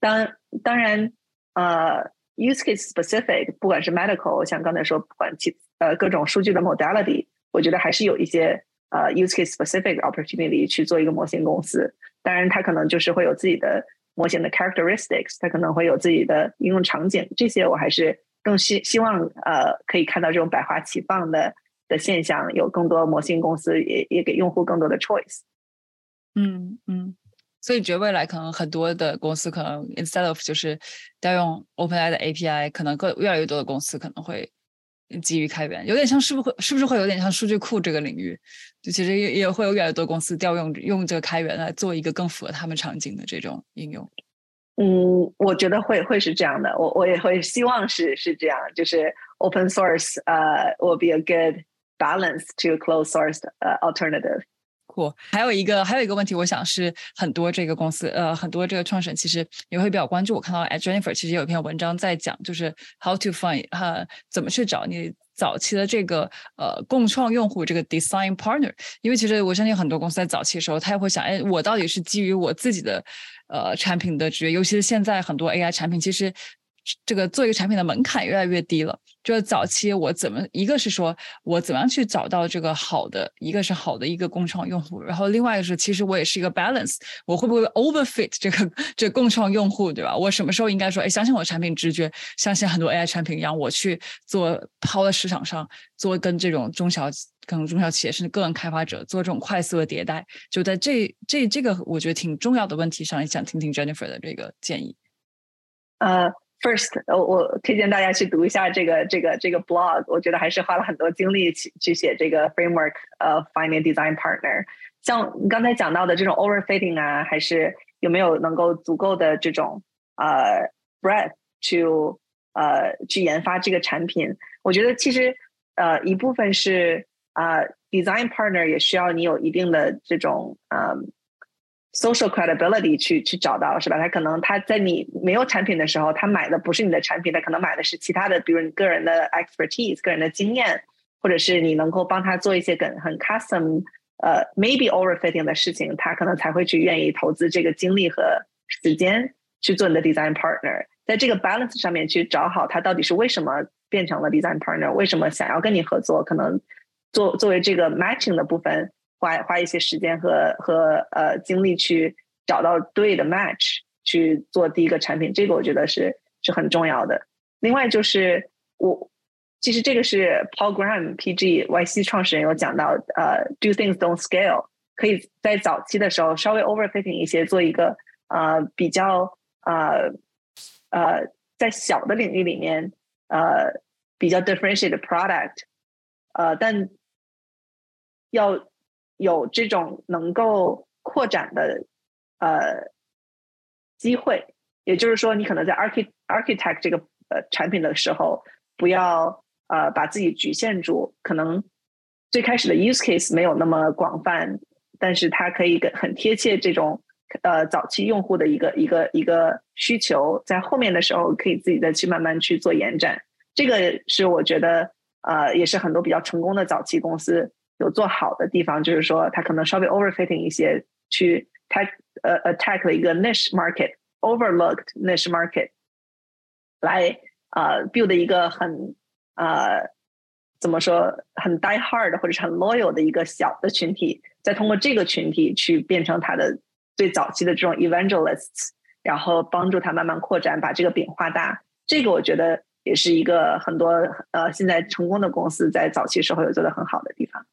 当当然，呃，use case specific，不管是 medical，像刚才说，不管其呃各种数据的 modality，我觉得还是有一些呃 use case specific opportunity 去做一个模型公司。当然，它可能就是会有自己的。模型的 characteristics，它可能会有自己的应用场景，这些我还是更希希望呃可以看到这种百花齐放的的现象，有更多模型公司也也给用户更多的 choice。嗯嗯，所以觉得未来可能很多的公司可能 instead of 就是调用 OpenAI 的 API，可能更越来越多的公司可能会。基于开源，有点像是不会是不是会有点像数据库这个领域？就其实也也会有越来越多公司调用用这个开源来做一个更符合他们场景的这种应用。嗯，我觉得会会是这样的，我我也会希望是是这样，就是 open source 呃 will be a good balance to closed source 呃 alternative。还有一个还有一个问题，我想是很多这个公司呃很多这个创始人其实也会比较关注。我看到 at Jennifer 其实有一篇文章在讲，就是 how to find 哈怎么去找你早期的这个呃共创用户这个 design partner。因为其实我相信很多公司在早期的时候，他也会想，哎，我到底是基于我自己的呃产品的职业，尤其是现在很多 AI 产品，其实这个做一个产品的门槛越来越低了。就是早期我怎么一个是说我怎么样去找到这个好的，一个是好的一个共创用户，然后另外一个是其实我也是一个 balance，我会不会 overfit 这个这共创用户，对吧？我什么时候应该说，哎，相信我的产品直觉，相信很多 AI 产品一样，我去做抛在市场上，做跟这种中小可能中小企业甚至个人开发者做这种快速的迭代，就在这这这个我觉得挺重要的问题上，也想听听 Jennifer 的这个建议。呃。First，我我推荐大家去读一下这个这个这个 blog，我觉得还是花了很多精力去去写这个 framework，呃，finding design partner。像你刚才讲到的这种 overfitting 啊，还是有没有能够足够的这种呃 breadth to 呃去研发这个产品？我觉得其实呃一部分是啊 design partner 也需要你有一定的这种嗯。Social credibility 去去找到是吧？他可能他在你没有产品的时候，他买的不是你的产品，他可能买的是其他的，比如你个人的 expertise、个人的经验，或者是你能够帮他做一些很很 custom 呃 maybe overfitting 的事情，他可能才会去愿意投资这个精力和时间去做你的 design partner。在这个 balance 上面去找好他到底是为什么变成了 design partner，为什么想要跟你合作？可能作作为这个 matching 的部分。花花一些时间和和呃精力去找到对的 match 去做第一个产品，这个我觉得是是很重要的。另外就是我其实这个是 Paul Graham PG YC 创始人有讲到，呃，do things don't scale，可以在早期的时候稍微 overfitting 一些，做一个呃比较呃呃在小的领域里面呃比较 differentiated product，呃，但要有这种能够扩展的呃机会，也就是说，你可能在 archi architect 这个呃产品的时候，不要呃把自己局限住，可能最开始的 use case 没有那么广泛，但是它可以跟很贴切这种呃早期用户的一个一个一个需求，在后面的时候可以自己再去慢慢去做延展，这个是我觉得呃也是很多比较成功的早期公司。有做好的地方，就是说它可能稍微 overfitting 一些，去 tack 呃 attack 了一个 niche market，overlooked niche market，来呃 build 一个很呃怎么说很 die hard 或者是很 loyal 的一个小的群体，再通过这个群体去变成它的最早期的这种 evangelists，然后帮助它慢慢扩展，把这个饼画大。这个我觉得也是一个很多呃现在成功的公司在早期时候有做的很好的地方。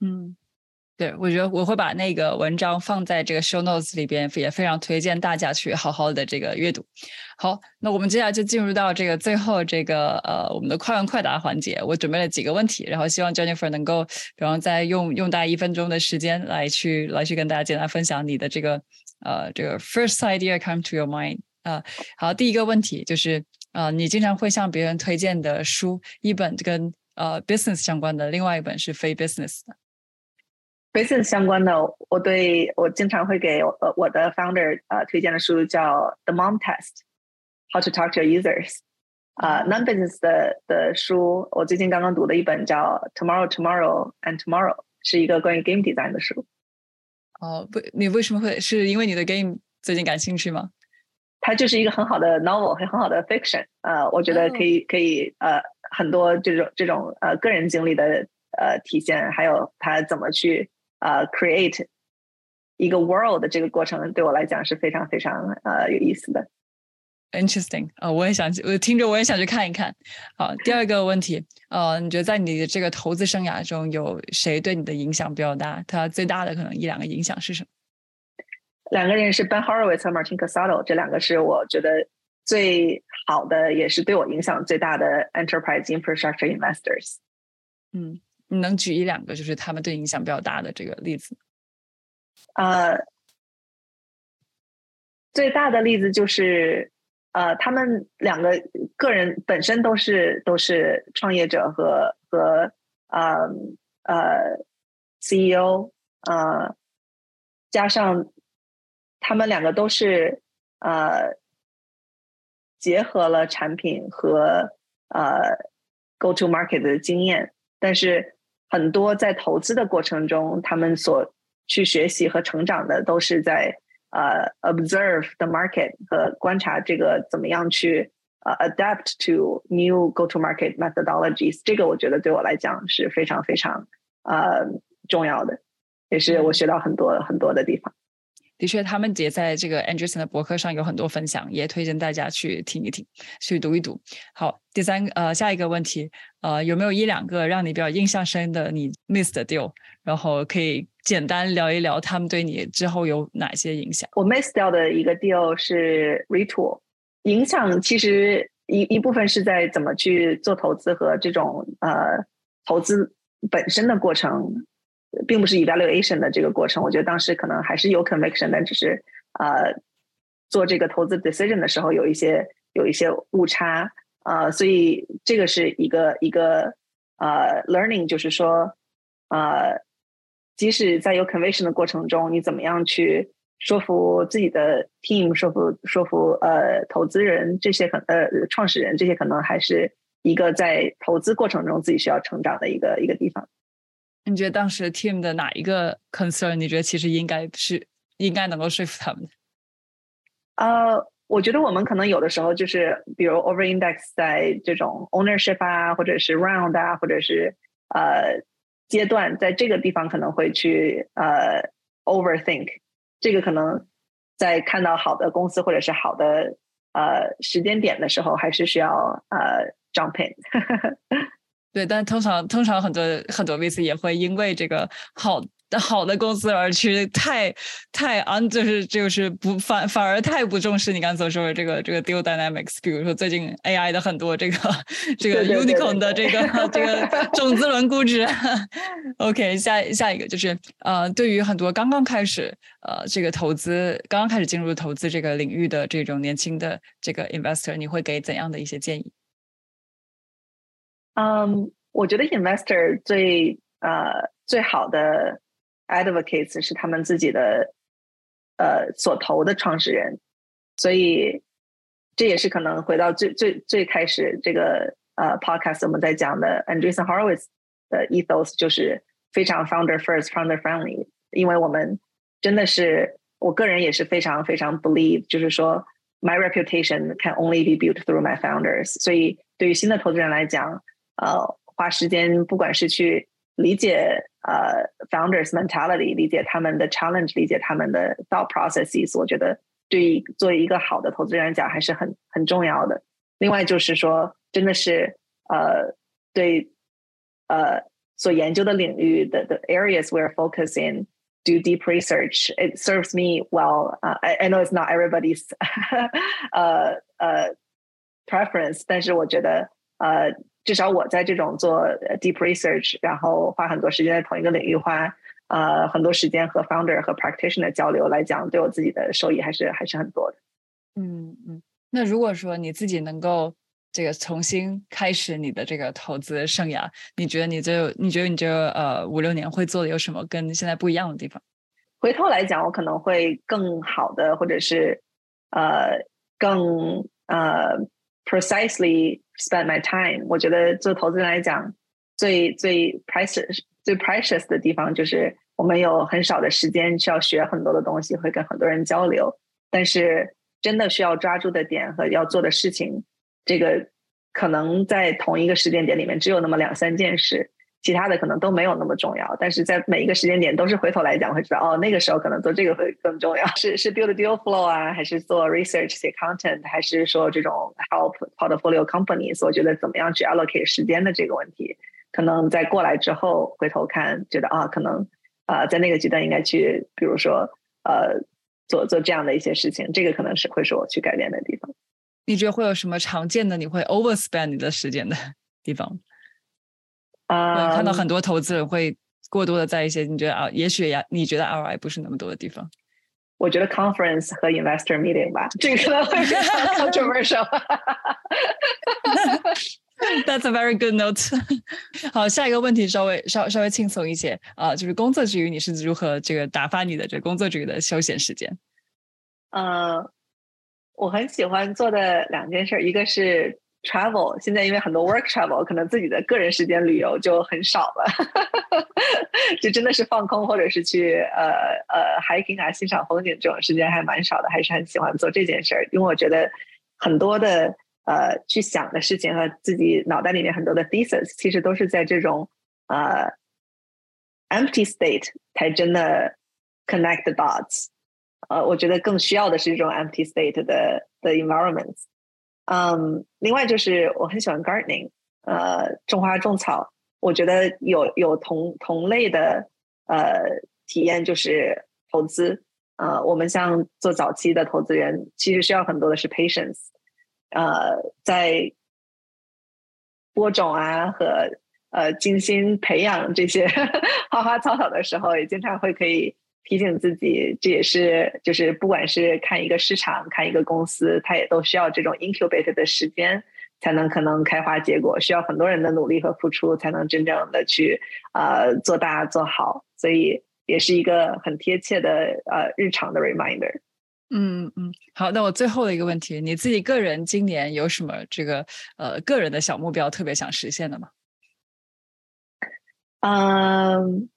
嗯，对，我觉得我会把那个文章放在这个 show notes 里边，也非常推荐大家去好好的这个阅读。好，那我们接下来就进入到这个最后这个呃我们的快问快答环节。我准备了几个问题，然后希望 Jennifer 能够，然后再用用大概一分钟的时间来去来去跟大家简单分享你的这个呃这个 first idea come to your mind 啊。好，第一个问题就是呃你经常会向别人推荐的书，一本跟呃 business 相关的，另外一本是非 business 的。Business 相关的，我对我经常会给呃我的 founder 呃推荐的书叫《The Mom Test》，How to Talk to Your Users。啊，non business 的的书，我最近刚刚读的一本叫《Tomorrow, Tomorrow and Tomorrow》，是一个关于 game design 的书。哦，不，你为什么会是因为你的 game 最近感兴趣吗？它就是一个很好的 novel，很很好的 fiction。呃，我觉得可以可以呃很多这种这种呃个人经历的呃体现，还有他怎么去。呃，create 一个 world 的这个过程对我来讲是非常非常呃有意思的。Interesting 啊，我也想去，我听着我也想去看一看。好，第二个问题，呃，你觉得在你的这个投资生涯中，有谁对你的影响比较大？他最大的可能一两个影响是什么？两个人是 Ben Horowitz 和 Martin Casado，这两个是我觉得最好的，也是对我影响最大的 enterprise infrastructure investors。嗯。你能举一两个，就是他们对影响比较大的这个例子？呃，最大的例子就是，呃，他们两个个人本身都是都是创业者和和呃呃 CEO，呃，加上他们两个都是呃结合了产品和呃 go to market 的经验，但是。很多在投资的过程中，他们所去学习和成长的，都是在呃 observe the market 和观察这个怎么样去呃 adapt to new go to market methodologies。这个我觉得对我来讲是非常非常呃重要的，也是我学到很多很多的地方。的确，他们也在这个 Anderson 的博客上有很多分享，也推荐大家去听一听，去读一读。好，第三呃，下一个问题，呃，有没有一两个让你比较印象深的你 miss 的 deal？然后可以简单聊一聊他们对你之后有哪些影响？我 miss 掉的一个 deal 是 Retool，影响其实一一部分是在怎么去做投资和这种呃投资本身的过程。并不是 evaluation 的这个过程，我觉得当时可能还是有 conviction，但只是呃做这个投资 decision 的时候有一些有一些误差呃，所以这个是一个一个呃 learning，就是说呃即使在有 conviction 的过程中，你怎么样去说服自己的 team，说服说服呃投资人这些可呃创始人这些可能还是一个在投资过程中自己需要成长的一个一个地方。你觉得当时 team 的哪一个 concern？你觉得其实应该是应该能够说服他们的？呃，我觉得我们可能有的时候就是，比如 over index 在这种 ownership 啊，或者是 round 啊，或者是呃阶段，在这个地方可能会去呃 overthink，这个可能在看到好的公司或者是好的呃时间点的时候，还是需要呃 jump in。[LAUGHS] 对，但通常通常很多很多 VC 也会因为这个好。好的公司而去太太啊，就是就是不反反而太不重视你刚才所说的这个这个 deal dynamics。比如说最近 AI 的很多这个 [LAUGHS] 这个 unicorn 的这个这个种子轮估值。[LAUGHS] OK，下下一个就是呃，对于很多刚刚开始呃这个投资刚刚开始进入投资这个领域的这种年轻的这个 investor，你会给怎样的一些建议？嗯，我觉得 investor 最呃最好的。Advocates 是他们自己的呃所投的创始人，所以这也是可能回到最最最开始这个呃 Podcast 我们在讲的 Andreessen Horowitz 的 ethos 就是非常 Founder First Founder Friendly，因为我们真的是我个人也是非常非常 believe，就是说 My reputation can only be built through my founders，所以对于新的投资人来讲，呃，花时间不管是去理解。呃，founders mentality，理解他们的 challenge，理解他们的 thought processes，我觉得对于作为一个好的投资人来讲还是很很重要的。另外就是说，真的是呃，对呃所研究的领域的 the areas we're focusing do deep research. It serves me well. Uh, I, I know it's not everybody's [LAUGHS] 呃呃 preference，但是我觉得呃 至少我在这种做 deep research，然后花很多时间在同一个领域，花呃很多时间和 founder 和 practitioner 交流来讲，对我自己的收益还是还是很多的。嗯嗯，那如果说你自己能够这个重新开始你的这个投资生涯，你觉得你这你觉得你这呃五六年会做的有什么跟现在不一样的地方？回头来讲，我可能会更好的，或者是呃更呃 precisely。Spend my time，我觉得做投资人来讲，最最 precious 最 precious 的地方就是我们有很少的时间需要学很多的东西，会跟很多人交流。但是真的需要抓住的点和要做的事情，这个可能在同一个时间点里面只有那么两三件事。其他的可能都没有那么重要，但是在每一个时间点都是回头来讲会知道哦，那个时候可能做这个会更重要。[LAUGHS] 是是 build deal flow 啊，还是做 research 写 content，还是说这种 help portfolio companies？我觉得怎么样去 allocate 时间的这个问题，可能在过来之后回头看，觉得啊，可能啊在那个阶段应该去，比如说呃做做这样的一些事情，这个可能是会是我去改变的地方。你觉得会有什么常见的你会 overspend 你的时间的地方？啊，看到很多投资人会过多的在一些你觉得啊，也许呀，你觉得 ROI 不是那么多的地方。我觉得 conference 和 investor meeting 吧，这个可能会比较 controversial。[LAUGHS] That's a very good note。[LAUGHS] 好，下一个问题稍微稍稍微轻松一些啊，就是工作之余你是如何这个打发你的这工作之余的休闲时间？呃，我很喜欢做的两件事，一个是。Travel 现在因为很多 work travel，可能自己的个人时间旅游就很少了，[LAUGHS] 就真的是放空或者是去呃呃 hiking 啊欣赏风景这种时间还蛮少的，还是很喜欢做这件事儿，因为我觉得很多的呃去想的事情和自己脑袋里面很多的 thesis，其实都是在这种呃 empty state 才真的 connect the dots，呃，我觉得更需要的是这种 empty state 的的 environments。嗯，另外就是我很喜欢 gardening，呃，种花种草。我觉得有有同同类的呃体验，就是投资。呃，我们像做早期的投资人，其实需要很多的是 patience。呃，在播种啊和呃精心培养这些 [LAUGHS] 花花草草的时候，也经常会可以。提醒自己，这也是就是不管是看一个市场，看一个公司，它也都需要这种 incubate 的时间，才能可能开花结果，需要很多人的努力和付出，才能真正的去呃做大做好。所以也是一个很贴切的呃日常的 reminder。嗯嗯，好，那我最后的一个问题，你自己个人今年有什么这个呃个人的小目标特别想实现的吗？嗯。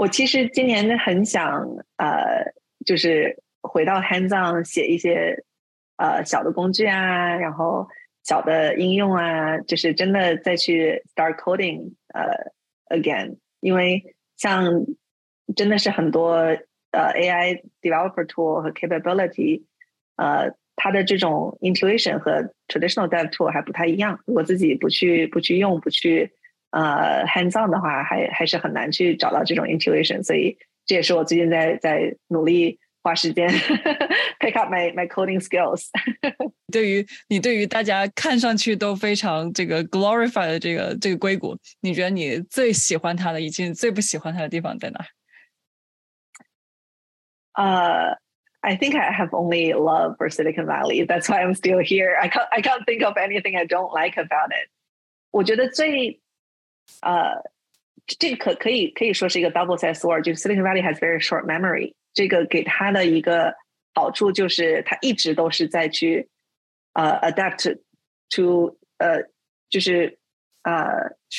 我其实今年很想呃，就是回到 hands on 写一些呃小的工具啊，然后小的应用啊，就是真的再去 start coding 呃 again，因为像真的是很多呃 AI developer tool 和 capability，呃，它的这种 intuition 和 traditional dev tool 还不太一样。我自己不去不去用不去呃 hands on 的话，还还是很难去找到这种 intuition。所以这也是我最近在在努力。花时间 [LAUGHS] pick up my my coding skills。[LAUGHS] 对于你对于大家看上去都非常这个 glorify 的这个这个硅谷，你觉得你最喜欢它的以及最不喜欢它的地方在哪？呃、uh,，I think I have only love for Silicon Valley. That's why I'm still here. I can't I can't think of anything I don't like about it. 我觉得最 呃，这个可可以可以说是一个 double-edged sword，就是 Silicon Valley has very short memory。这个给他的一个好处就是，他一直都是在去呃 adapt to 呃，就是呃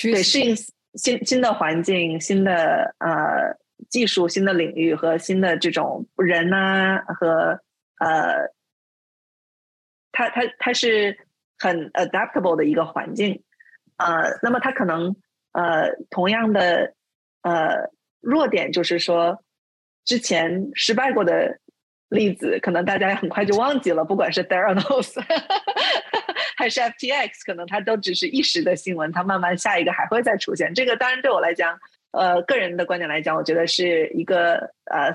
对适应新新的环境、新的呃技术、新的领域和新的这种人呐和呃，他他他是很 adaptable 的一个环境呃，那么他可能呃同样的呃弱点就是说。之前失败过的例子，可能大家很快就忘记了。不管是 Theranos [LAUGHS] 还是 FTX，可能它都只是一时的新闻，它慢慢下一个还会再出现。这个当然对我来讲，呃，个人的观点来讲，我觉得是一个呃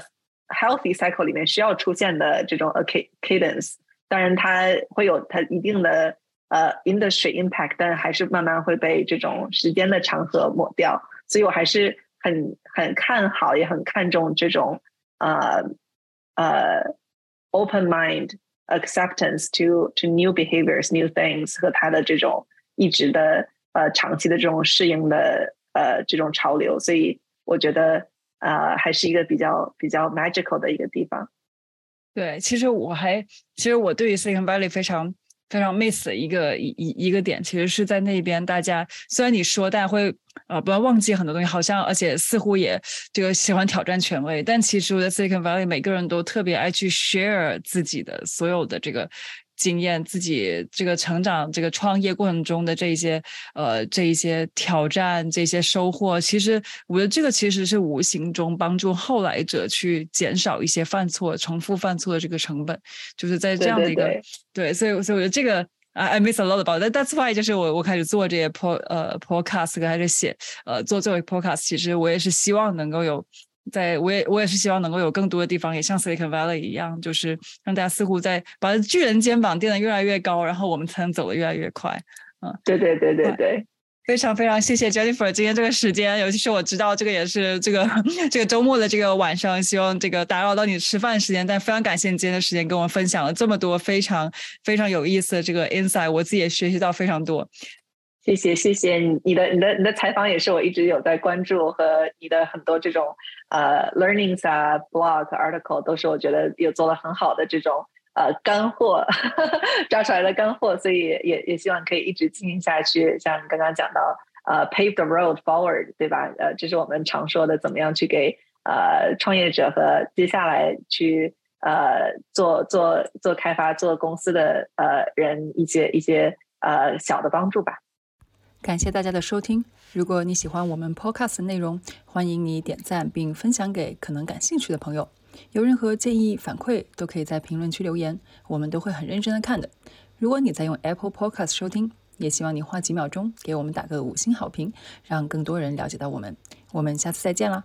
healthy cycle 里面需要出现的这种 a cadence。当然，它会有它一定的呃 industry impact，但还是慢慢会被这种时间的长河抹掉。所以我还是。很很看好，也很看重这种呃呃 open mind acceptance to to new behaviors, new things 和他的这种一直的呃长期的这种适应的呃这种潮流，所以我觉得呃还是一个比较比较 magical 的一个地方。对，其实我还其实我对于 Silicon Valley 非常。非常 miss 的一个一一一个点，其实是在那边，大家虽然你说大家会呃不要忘记很多东西，好像而且似乎也这个喜欢挑战权威，但其实我在 Silicon Valley 每个人都特别爱去 share 自己的所有的这个。经验，自己这个成长、这个创业过程中的这一些呃，这一些挑战、这些收获，其实我觉得这个其实是无形中帮助后来者去减少一些犯错、重复犯错的这个成本，就是在这样的一个对，所以所以我觉得这个 I miss a lot about that. That's why 就是我我开始做这些 pod 呃 podcast，开始写呃做作为 podcast，其实我也是希望能够有。在我也我也是希望能够有更多的地方也像 Silicon Valley 一样，就是让大家似乎在把巨人肩膀垫得越来越高，然后我们才能走得越来越快。嗯，对对对对对，非常非常谢谢 Jennifer 今天这个时间，尤其是我知道这个也是这个这个周末的这个晚上，希望这个打扰到你吃饭时间，但非常感谢你今天的时间跟我分享了这么多非常非常有意思的这个 insight，我自己也学习到非常多。谢谢谢谢你的你的你的采访也是我一直有在关注和你的很多这种呃 learnings 啊 blog article 都是我觉得有做了很好的这种呃干货 [LAUGHS] 抓出来的干货，所以也也希望可以一直进行下去。像你刚刚讲到呃 pave the road forward 对吧？呃，这是我们常说的怎么样去给呃创业者和接下来去呃做做做开发做公司的呃人一些一些呃小的帮助吧。感谢大家的收听。如果你喜欢我们 Podcast 的内容，欢迎你点赞并分享给可能感兴趣的朋友。有任何建议反馈，都可以在评论区留言，我们都会很认真的看的。如果你在用 Apple Podcast 收听，也希望你花几秒钟给我们打个五星好评，让更多人了解到我们。我们下次再见啦！